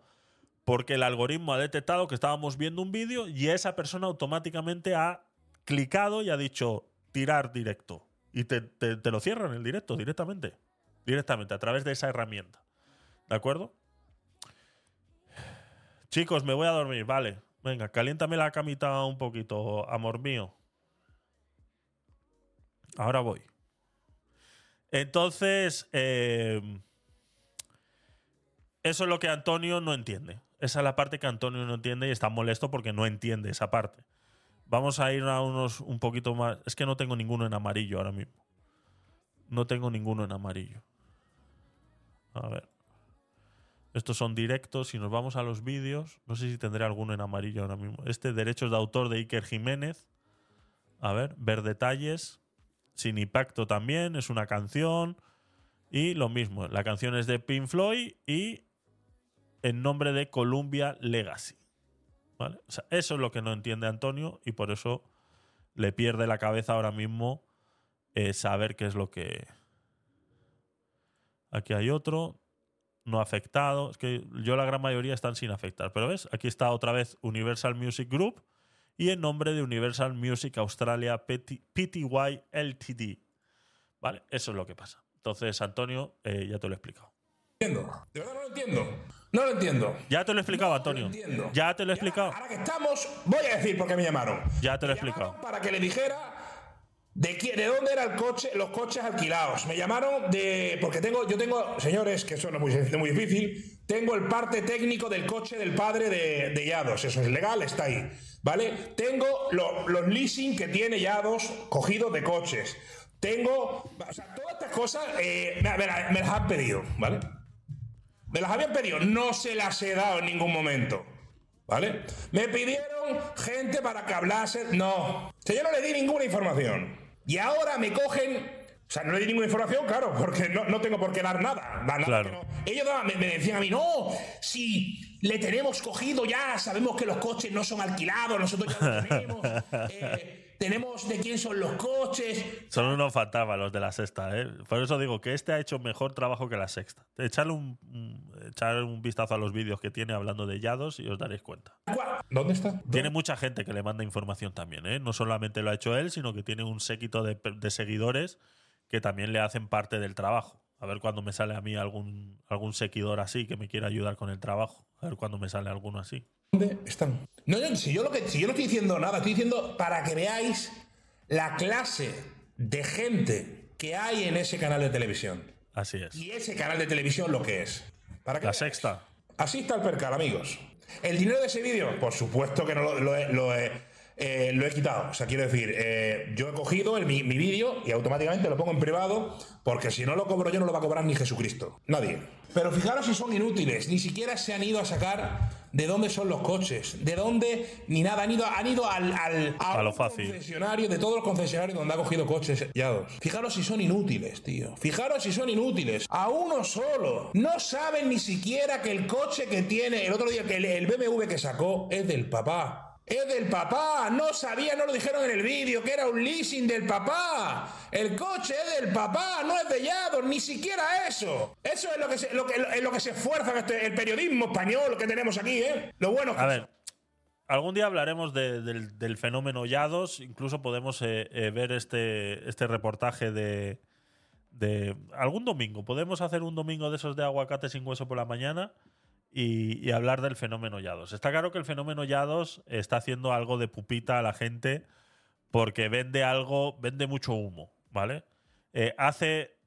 porque el algoritmo ha detectado que estábamos viendo un vídeo y esa persona automáticamente ha clicado y ha dicho tirar directo. Y te lo cierran el directo directamente. Directamente, a través de esa herramienta. ¿De acuerdo? Chicos, me voy a dormir, vale. Venga, caliéntame la camita un poquito, amor mío. Ahora voy. Entonces, eh, eso es lo que Antonio no entiende. Esa es la parte que Antonio no entiende y está molesto porque no entiende esa parte. Vamos a ir a unos un poquito más. Es que no tengo ninguno en amarillo ahora mismo. No tengo ninguno en amarillo. A ver. Estos son directos. Si nos vamos a los vídeos, no sé si tendré alguno en amarillo ahora mismo. Este, derechos de autor de Iker Jiménez. A ver, ver detalles. Sin impacto también, es una canción. Y lo mismo, la canción es de Pink Floyd y en nombre de Columbia Legacy. ¿Vale? Eso es lo que no entiende Antonio y por eso le pierde la cabeza ahora mismo eh, saber qué es lo que. Aquí hay otro, no afectado. Es que yo la gran mayoría están sin afectar. Pero ves, aquí está otra vez Universal Music Group y en nombre de Universal Music Australia PT PTY LTD. ¿Vale? Eso es lo que pasa. Entonces, Antonio, eh, ya te lo he explicado. entiendo. De verdad no lo entiendo. No lo entiendo. Ya te lo he explicado, Antonio. entiendo. Ya te lo he explicado. Ahora que estamos, voy a decir por qué me llamaron. Ya te lo he explicado. Para que le dijera de, qué- de dónde eran coche, los coches alquilados. Me llamaron de. Porque tengo, yo tengo, señores, que eso no es muy, muy difícil. Tengo el parte técnico del coche del padre de, de Yados. Eso es legal, está ahí. ¿Vale? Tengo lo- los leasing que tiene Yados cogidos de coches. Tengo. O sea, todas estas cosas eh, me, me la- me las han pedido, ¿vale? Me las habían pedido, no se las he dado en ningún momento. ¿Vale? Me pidieron gente para que hablase. No. O sea, yo no le di ninguna información. Y ahora me cogen. O sea, no le di ninguna información, claro, porque no, no tengo por qué dar nada. Da nada Claro. no. Ellos me, me decían a mí, no, si le tenemos cogido ya, sabemos que los coches no son alquilados, nosotros ya los tenemos. eh, tenemos de quién son los coches. Son unos fantasmas los de la sexta, ¿eh? Por eso digo que este ha hecho mejor trabajo que la sexta. Echarle un, un vistazo a los vídeos que tiene hablando de Yados y os daréis cuenta. ¿Dónde está? Tiene mucha gente que le manda información también, ¿eh? No solamente lo ha hecho él, sino que tiene un séquito de, de seguidores que también le hacen parte del trabajo. A ver cuándo me sale a mí algún, algún seguidor así que me quiera ayudar con el trabajo. A ver cuándo me sale alguno así. ¿Dónde están? No, yo- si, yo lo que, si yo no estoy diciendo nada, estoy diciendo para que veáis la clase de gente que hay en ese canal de televisión. Así es. Y ese canal de televisión lo que es. Para que La veáis. sexta. Así está el percal, amigos. ¿El dinero de ese vídeo? Por supuesto que no lo, lo lo he- eh, lo he quitado. O sea, quiero decir, eh, yo he cogido el- mi, mi vídeo y automáticamente lo pongo en privado porque si no lo cobro yo no lo va a cobrar ni Jesucristo. Nadie. Pero fijaros si son inútiles. Ni siquiera se han ido a sacar de dónde son los coches. De dónde ni nada. Han ido, han ido al, al A lo fácil. concesionario de todos los concesionarios donde ha cogido coches sellados. Fijaros si son inútiles, tío. Fijaros si son inútiles. A uno solo. No saben ni siquiera que el coche que tiene el otro día, que el, el BMW que sacó, es del papá. Es del papá. No sabía, no lo dijeron en el vídeo, que era un leasing del papá. El coche es del papá, no es de Yados, ni siquiera eso. Eso es lo que se, lo que, lo que se esfuerza este- el periodismo español que tenemos aquí, ¿eh? Lo bueno A ver, algún día hablaremos de- del, del fenómeno Yados. Incluso podemos eh, eh, ver este, este reportaje de, de. Algún domingo. Podemos hacer un domingo de esos de aguacate sin hueso por la mañana y, hablar del fenómeno Yados. Está claro que el fenómeno Yados está haciendo algo de pupita a la gente porque vende algo, vende mucho humo, ¿vale? Eh, hace.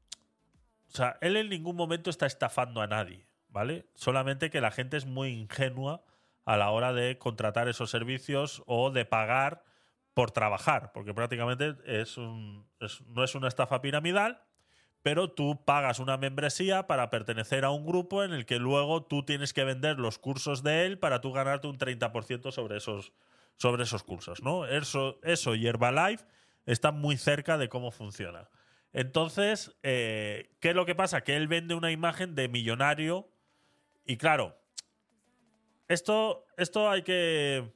O sea, él en ningún momento está estafando a nadie, ¿vale? Solamente que la gente es muy ingenua a la hora de contratar esos servicios o de pagar por trabajar, porque prácticamente es un, no es una estafa piramidal, pero tú pagas una membresía para pertenecer a un grupo en el que luego tú tienes que vender los cursos de él para tú ganarte un 30% sobre esos, sobre esos cursos, ¿no? Eso, eso y Herbalife están muy cerca de cómo funciona. Entonces, eh, ¿qué es lo que pasa? Que él vende una imagen de millonario y claro, esto, esto hay que...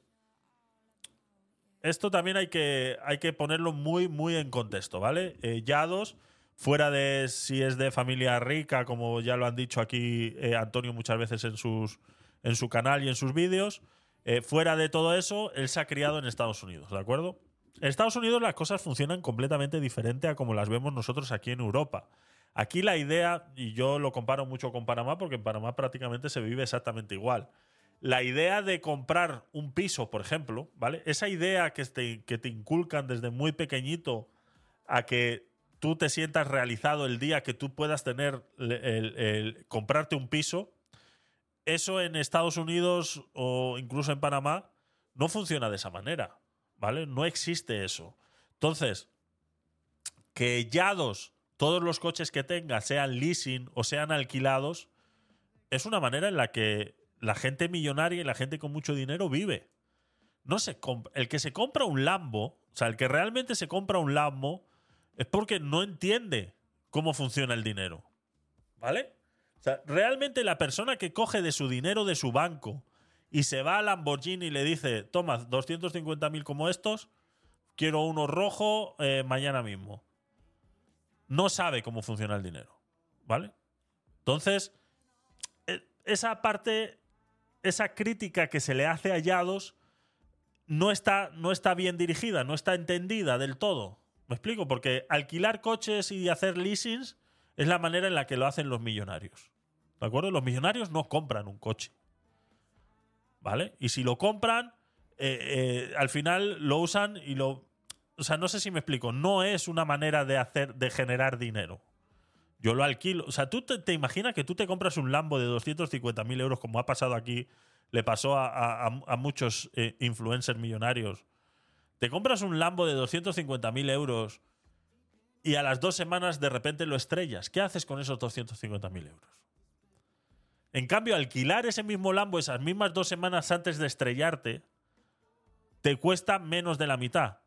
Esto también hay que, hay que ponerlo muy, muy en contexto, ¿vale? Eh, Yados, fuera de si es de familia rica, como ya lo han dicho aquí eh, Antonio muchas veces en, sus, en su canal y en sus vídeos, eh, fuera de todo eso, él se ha criado en Estados Unidos, ¿de acuerdo? En Estados Unidos las cosas funcionan completamente diferente a como las vemos nosotros aquí en Europa. Aquí la idea, y yo lo comparo mucho con Panamá, porque en Panamá prácticamente se vive exactamente igual. La idea de comprar un piso, por ejemplo, ¿vale? Esa idea que te, que te inculcan desde muy pequeñito a que tú te sientas realizado el día que tú puedas tener el, comprarte un piso, eso en Estados Unidos o incluso en Panamá no funciona de esa manera, ¿vale? No existe eso. Entonces, que Yados, todos los coches que tenga, sean leasing o sean alquilados, es una manera en la que la gente millonaria y la gente con mucho dinero vive. No se el que se compra un Lambo, o sea, el que realmente se compra un Lambo, es porque no entiende cómo funciona el dinero. ¿Vale? O sea, realmente la persona que coge de su dinero de su banco y se va a Lamborghini y le dice, toma, 250.000 como estos, quiero uno rojo eh, mañana mismo. No sabe cómo funciona el dinero. ¿Vale? Entonces, e- esa parte, esa crítica que se le hace a Yados no está, no está bien dirigida, no está entendida del todo. ¿Me explico? Porque alquilar coches y hacer leasings es la manera en la que lo hacen los millonarios. ¿De acuerdo? Los millonarios no compran un coche. ¿Vale? Y si lo compran, eh, eh, al final lo usan y lo. O sea, no sé si me explico. No es una manera de hacer, de generar dinero. Yo lo alquilo. O sea, tú te, imaginas que tú te compras un Lambo de 250.000 euros, como ha pasado aquí, le pasó a muchos eh, influencers millonarios. Te compras un Lambo de 250.000 euros y a las dos semanas de repente lo estrellas. ¿Qué haces con esos 250.000 euros? En cambio, alquilar ese mismo Lambo esas mismas dos semanas antes de estrellarte te cuesta menos de la mitad.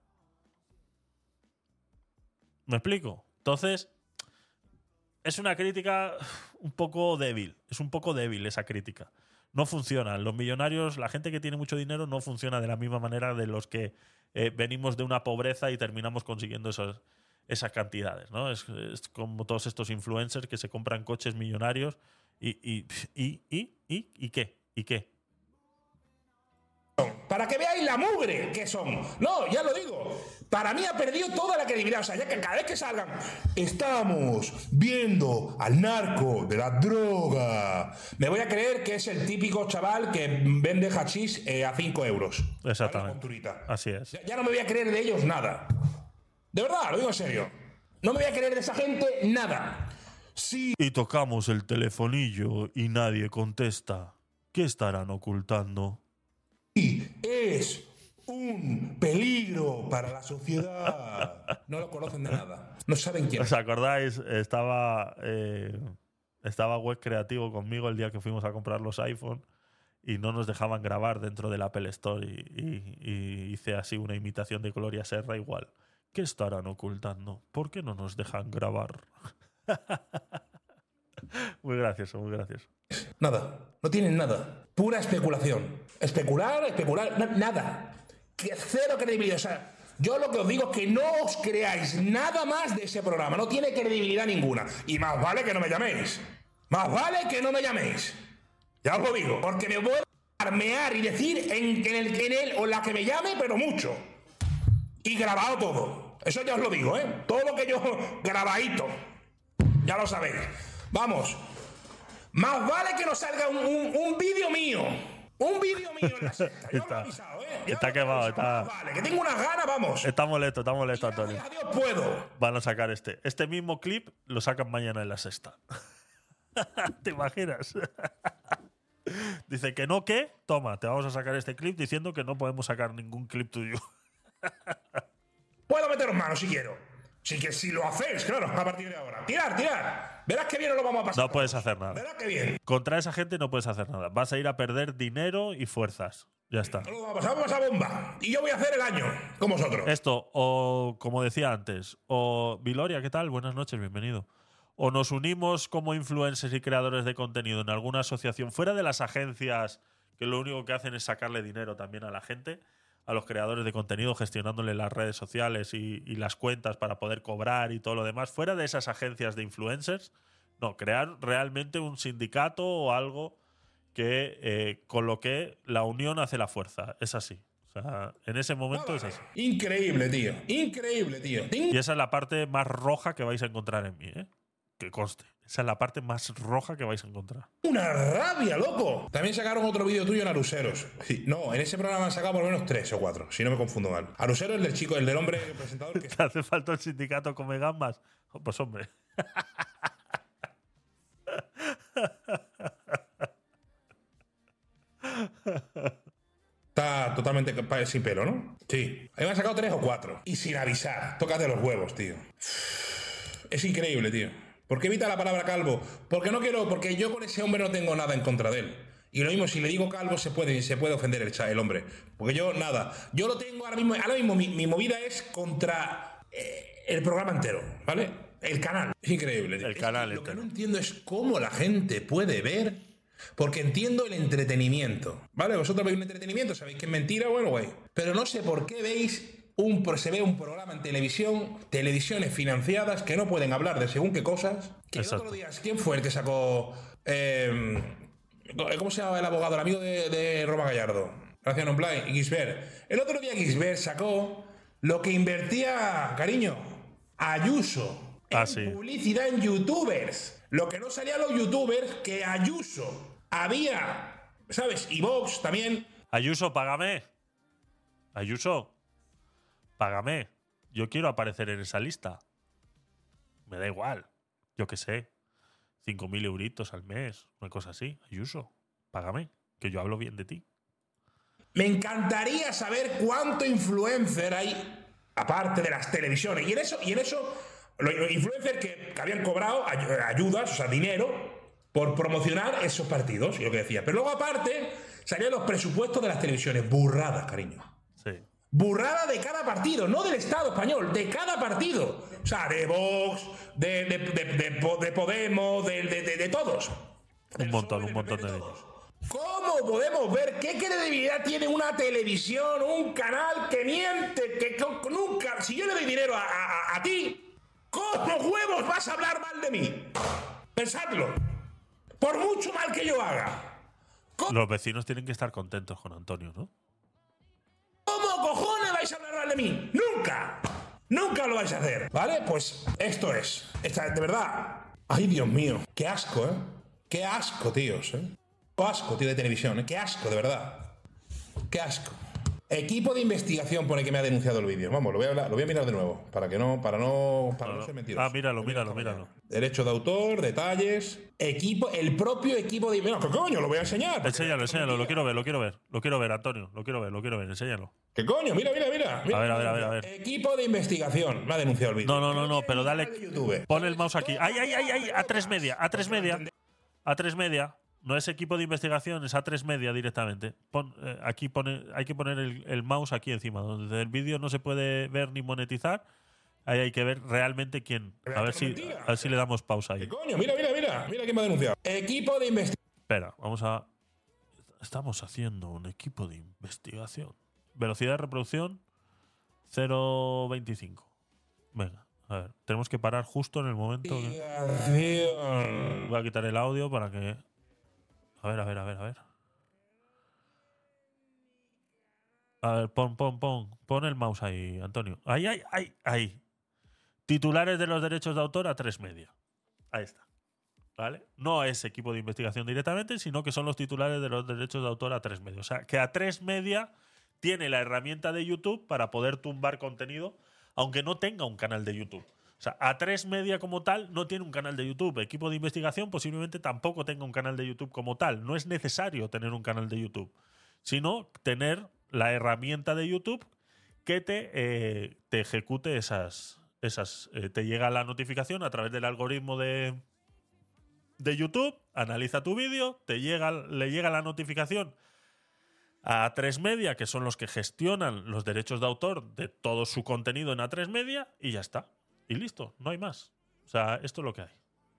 ¿Me explico? Entonces, es una crítica un poco débil. Es un poco débil esa crítica. No funciona. Los millonarios, la gente que tiene mucho dinero, no funciona de la misma manera de los que eh, venimos de una pobreza y terminamos consiguiendo esos- esas cantidades. ¿no? Es, como todos estos influencers que se compran coches millonarios y, y, y, y, ¿y qué? ¿Y qué? Para que veáis la mugre que son. No, ya lo digo. Para mí ha perdido toda la credibilidad. O sea, ya que cada vez que salgan, estamos viendo al narco de la droga. Me voy a creer que es el típico chaval que vende hachís eh, a 5 euros. Exactamente. Así es. Ya, ya no me voy a creer de ellos nada. De verdad, lo digo en serio. No me voy a creer de esa gente nada. Y tocamos el telefonillo y nadie contesta. ¿Qué estarán ocultando? Es un peligro para la sociedad. No lo conocen de nada. No saben quién ¿Os acordáis? Estaba, eh, estaba Web Creativo conmigo el día que fuimos a comprar los iPhone y no nos dejaban grabar dentro del Apple Store y, y- y hice así una imitación de Gloria Serra igual. ¿Qué estarán ocultando? ¿Por qué no nos dejan grabar? muy gracioso, muy gracioso. Nada, no tienen nada. Pura especulación. Especular, especular, na- nada. Cero credibilidad. O sea, yo lo que os digo es que no os creáis nada más de ese programa. No tiene credibilidad ninguna. Y más vale que no me llaméis. Más vale que no me llaméis. Ya os lo digo. Porque me voy a armear y decir en, en el, en él o la que me llame, pero mucho. Y grabado todo. Eso ya os lo digo, ¿eh? Todo lo que yo grabadito. Ya lo sabéis. Vamos. Más vale que nos salga un, un- un vídeo mío. Un vídeo mío en la secta. Yo os lo he Está, avisado, ¿eh? Ya está quemado, está, Vale, que tengo unas ganas, vamos. está molesto, está molesto, Antonio. puedo. Van a sacar este. Este mismo clip lo sacan mañana en la sexta. ¿Te imaginas? Dice que no, que toma, te vamos a sacar este clip diciendo que no podemos sacar ningún clip tuyo. Puedo meteros manos si quiero. Sí que si lo hacéis, claro, a partir de ahora. Tirar, tirar. Verás que bien nos lo vamos a pasar. No puedes hacer nada. Verás que bien. Contra esa gente no puedes hacer nada. Vas a ir a perder dinero y fuerzas. Ya está. Lo vamos a pasar, vamos a bomba. Y yo voy a hacer el año con vosotros. Esto, o como decía antes, o Viloria, ¿qué tal? Buenas noches, bienvenido. O nos unimos como influencers y creadores de contenido en alguna asociación fuera de las agencias que lo único que hacen es sacarle dinero también a la gente. A los creadores de contenido gestionándole las redes sociales y, y las cuentas para poder cobrar y todo lo demás, fuera de esas agencias de influencers, no, crear realmente un sindicato o algo que eh, con lo que la unión hace la fuerza. Es así. O sea, en ese momento es así. Increíble, tío. Increíble, tío. Y esa es la parte más roja que vais a encontrar en mí, ¿eh? Que conste. Esa es la parte más roja que vais a encontrar. Una rabia, loco. También sacaron otro vídeo tuyo en Aruseros. Sí, no, en ese programa han sacado por lo menos tres o cuatro, si no me confundo mal. Aruseros es del chico, el del hombre presentador que ¿Te hace falta el sindicato come gambas? Pues hombre. está totalmente sin pelo, ¿no? Sí. Ahí me han sacado tres o cuatro. Y sin avisar. Tócate los huevos, tío. Es increíble, tío. ¿Por qué evita la palabra calvo? Porque no quiero, porque yo con ese hombre no tengo nada en contra de él. Y lo mismo, si le digo calvo, se puede, se puede ofender el, el hombre. Porque yo, nada. Yo lo tengo ahora mismo. Ahora mismo mi, mi movida es contra eh, el programa entero, ¿vale? El canal. Es increíble. El Es canal que Lo que no entiendo es cómo la gente puede ver. Porque entiendo el entretenimiento. ¿Vale? Vosotros veis un entretenimiento, sabéis que es mentira, bueno, güey. Pero no sé por qué veis. Un, se ve un programa en televisión, televisiones financiadas que no pueden hablar de según qué cosas. Que el otro día, ¿quién fue el que sacó eh, ¿Cómo se llama el abogado? El amigo de, de Roma Gallardo. Gracias, non play. Gisbert. El otro día Gisbert sacó lo que invertía, cariño, Ayuso. Ah, en sí. publicidad en youtubers. Lo que no salía a los youtubers, que Ayuso había, ¿sabes? Y Vox también. Ayuso, págame. Ayuso, págame. Yo quiero aparecer en esa lista. Me da igual. Yo qué sé. 5.000 euritos al mes. Una cosa así. Ayuso, págame. Que yo hablo bien de ti. Me encantaría saber cuánto influencer hay, aparte de las televisiones. Y en eso, y en eso los influencers que, que habían cobrado ay- ayudas, o sea, dinero, por promocionar esos partidos, y lo que decía. Pero luego, aparte, salían los presupuestos de las televisiones. Burradas, cariño. Burrada de cada partido, no del Estado español, de cada partido. O sea, de Vox, de, de- de- de Po- de Podemos, de, todos. Un montón, un montón de ellos. ¿Cómo podemos ver qué credibilidad tiene una televisión, un canal que miente, que nunca, si yo le doy dinero a, a- a- a ti, ¿cómo huevos vas a hablar mal de mí? Pensadlo. Por mucho mal que yo haga. Los vecinos tienen que estar contentos con Antonio, ¿no? ¿Cómo cojones vais a hablar mal de mí? ¡Nunca! Nunca lo vais a hacer, ¿vale? Pues esto es. Esta, de verdad. Ay, Dios mío. Qué asco, ¿eh? Qué asco, tíos, ¿eh? Qué asco, tío, de televisión, ¿eh? Qué asco, de verdad. Qué asco. Equipo de investigación pone que me ha denunciado el vídeo. Vamos, lo voy a, hablar- lo voy a mirar de nuevo. Para que no, para no, para no, ser mentiroso. Ah, míralo, míralo, míralo. Derecho de autor, detalles. Equipo, el propio equipo de. Mira, ¿qué coño? Lo voy a enseñar. Enséñalo, enséñalo. Lo quiero ver, lo quiero ver. Lo quiero ver, Antonio. Lo quiero ver, lo quiero ver. Enséñalo. ¿Qué coño? Mira, mira, mira. mira. A ver, a ver, a ver, a ver. Equipo de investigación. Me ha denunciado el vídeo. No, no, no, no, pero dale. Pon el mouse aquí. ¡Ay, ay, ay, ay! A tres media, a tres media. A tres media. No es equipo de investigación, es a tres media directamente. Pon, eh, aquí pone, hay que poner el, el mouse aquí encima. Donde el vídeo no se puede ver ni monetizar. Ahí hay que ver realmente quién. A ver si, a ver si le damos pausa ahí. Coño, mira, mira, mira. Mira quién me ha denunciado. Equipo de investigación. Espera, vamos a. Estamos haciendo un equipo de investigación. Velocidad de reproducción 0.25. Venga, a ver. Tenemos que parar justo en el momento. que- Voy a quitar el audio para que. A ver, a ver, a ver, a ver. A ver, pon, pon, pon. Pon el mouse ahí, Antonio. Ahí, ahí, ahí, ahí. Titulares de los derechos de autor a tres media. Ahí está. ¿Vale? No es equipo de investigación directamente, sino que son los titulares de los derechos de autor a tres media. O sea, que a tres media tiene la herramienta de YouTube para poder tumbar contenido, aunque no tenga un canal de YouTube. O sea, a tres media como tal no tiene un canal de YouTube. Equipo de investigación posiblemente tampoco tenga un canal de YouTube como tal. No es necesario tener un canal de YouTube, sino tener la herramienta de YouTube que te, eh, te ejecute esas. esas eh, te llega la notificación a través del algoritmo de, de YouTube, analiza tu vídeo, te llega, le llega la notificación a A3 Media, que son los que gestionan los derechos de autor de todo su contenido en A3 Media, y ya está. Y listo, no hay más. O sea, esto es lo que hay.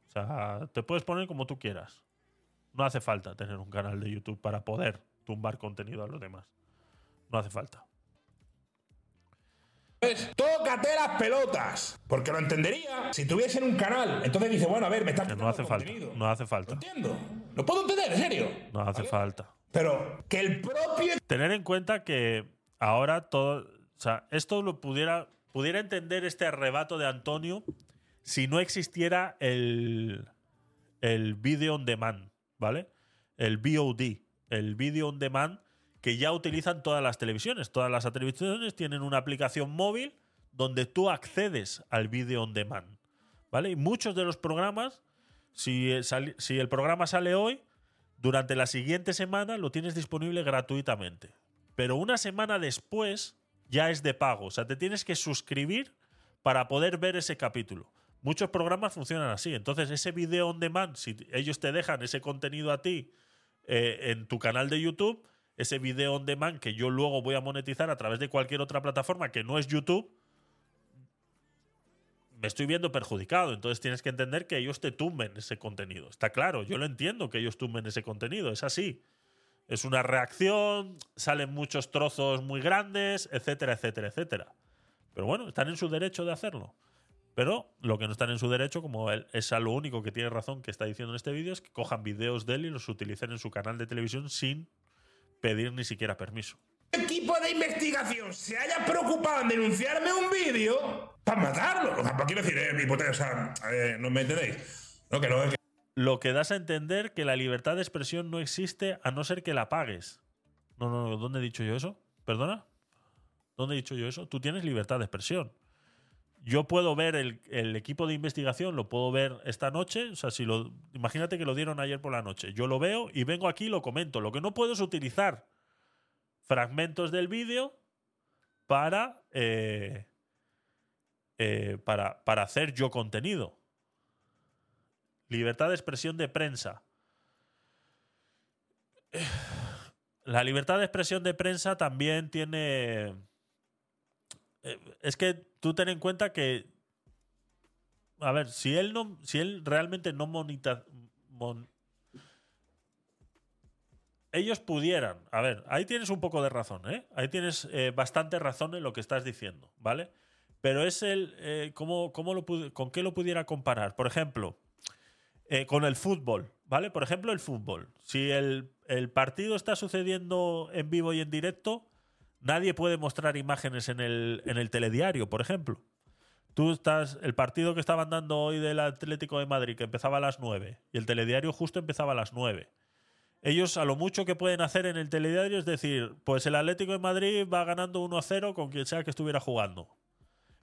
O sea, te puedes poner como tú quieras. No hace falta tener un canal de YouTube para poder tumbar contenido a los demás. No hace falta. ¿Sabes? Tócate las pelotas. Porque lo entendería si tuviesen un canal. Entonces dice, bueno, a ver, me está No hace falta. No hace falta. entiendo. Lo puedo entender, en serio. No hace falta. Pero que el propio. Tener en cuenta que ahora todo. O sea, esto lo pudiera. Pudiera entender este arrebato de Antonio si no existiera el. El video on demand, ¿vale? El VOD. El video on demand que ya utilizan todas las televisiones. Todas las televisiones tienen una aplicación móvil donde tú accedes al video on demand. ¿Vale? Y muchos de los programas, si, eh, si el programa sale hoy, durante la siguiente semana lo tienes disponible gratuitamente. Pero una semana después ya es de pago. O sea, te tienes que suscribir para poder ver ese capítulo. Muchos programas funcionan así. Entonces, ese video on demand, si ellos te dejan ese contenido a ti eh, en tu canal de YouTube, ese video on demand que yo luego voy a monetizar a través de cualquier otra plataforma que no es YouTube, me estoy viendo perjudicado. Entonces tienes que entender que ellos te tumben ese contenido. Está claro, yo lo entiendo que ellos tumben ese contenido, es así. Es una reacción, salen muchos trozos muy grandes, etcétera, etcétera, etcétera. Pero bueno, están en su derecho de hacerlo. Pero lo que no están en su derecho, como él es a lo único que tiene razón que está diciendo en este vídeo, es que cojan videos de él y los utilicen en su canal de televisión sin pedir ni siquiera permiso. equipo de investigación se haya preocupado en denunciarme un vídeo para matarlo. O pues quiero decir, eh, eh, ¿no me entendéis? No, que no, que Lo que das a entender que la libertad de expresión no existe a no ser que la pagues. No, no, no, ¿dónde he dicho yo eso? ¿Perdona? ¿Dónde he dicho yo eso? Tú tienes libertad de expresión. Yo puedo ver el, equipo de investigación, lo puedo ver esta noche. O sea, si lo. Imagínate que lo dieron ayer por la noche. Yo lo veo y vengo aquí y lo comento. Lo que no puedo es utilizar fragmentos del vídeo para. eh, eh, para, para hacer yo contenido. Libertad de expresión de prensa. La libertad de expresión de prensa también tiene. eh, Es que tú ten en cuenta que. A ver, si él no. Si él realmente no monita. mon- ellos pudieran. A ver, ahí tienes un poco de razón, ¿eh? Ahí tienes eh, bastante razón en lo que estás diciendo, ¿vale? Pero es el. eh, ¿cómo, cómo lo ¿Con qué lo pudiera comparar? Por ejemplo, eh, con el fútbol, ¿vale? Por ejemplo, el fútbol. Si el, partido está sucediendo en vivo y en directo, nadie puede mostrar imágenes en el, en el telediario, por ejemplo. Tú estás. El partido que estaban dando hoy del Atlético de Madrid, que empezaba a las 9, y el telediario justo empezaba a las 9. Ellos a lo mucho que pueden hacer en el telediario es decir, pues el Atlético de Madrid va ganando 1 a 0 con quien sea que estuviera jugando.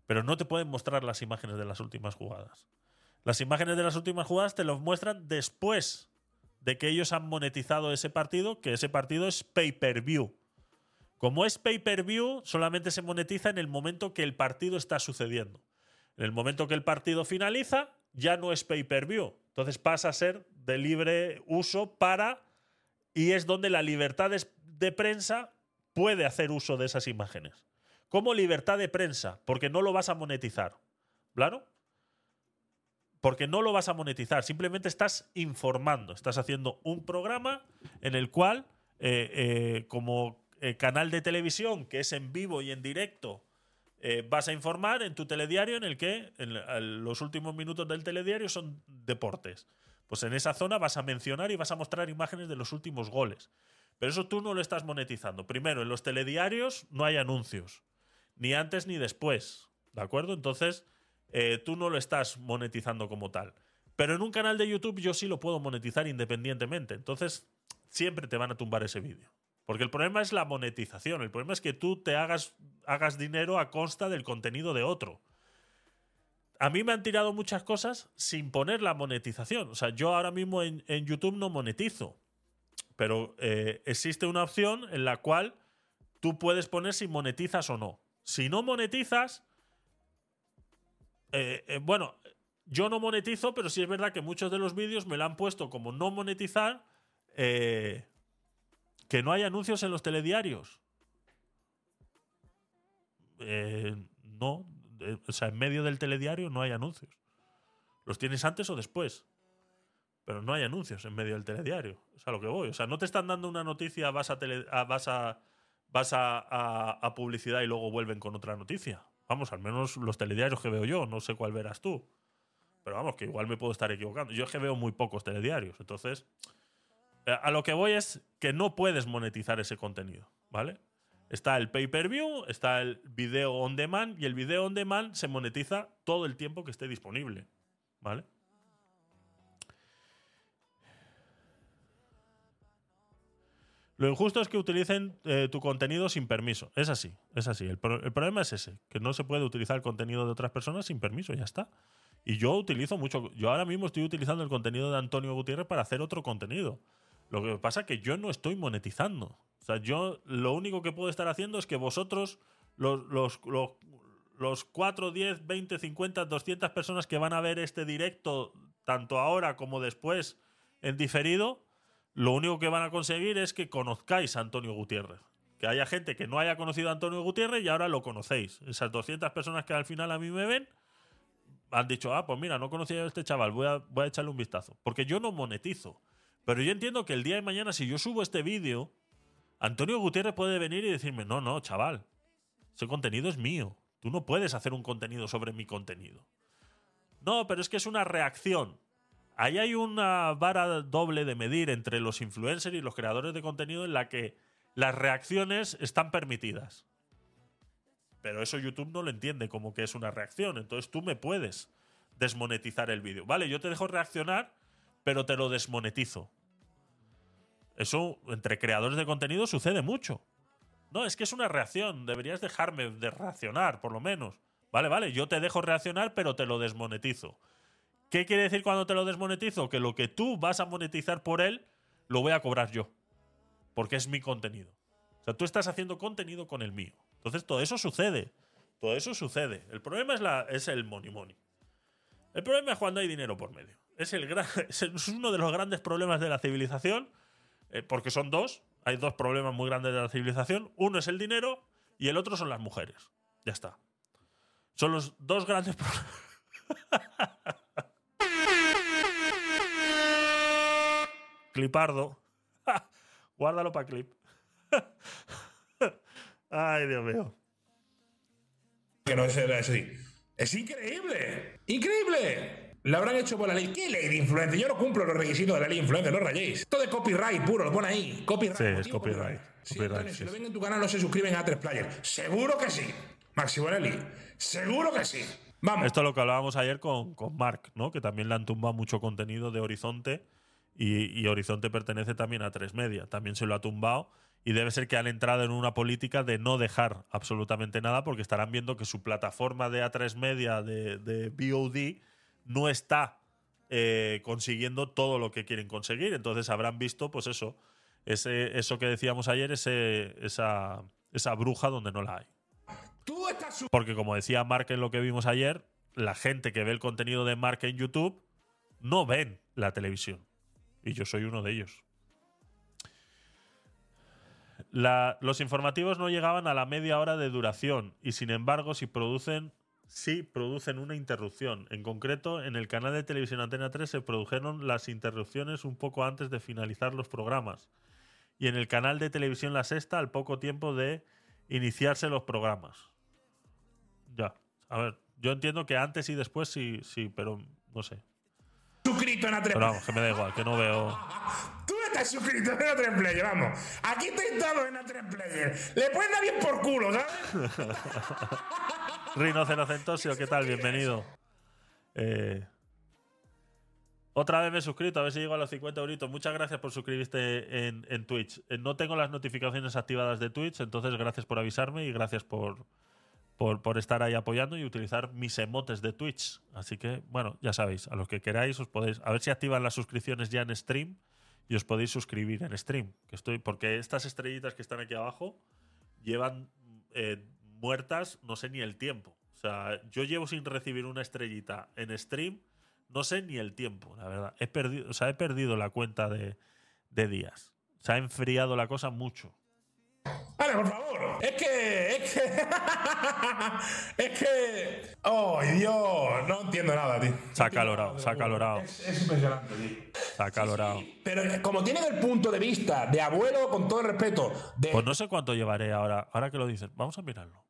Pero no te pueden mostrar las imágenes de las últimas jugadas. Las imágenes de las últimas jugadas te los muestran después de que ellos han monetizado ese partido, que ese partido es pay-per-view. Como es pay-per-view, solamente se monetiza en el momento que el partido está sucediendo. En el momento que el partido finaliza, ya no es pay-per-view. Entonces pasa a ser de libre uso para... Y es donde la libertad de, prensa puede hacer uso de esas imágenes. Como libertad de prensa, porque no lo vas a monetizar. ¿Claro? Porque no lo vas a monetizar, simplemente estás informando, estás haciendo un programa en el cual, eh, eh, como eh, canal de televisión que es en vivo y en directo, vas a informar en tu telediario en el que los últimos minutos del telediario son deportes. Pues en esa zona vas a mencionar y vas a mostrar imágenes de los últimos goles. Pero eso tú no lo estás monetizando. Primero, en los telediarios no hay anuncios, ni antes ni después. ¿De acuerdo? Entonces, eh, tú no lo estás monetizando como tal. Pero en un canal de YouTube yo sí lo puedo monetizar independientemente. Entonces, siempre te van a tumbar ese vídeo. Porque el problema es la monetización. El problema es que tú te hagas, hagas dinero a costa del contenido de otro. A mí me han tirado muchas cosas sin poner la monetización. O sea, yo ahora mismo en, en YouTube no monetizo. Pero eh, existe una opción en la cual tú puedes poner si monetizas o no. Si no monetizas, eh, eh, bueno, yo no monetizo, pero sí es verdad que muchos de los vídeos me lo han puesto como no monetizar, eh, que no hay anuncios en los telediarios. Eh, no, eh, o sea, en medio del telediario no hay anuncios. Los tienes antes o después. Pero no hay anuncios en medio del telediario. Es a lo que voy. O sea, no te están dando una noticia, vas a, tele- a- vas a, vas a publicidad y luego vuelven con otra noticia. Vamos, al menos los telediarios que veo yo, no sé cuál verás tú. Pero vamos, que igual me puedo estar equivocando. Yo es que veo muy pocos telediarios. Entonces, eh, a lo que voy es que no puedes monetizar ese contenido, ¿vale? Está el pay-per-view, está el video on demand y el video on demand se monetiza todo el tiempo que esté disponible, ¿vale? Lo injusto es que utilicen eh, tu contenido sin permiso. Es así, es así. El, pro- el problema es ese, que no se puede utilizar el contenido de otras personas sin permiso, ya está. Y yo utilizo mucho, yo ahora mismo estoy utilizando el contenido de Antonio Gutiérrez para hacer otro contenido. Lo que pasa es que yo no estoy monetizando. O sea, yo lo único que puedo estar haciendo es que vosotros, los, los, los, los 4, 10, 20, 50, 200 personas que van a ver este directo, tanto ahora como después en diferido, lo único que van a conseguir es que conozcáis a Antonio Gutiérrez. Que haya gente que no haya conocido a Antonio Gutiérrez y ahora lo conocéis. Esas 200 personas que al final a mí me ven han dicho, ah, pues mira, no conocía a este chaval, voy a, voy a echarle un vistazo. Porque yo no monetizo. Pero yo entiendo que el día de mañana, si yo subo este vídeo, Antonio Gutiérrez puede venir y decirme, no, no, chaval, ese contenido es mío. Tú no puedes hacer un contenido sobre mi contenido. No, pero es que es una reacción. Ahí hay una vara doble de medir entre los influencers y los creadores de contenido en la que las reacciones están permitidas. Pero eso YouTube no lo entiende como que es una reacción. Entonces tú me puedes desmonetizar el vídeo. Vale, yo te dejo reaccionar, pero te lo desmonetizo. Eso entre creadores de contenido sucede mucho. No, es que es una reacción. Deberías dejarme de reaccionar, por lo menos. Vale, vale, yo te dejo reaccionar, pero te lo desmonetizo. ¿Qué quiere decir cuando te lo desmonetizo? Que lo que tú vas a monetizar por él, lo voy a cobrar yo. Porque es mi contenido. O sea, tú estás haciendo contenido con el mío. Entonces todo eso sucede. Todo eso sucede. El problema es, la, es el money money. El problema es cuando hay dinero por medio. Es, el es uno de los grandes problemas de la civilización, eh, porque son dos. Hay dos problemas muy grandes de la civilización. Uno es el dinero y el otro son las mujeres. Ya está. Son los dos grandes problemas. Clipardo. Guárdalo para clip. Ay, Dios mío. Que no es así. Es increíble. ¡Increíble! Lo habrán hecho por la ley. ¿Qué ley de influencia? Yo no cumplo los requisitos de la ley de influencia, no rayéis. Todo es copyright puro, lo pone ahí. Copyright. Sí, es copyright. Sí, Copyright, Antonio, sí, si lo ven en tu canal no se suscriben a tres players. Seguro que sí. Maxi Bonelli. Seguro que sí. Vamos. Esto es lo que hablábamos ayer con, con Mark, ¿no? Que también le han tumbado mucho contenido de Horizonte. Y, y Horizonte pertenece también a Tres Media. También se lo ha tumbado. Y debe ser que han entrado en una política de no dejar absolutamente nada porque estarán viendo que su plataforma de A3 Media, de, de VOD, no está eh, consiguiendo todo lo que quieren conseguir. Entonces habrán visto, pues eso, ese, eso que decíamos ayer, ese, esa, esa bruja donde no la hay. Porque como decía Mark en lo que vimos ayer, la gente que ve el contenido de Mark en YouTube no ven la televisión. Y yo soy uno de ellos. Los informativos no llegaban a la media hora de duración y sin embargo si producen sí producen una interrupción. En concreto, en el canal de televisión Antena 3 se produjeron las interrupciones un poco antes de finalizar los programas. Y en el canal de televisión La Sexta al poco tiempo de iniciarse los programas. Ya. A ver, yo entiendo que antes y después sí, sí, pero no sé. Suscrito en A3 Pero vamos, que me da igual, que no veo. Tú estás suscrito en A3 Player, vamos. Aquí estoy todo en A3 Player. Le puedes dar bien por culo, ¿sabes? Rinocenocentosio, ¿qué tal? Bienvenido. Eh, otra vez me he suscrito, a ver si llego a los 50 euritos. Muchas gracias por suscribirte en, en Twitch. Eh, no tengo las notificaciones activadas de Twitch, entonces gracias por avisarme y gracias por, por, por estar ahí apoyando y utilizar mis emotes de Twitch. Así que, bueno, ya sabéis, a los que queráis os podéis. A ver si activan las suscripciones ya en stream y os podéis suscribir en stream. Que estoy, porque estas estrellitas que están aquí abajo llevan eh, muertas no sé ni el tiempo. O sea, yo llevo sin recibir una estrellita en stream, no sé ni el tiempo, la verdad. He perdido, o sea, he perdido la cuenta de, de días. Se ha enfriado la cosa mucho. Vale, por favor. Es que. Es que. es que. ¡Oh, Dios! No entiendo nada, tío. Se ha calorado, se ha calorado. Es, es impresionante, tío. Se ha calorado. Pero eh, como tienen el punto de vista de abuelo, con todo el respeto, de. Pues no sé cuánto llevaré ahora. Ahora que lo dices, vamos a mirarlo.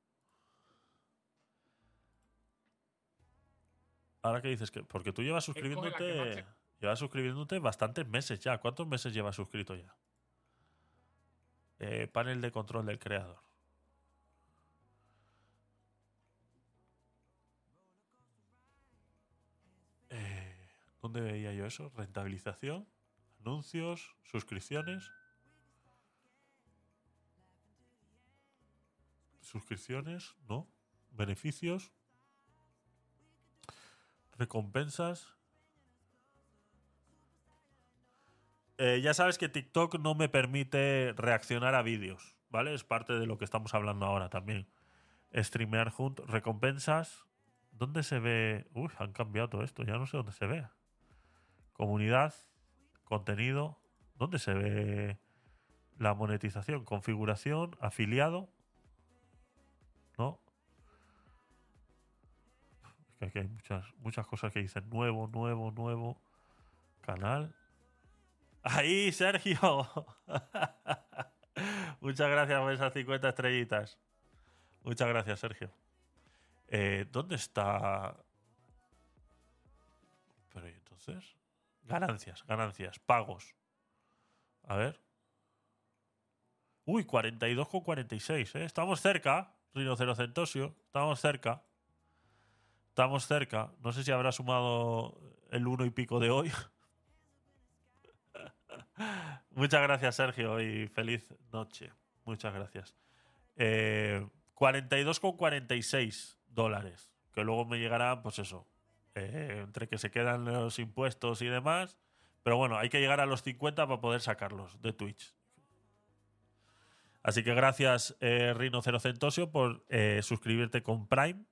Ahora que dices que. Porque tú llevas suscribiéndote. Llevas suscribiéndote bastantes meses ya. ¿Cuántos meses llevas suscrito ya? Eh, panel de control del creador. Eh, ¿Dónde veía yo eso? Rentabilización, anuncios, suscripciones. Suscripciones, ¿no? Beneficios. Recompensas. Eh, ya sabes que TikTok no me permite reaccionar a vídeos, ¿vale? Es parte de lo que estamos hablando ahora también. Streamear juntos, recompensas. ¿Dónde se ve? Uy, han cambiado todo esto, ya no sé dónde se ve. Comunidad, contenido. ¿Dónde se ve la monetización? Configuración, afiliado. ¿No? Es que aquí hay muchas, muchas cosas que dicen nuevo, nuevo, nuevo. Canal. Ahí, Sergio. Muchas gracias por esas 50 estrellitas. Muchas gracias, Sergio. Eh, ¿Dónde está? Pero ¿y entonces? Ganancias, ganancias, pagos. A ver. Uy, 42,46. ¿eh? Estamos cerca, Rinocerocentosio. Estamos cerca. Estamos cerca. No sé si habrá sumado el uno y pico de hoy. Muchas gracias, Sergio, y feliz noche. Muchas gracias. Eh, 42,46 dólares. Que luego me llegarán, pues eso, eh, entre que se quedan los impuestos y demás. Pero bueno, hay que llegar a los 50 para poder sacarlos de Twitch. Así que gracias, eh, Rino Cerocentosio, por eh, suscribirte con Prime.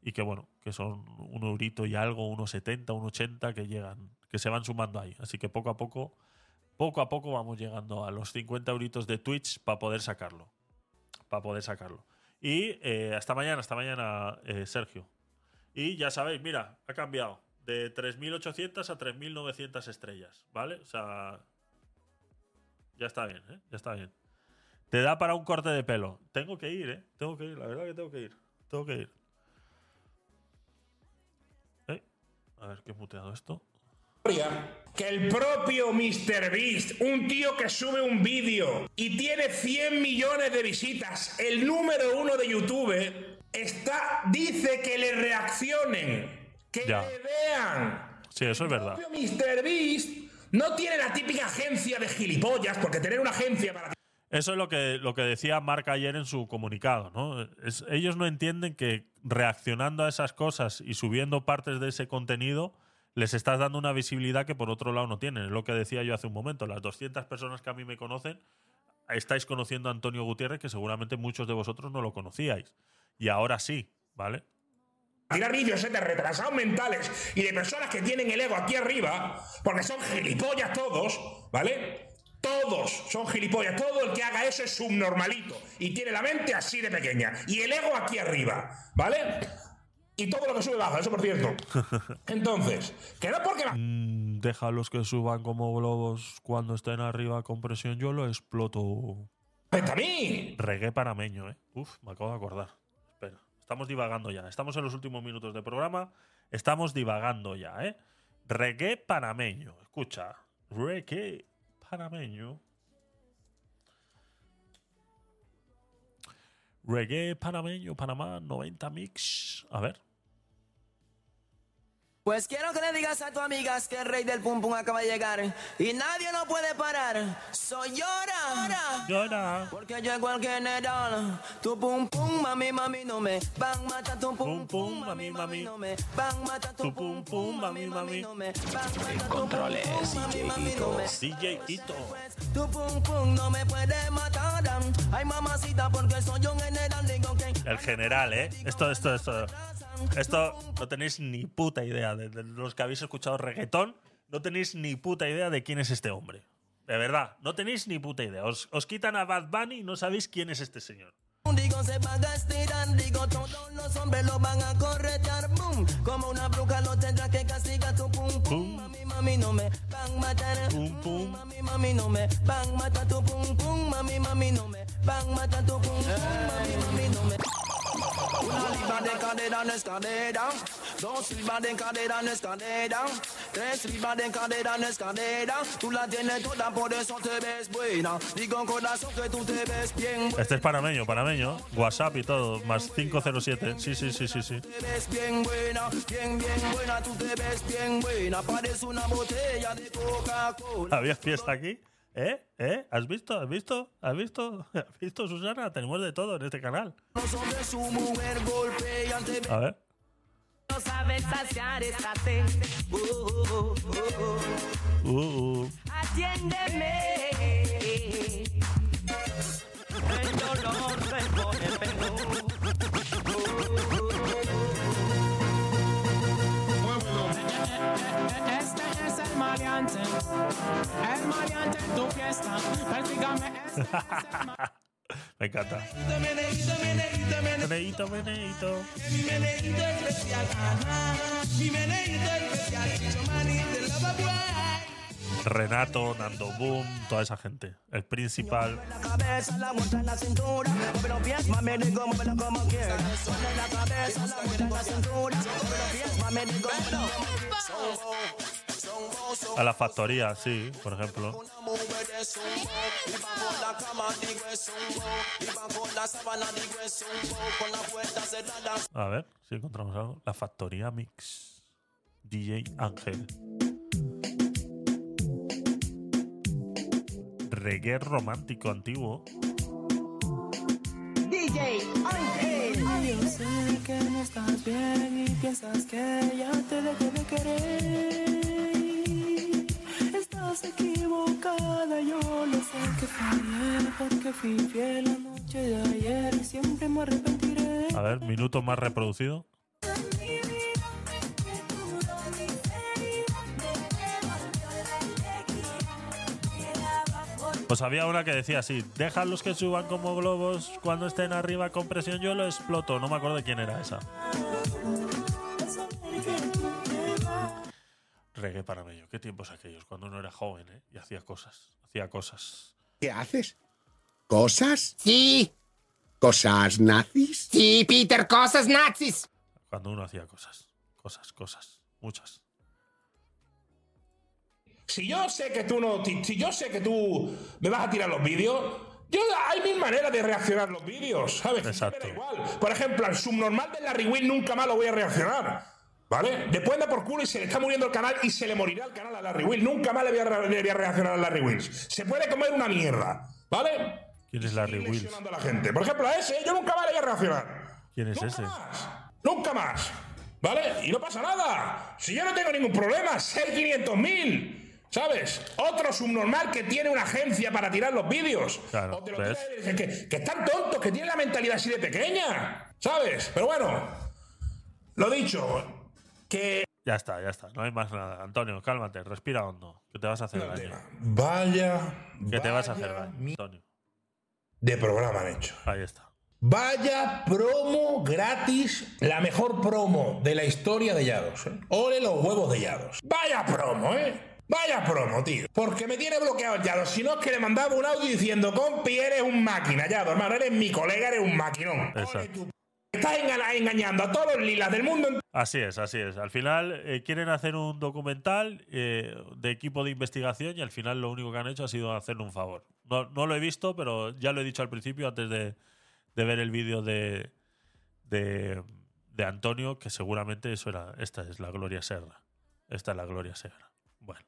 Y que bueno, que son un eurito y algo, unos 70, unos 80 que llegan, que se van sumando ahí. Así que poco a poco, poco a poco vamos llegando a los 50 euritos de Twitch para poder sacarlo. Para poder sacarlo. Y eh, hasta mañana, hasta mañana, eh, Sergio. Y ya sabéis, mira, ha cambiado de 3.800 a 3.900 estrellas, ¿vale? O sea, ya está bien, ¿eh? Ya está bien. Te da para un corte de pelo. Tengo que ir, ¿eh? Tengo que ir, la verdad que tengo que ir. Tengo que ir. Eh, A ver, ¿qué he muteado esto? Que el propio MrBeast, un tío que sube un vídeo y tiene 100 millones de visitas, el número uno de YouTube, está, dice que le reaccionen, que Ya. le vean. Sí, eso es verdad. El propio MrBeast no tiene la típica agencia de gilipollas, porque tener una agencia para Eso es lo que, lo que decía Mark ayer en su comunicado. ¿no? Es- ellos no entienden que reaccionando a esas cosas y subiendo partes de ese contenido les estás dando una visibilidad que por otro lado no tienen. Es lo que decía yo hace un momento. Las 200 personas que a mí me conocen, estáis conociendo a Antonio Gutiérrez, que seguramente muchos de vosotros no lo conocíais. Y ahora sí, ¿vale? tirar vídeos de retrasados mentales y de personas que tienen el ego aquí arriba, porque son gilipollas todos, ¿vale? Todos son gilipollas. Todo el que haga eso es subnormalito y tiene la mente así de pequeña y el ego aquí arriba, ¿vale? Y todo lo que sube baja, eso por cierto. Entonces, que no porque la Mm, déjalos que suban como globos cuando estén arriba con presión. Yo lo exploto. afecta a mí. Reggae panameño, ¿eh? Uf, me acabo de acordar. Espera, estamos divagando ya. Estamos en los últimos minutos del programa. Estamos divagando ya, ¿eh? Reggae panameño. Escucha, reggae panameño. Reggae panameño, Panamá 90 mix. A ver. Pues quiero que le digas a tus amigas que el rey del pum pum acaba de llegar y nadie lo puede parar. Soy llora, llora. Porque llegó el general. Tu pum pum, mami, mami, no me van mata tu pum pum, mami, mami, no me van mata tu pum pum, mami, mami, no me van mata tu Controles, pum, pum, mami, mami, no me DJ Ito. Tu pum pum no me puede matar. Ay, mamacita, porque soy un general. Digo que El general, ¿eh? Esto, esto, esto. Esto no tenéis ni puta idea. De, de los que habéis escuchado reggaetón, no tenéis ni puta idea de quién es este hombre. De verdad, no tenéis ni puta idea. Os, os quitan a Bad Bunny y no sabéis quién es este señor. Digo, se van a estirar, digo, todos los hombres lo van a corretear, boom. Como una bruja lo tendrá que castigar tu pum pum. Mami, mami, no me van a matar. Pum pum. Mami, mami, no me van a matar tu pum pum. Mami, mami, no me van a matar tu pum pum. Mami, mami, no me. Tres de cadera no es cadera. Tú la tienes toda, por eso te ves buena. Digo corazón que tú te ves bien Este es panameño, panameño. WhatsApp y todo. Más 507. Sí, sí, sí, sí, sí. te ves bien buena, buena, buena. Parece una botella de Coca-Cola. ¿Había fiesta aquí? ¿Eh? ¿Eh? ¿Has visto? ¿Has visto? ¿Has visto? ¿Has visto, Susana? Tenemos de todo en este canal. A ver. no sabes saciar esta sed. Uh, uh, maleante, el maleante en tu fiesta. Persígame, Me encanta. Meneíto, meneíto, meneíto. Meneíto, meneíto. Mi meneíto especial, ajá. Mi meneíto especial. Chicho Mani de Lava Boy. Renato, Nando Boom, toda esa gente. El principal. A la factoría, sí, por ejemplo. A ver si encontramos algo. La factoría Mix. DJ Ángel. Reggae romántico antiguo. DJ Ángel. Yo sé que no estás bien y piensas que ya te dejé de querer. Estás equivocada, yo lo sé que fallé porque fui fiel la noche de ayer y siempre me arrepentiré. A ver, minuto más reproducido. Pues había una que decía así, déjalos que suban como globos, cuando estén arriba con presión yo lo exploto. No me acuerdo de quién era esa. Reggae para mí. Qué tiempos aquellos, cuando uno era joven ¿eh? y hacía cosas. Hacía cosas. ¿Qué haces? ¿Cosas? Sí. ¿Cosas nazis? Sí, Peter, cosas nazis. Cuando uno hacía cosas. Cosas, cosas. Muchas. Si yo sé que tú no. Si yo sé que tú me vas a tirar los vídeos. Yo, hay mil maneras de reaccionar los vídeos, ¿sabes? Exacto. Me da igual. Por ejemplo, al subnormal de Larry Will nunca más lo voy a reaccionar. ¿Vale? Después anda por culo y se le está muriendo el canal y se le morirá el canal a Larry Will. Nunca más le voy a, re- le voy a reaccionar a Larry Will. Se puede comer una mierda. ¿Vale? ¿Quién es Larry Wills? Lesionando a la gente. Por ejemplo, a ese yo nunca más le voy a reaccionar. ¿Quién es ese? Nunca más. ¿Vale? Y no pasa nada. Si yo no tengo ningún problema, ser 500.000. ¿Sabes? Otro subnormal que tiene una agencia para tirar los vídeos. Claro, O te lo ¿ves? tira- que, que están tontos, que tienen la mentalidad así de pequeña. ¿Sabes? Pero bueno, lo dicho, que Ya está, ya está. No hay más nada. Antonio, cálmate, respira hondo. Que te vas a hacer daño. vaya, Que te vas a hacer daño, Antonio. de programa han hecho. Ahí está. Vaya promo gratis, la mejor promo de la historia de Yados. ¿eh? Ole los huevos de Yados. Vaya promo, ¿eh? Vaya promo, tío. Porque me tiene bloqueado el Yados. Si no es que le mandaba un audio diciendo, compi, eres un máquina, Yados, hermano, eres mi colega, eres un maquinón. Exacto. Estás enga- engañando a todos los lilas del mundo Así es, así es. Al final eh, quieren hacer un documental eh, de equipo de investigación y al final lo único que han hecho ha sido hacerle un favor. No, no lo he visto, pero ya lo he dicho al principio antes de, de ver el vídeo de, de, de Antonio, que seguramente eso era, esta es la Gloria Serra. Esta es la Gloria Serra. Bueno.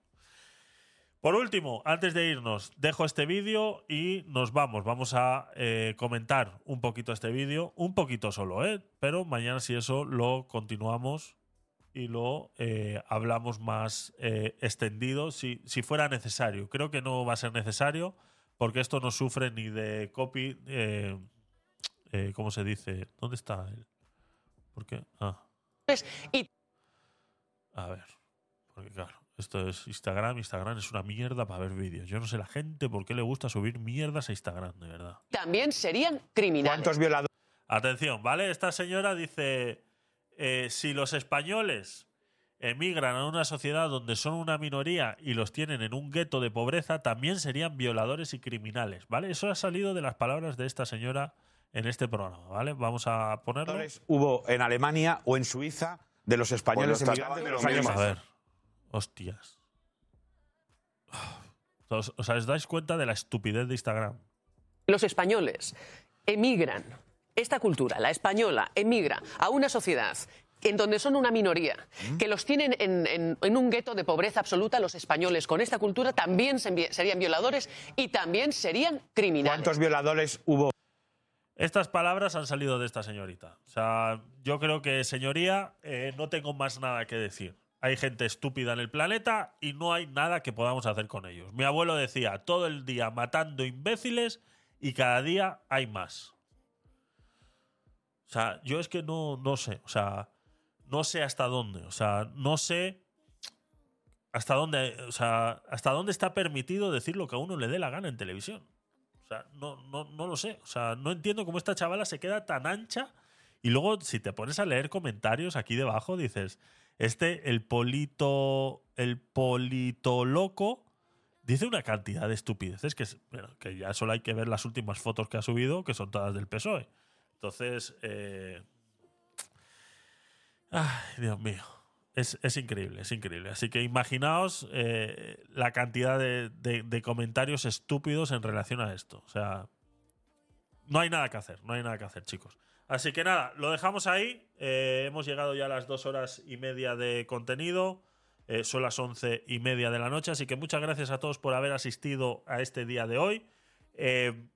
Por último, antes de irnos, dejo este vídeo y nos vamos. Vamos a eh, comentar un poquito este vídeo, un poquito solo, ¿eh? Pero mañana si eso lo continuamos y lo eh, hablamos más eh, extendido si, si fuera necesario. Creo que no va a ser necesario porque esto no sufre ni de copy. Eh, ¿Cómo se dice? ¿Dónde está él? ¿Por qué? Ah. A ver. Porque claro, esto es Instagram. Instagram es una mierda para ver vídeos. Yo no sé la gente por qué le gusta subir mierdas a Instagram, de verdad. También serían criminales. ¿Cuántos violadores? Atención, ¿vale? Esta señora dice, eh, si los españoles emigran a una sociedad donde son una minoría y los tienen en un gueto de pobreza, también serían violadores y criminales, ¿vale? Eso ha salido de las palabras de esta señora en este programa, ¿vale? Vamos a ponerlo. hubo en Alemania o en Suiza de los españoles emigrantes de los años A ver. Hostias. ¿Os, os os dais cuenta de la estupidez de Instagram? Los españoles emigran, esta cultura, la española, emigra a una sociedad en donde son una minoría, que los tienen en, en- en un gueto de pobreza absoluta, los españoles con esta cultura también se serían violadores y también serían criminales. ¿Cuántos violadores hubo? Estas palabras han salido de esta señorita. O sea, yo creo que, señoría, eh, no tengo más nada que decir. Hay gente estúpida en el planeta y no hay nada que podamos hacer con ellos. Mi abuelo decía, todo el día matando imbéciles y cada día hay más. O sea, yo es que no, no sé. O sea, no sé hasta dónde. O sea, no sé hasta dónde, o sea, hasta dónde está permitido decir lo que a uno le dé la gana en televisión. O sea, no, no, no lo sé. O sea, no entiendo cómo esta chavala se queda tan ancha. Y luego, si te pones a leer comentarios aquí debajo, dices, este, el polito, el polito loco, dice una cantidad de estupideces que, que ya solo hay que ver las últimas fotos que ha subido, que son todas del PSOE. Entonces, eh, ay, Dios mío. Es, es increíble, es increíble. Así que imaginaos eh, la cantidad de- de comentarios estúpidos en relación a esto. O sea, no hay nada que hacer, no hay nada que hacer, chicos. Así que nada, lo dejamos ahí. Eh, hemos llegado ya a las dos horas y media de contenido. Eh, son las once y media de la noche. Así que muchas gracias a todos por haber asistido a este día de hoy. Eh,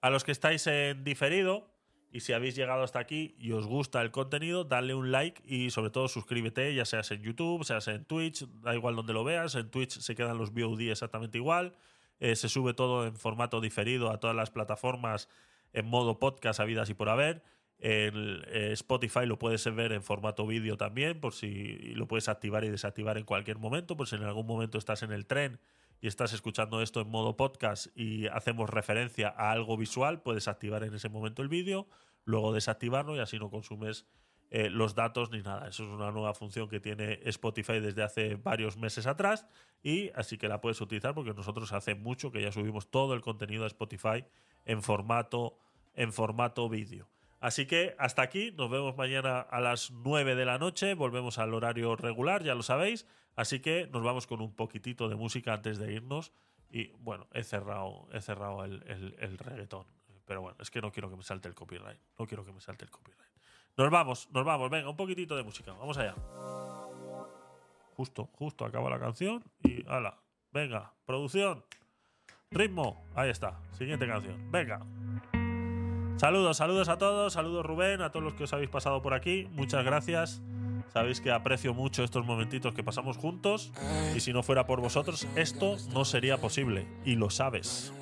a los que estáis en diferido y si habéis llegado hasta aquí y os gusta el contenido, dale un like y sobre todo suscríbete, ya seas en YouTube, seas en Twitch, da igual donde lo veas. En Twitch se quedan los VOD exactamente igual. Eh, se sube todo en formato diferido a todas las plataformas en modo podcast habidas y por haber. El, eh, Spotify lo puedes ver en formato vídeo también, por si lo puedes activar y desactivar en cualquier momento, por si en algún momento estás en el tren y estás escuchando esto en modo podcast y hacemos referencia a algo visual, puedes activar en ese momento el vídeo, luego desactivarlo y así no consumes eh, los datos ni nada. Eso es una nueva función que tiene Spotify desde hace varios meses atrás y así que la puedes utilizar porque nosotros hace mucho que ya subimos todo el contenido a Spotify en formato, en formato vídeo. Así que hasta aquí, nos vemos mañana a las 9 de la noche, volvemos al horario regular, ya lo sabéis, así que nos vamos con un poquitito de música antes de irnos y bueno, he cerrado, he cerrado el, el- el reggaetón, pero bueno, es que no quiero que me salte el copyright, no quiero que me salte el copyright. Nos vamos, nos vamos, venga, un poquitito de música, vamos allá. Justo, justo acaba la canción y ala, venga, producción, ritmo, ahí está, siguiente canción, venga. Saludos, saludos a todos, saludos Rubén, a todos los que os habéis pasado por aquí, muchas gracias. Sabéis que aprecio mucho estos momentitos que pasamos juntos y si no fuera por vosotros esto no sería posible y lo sabes.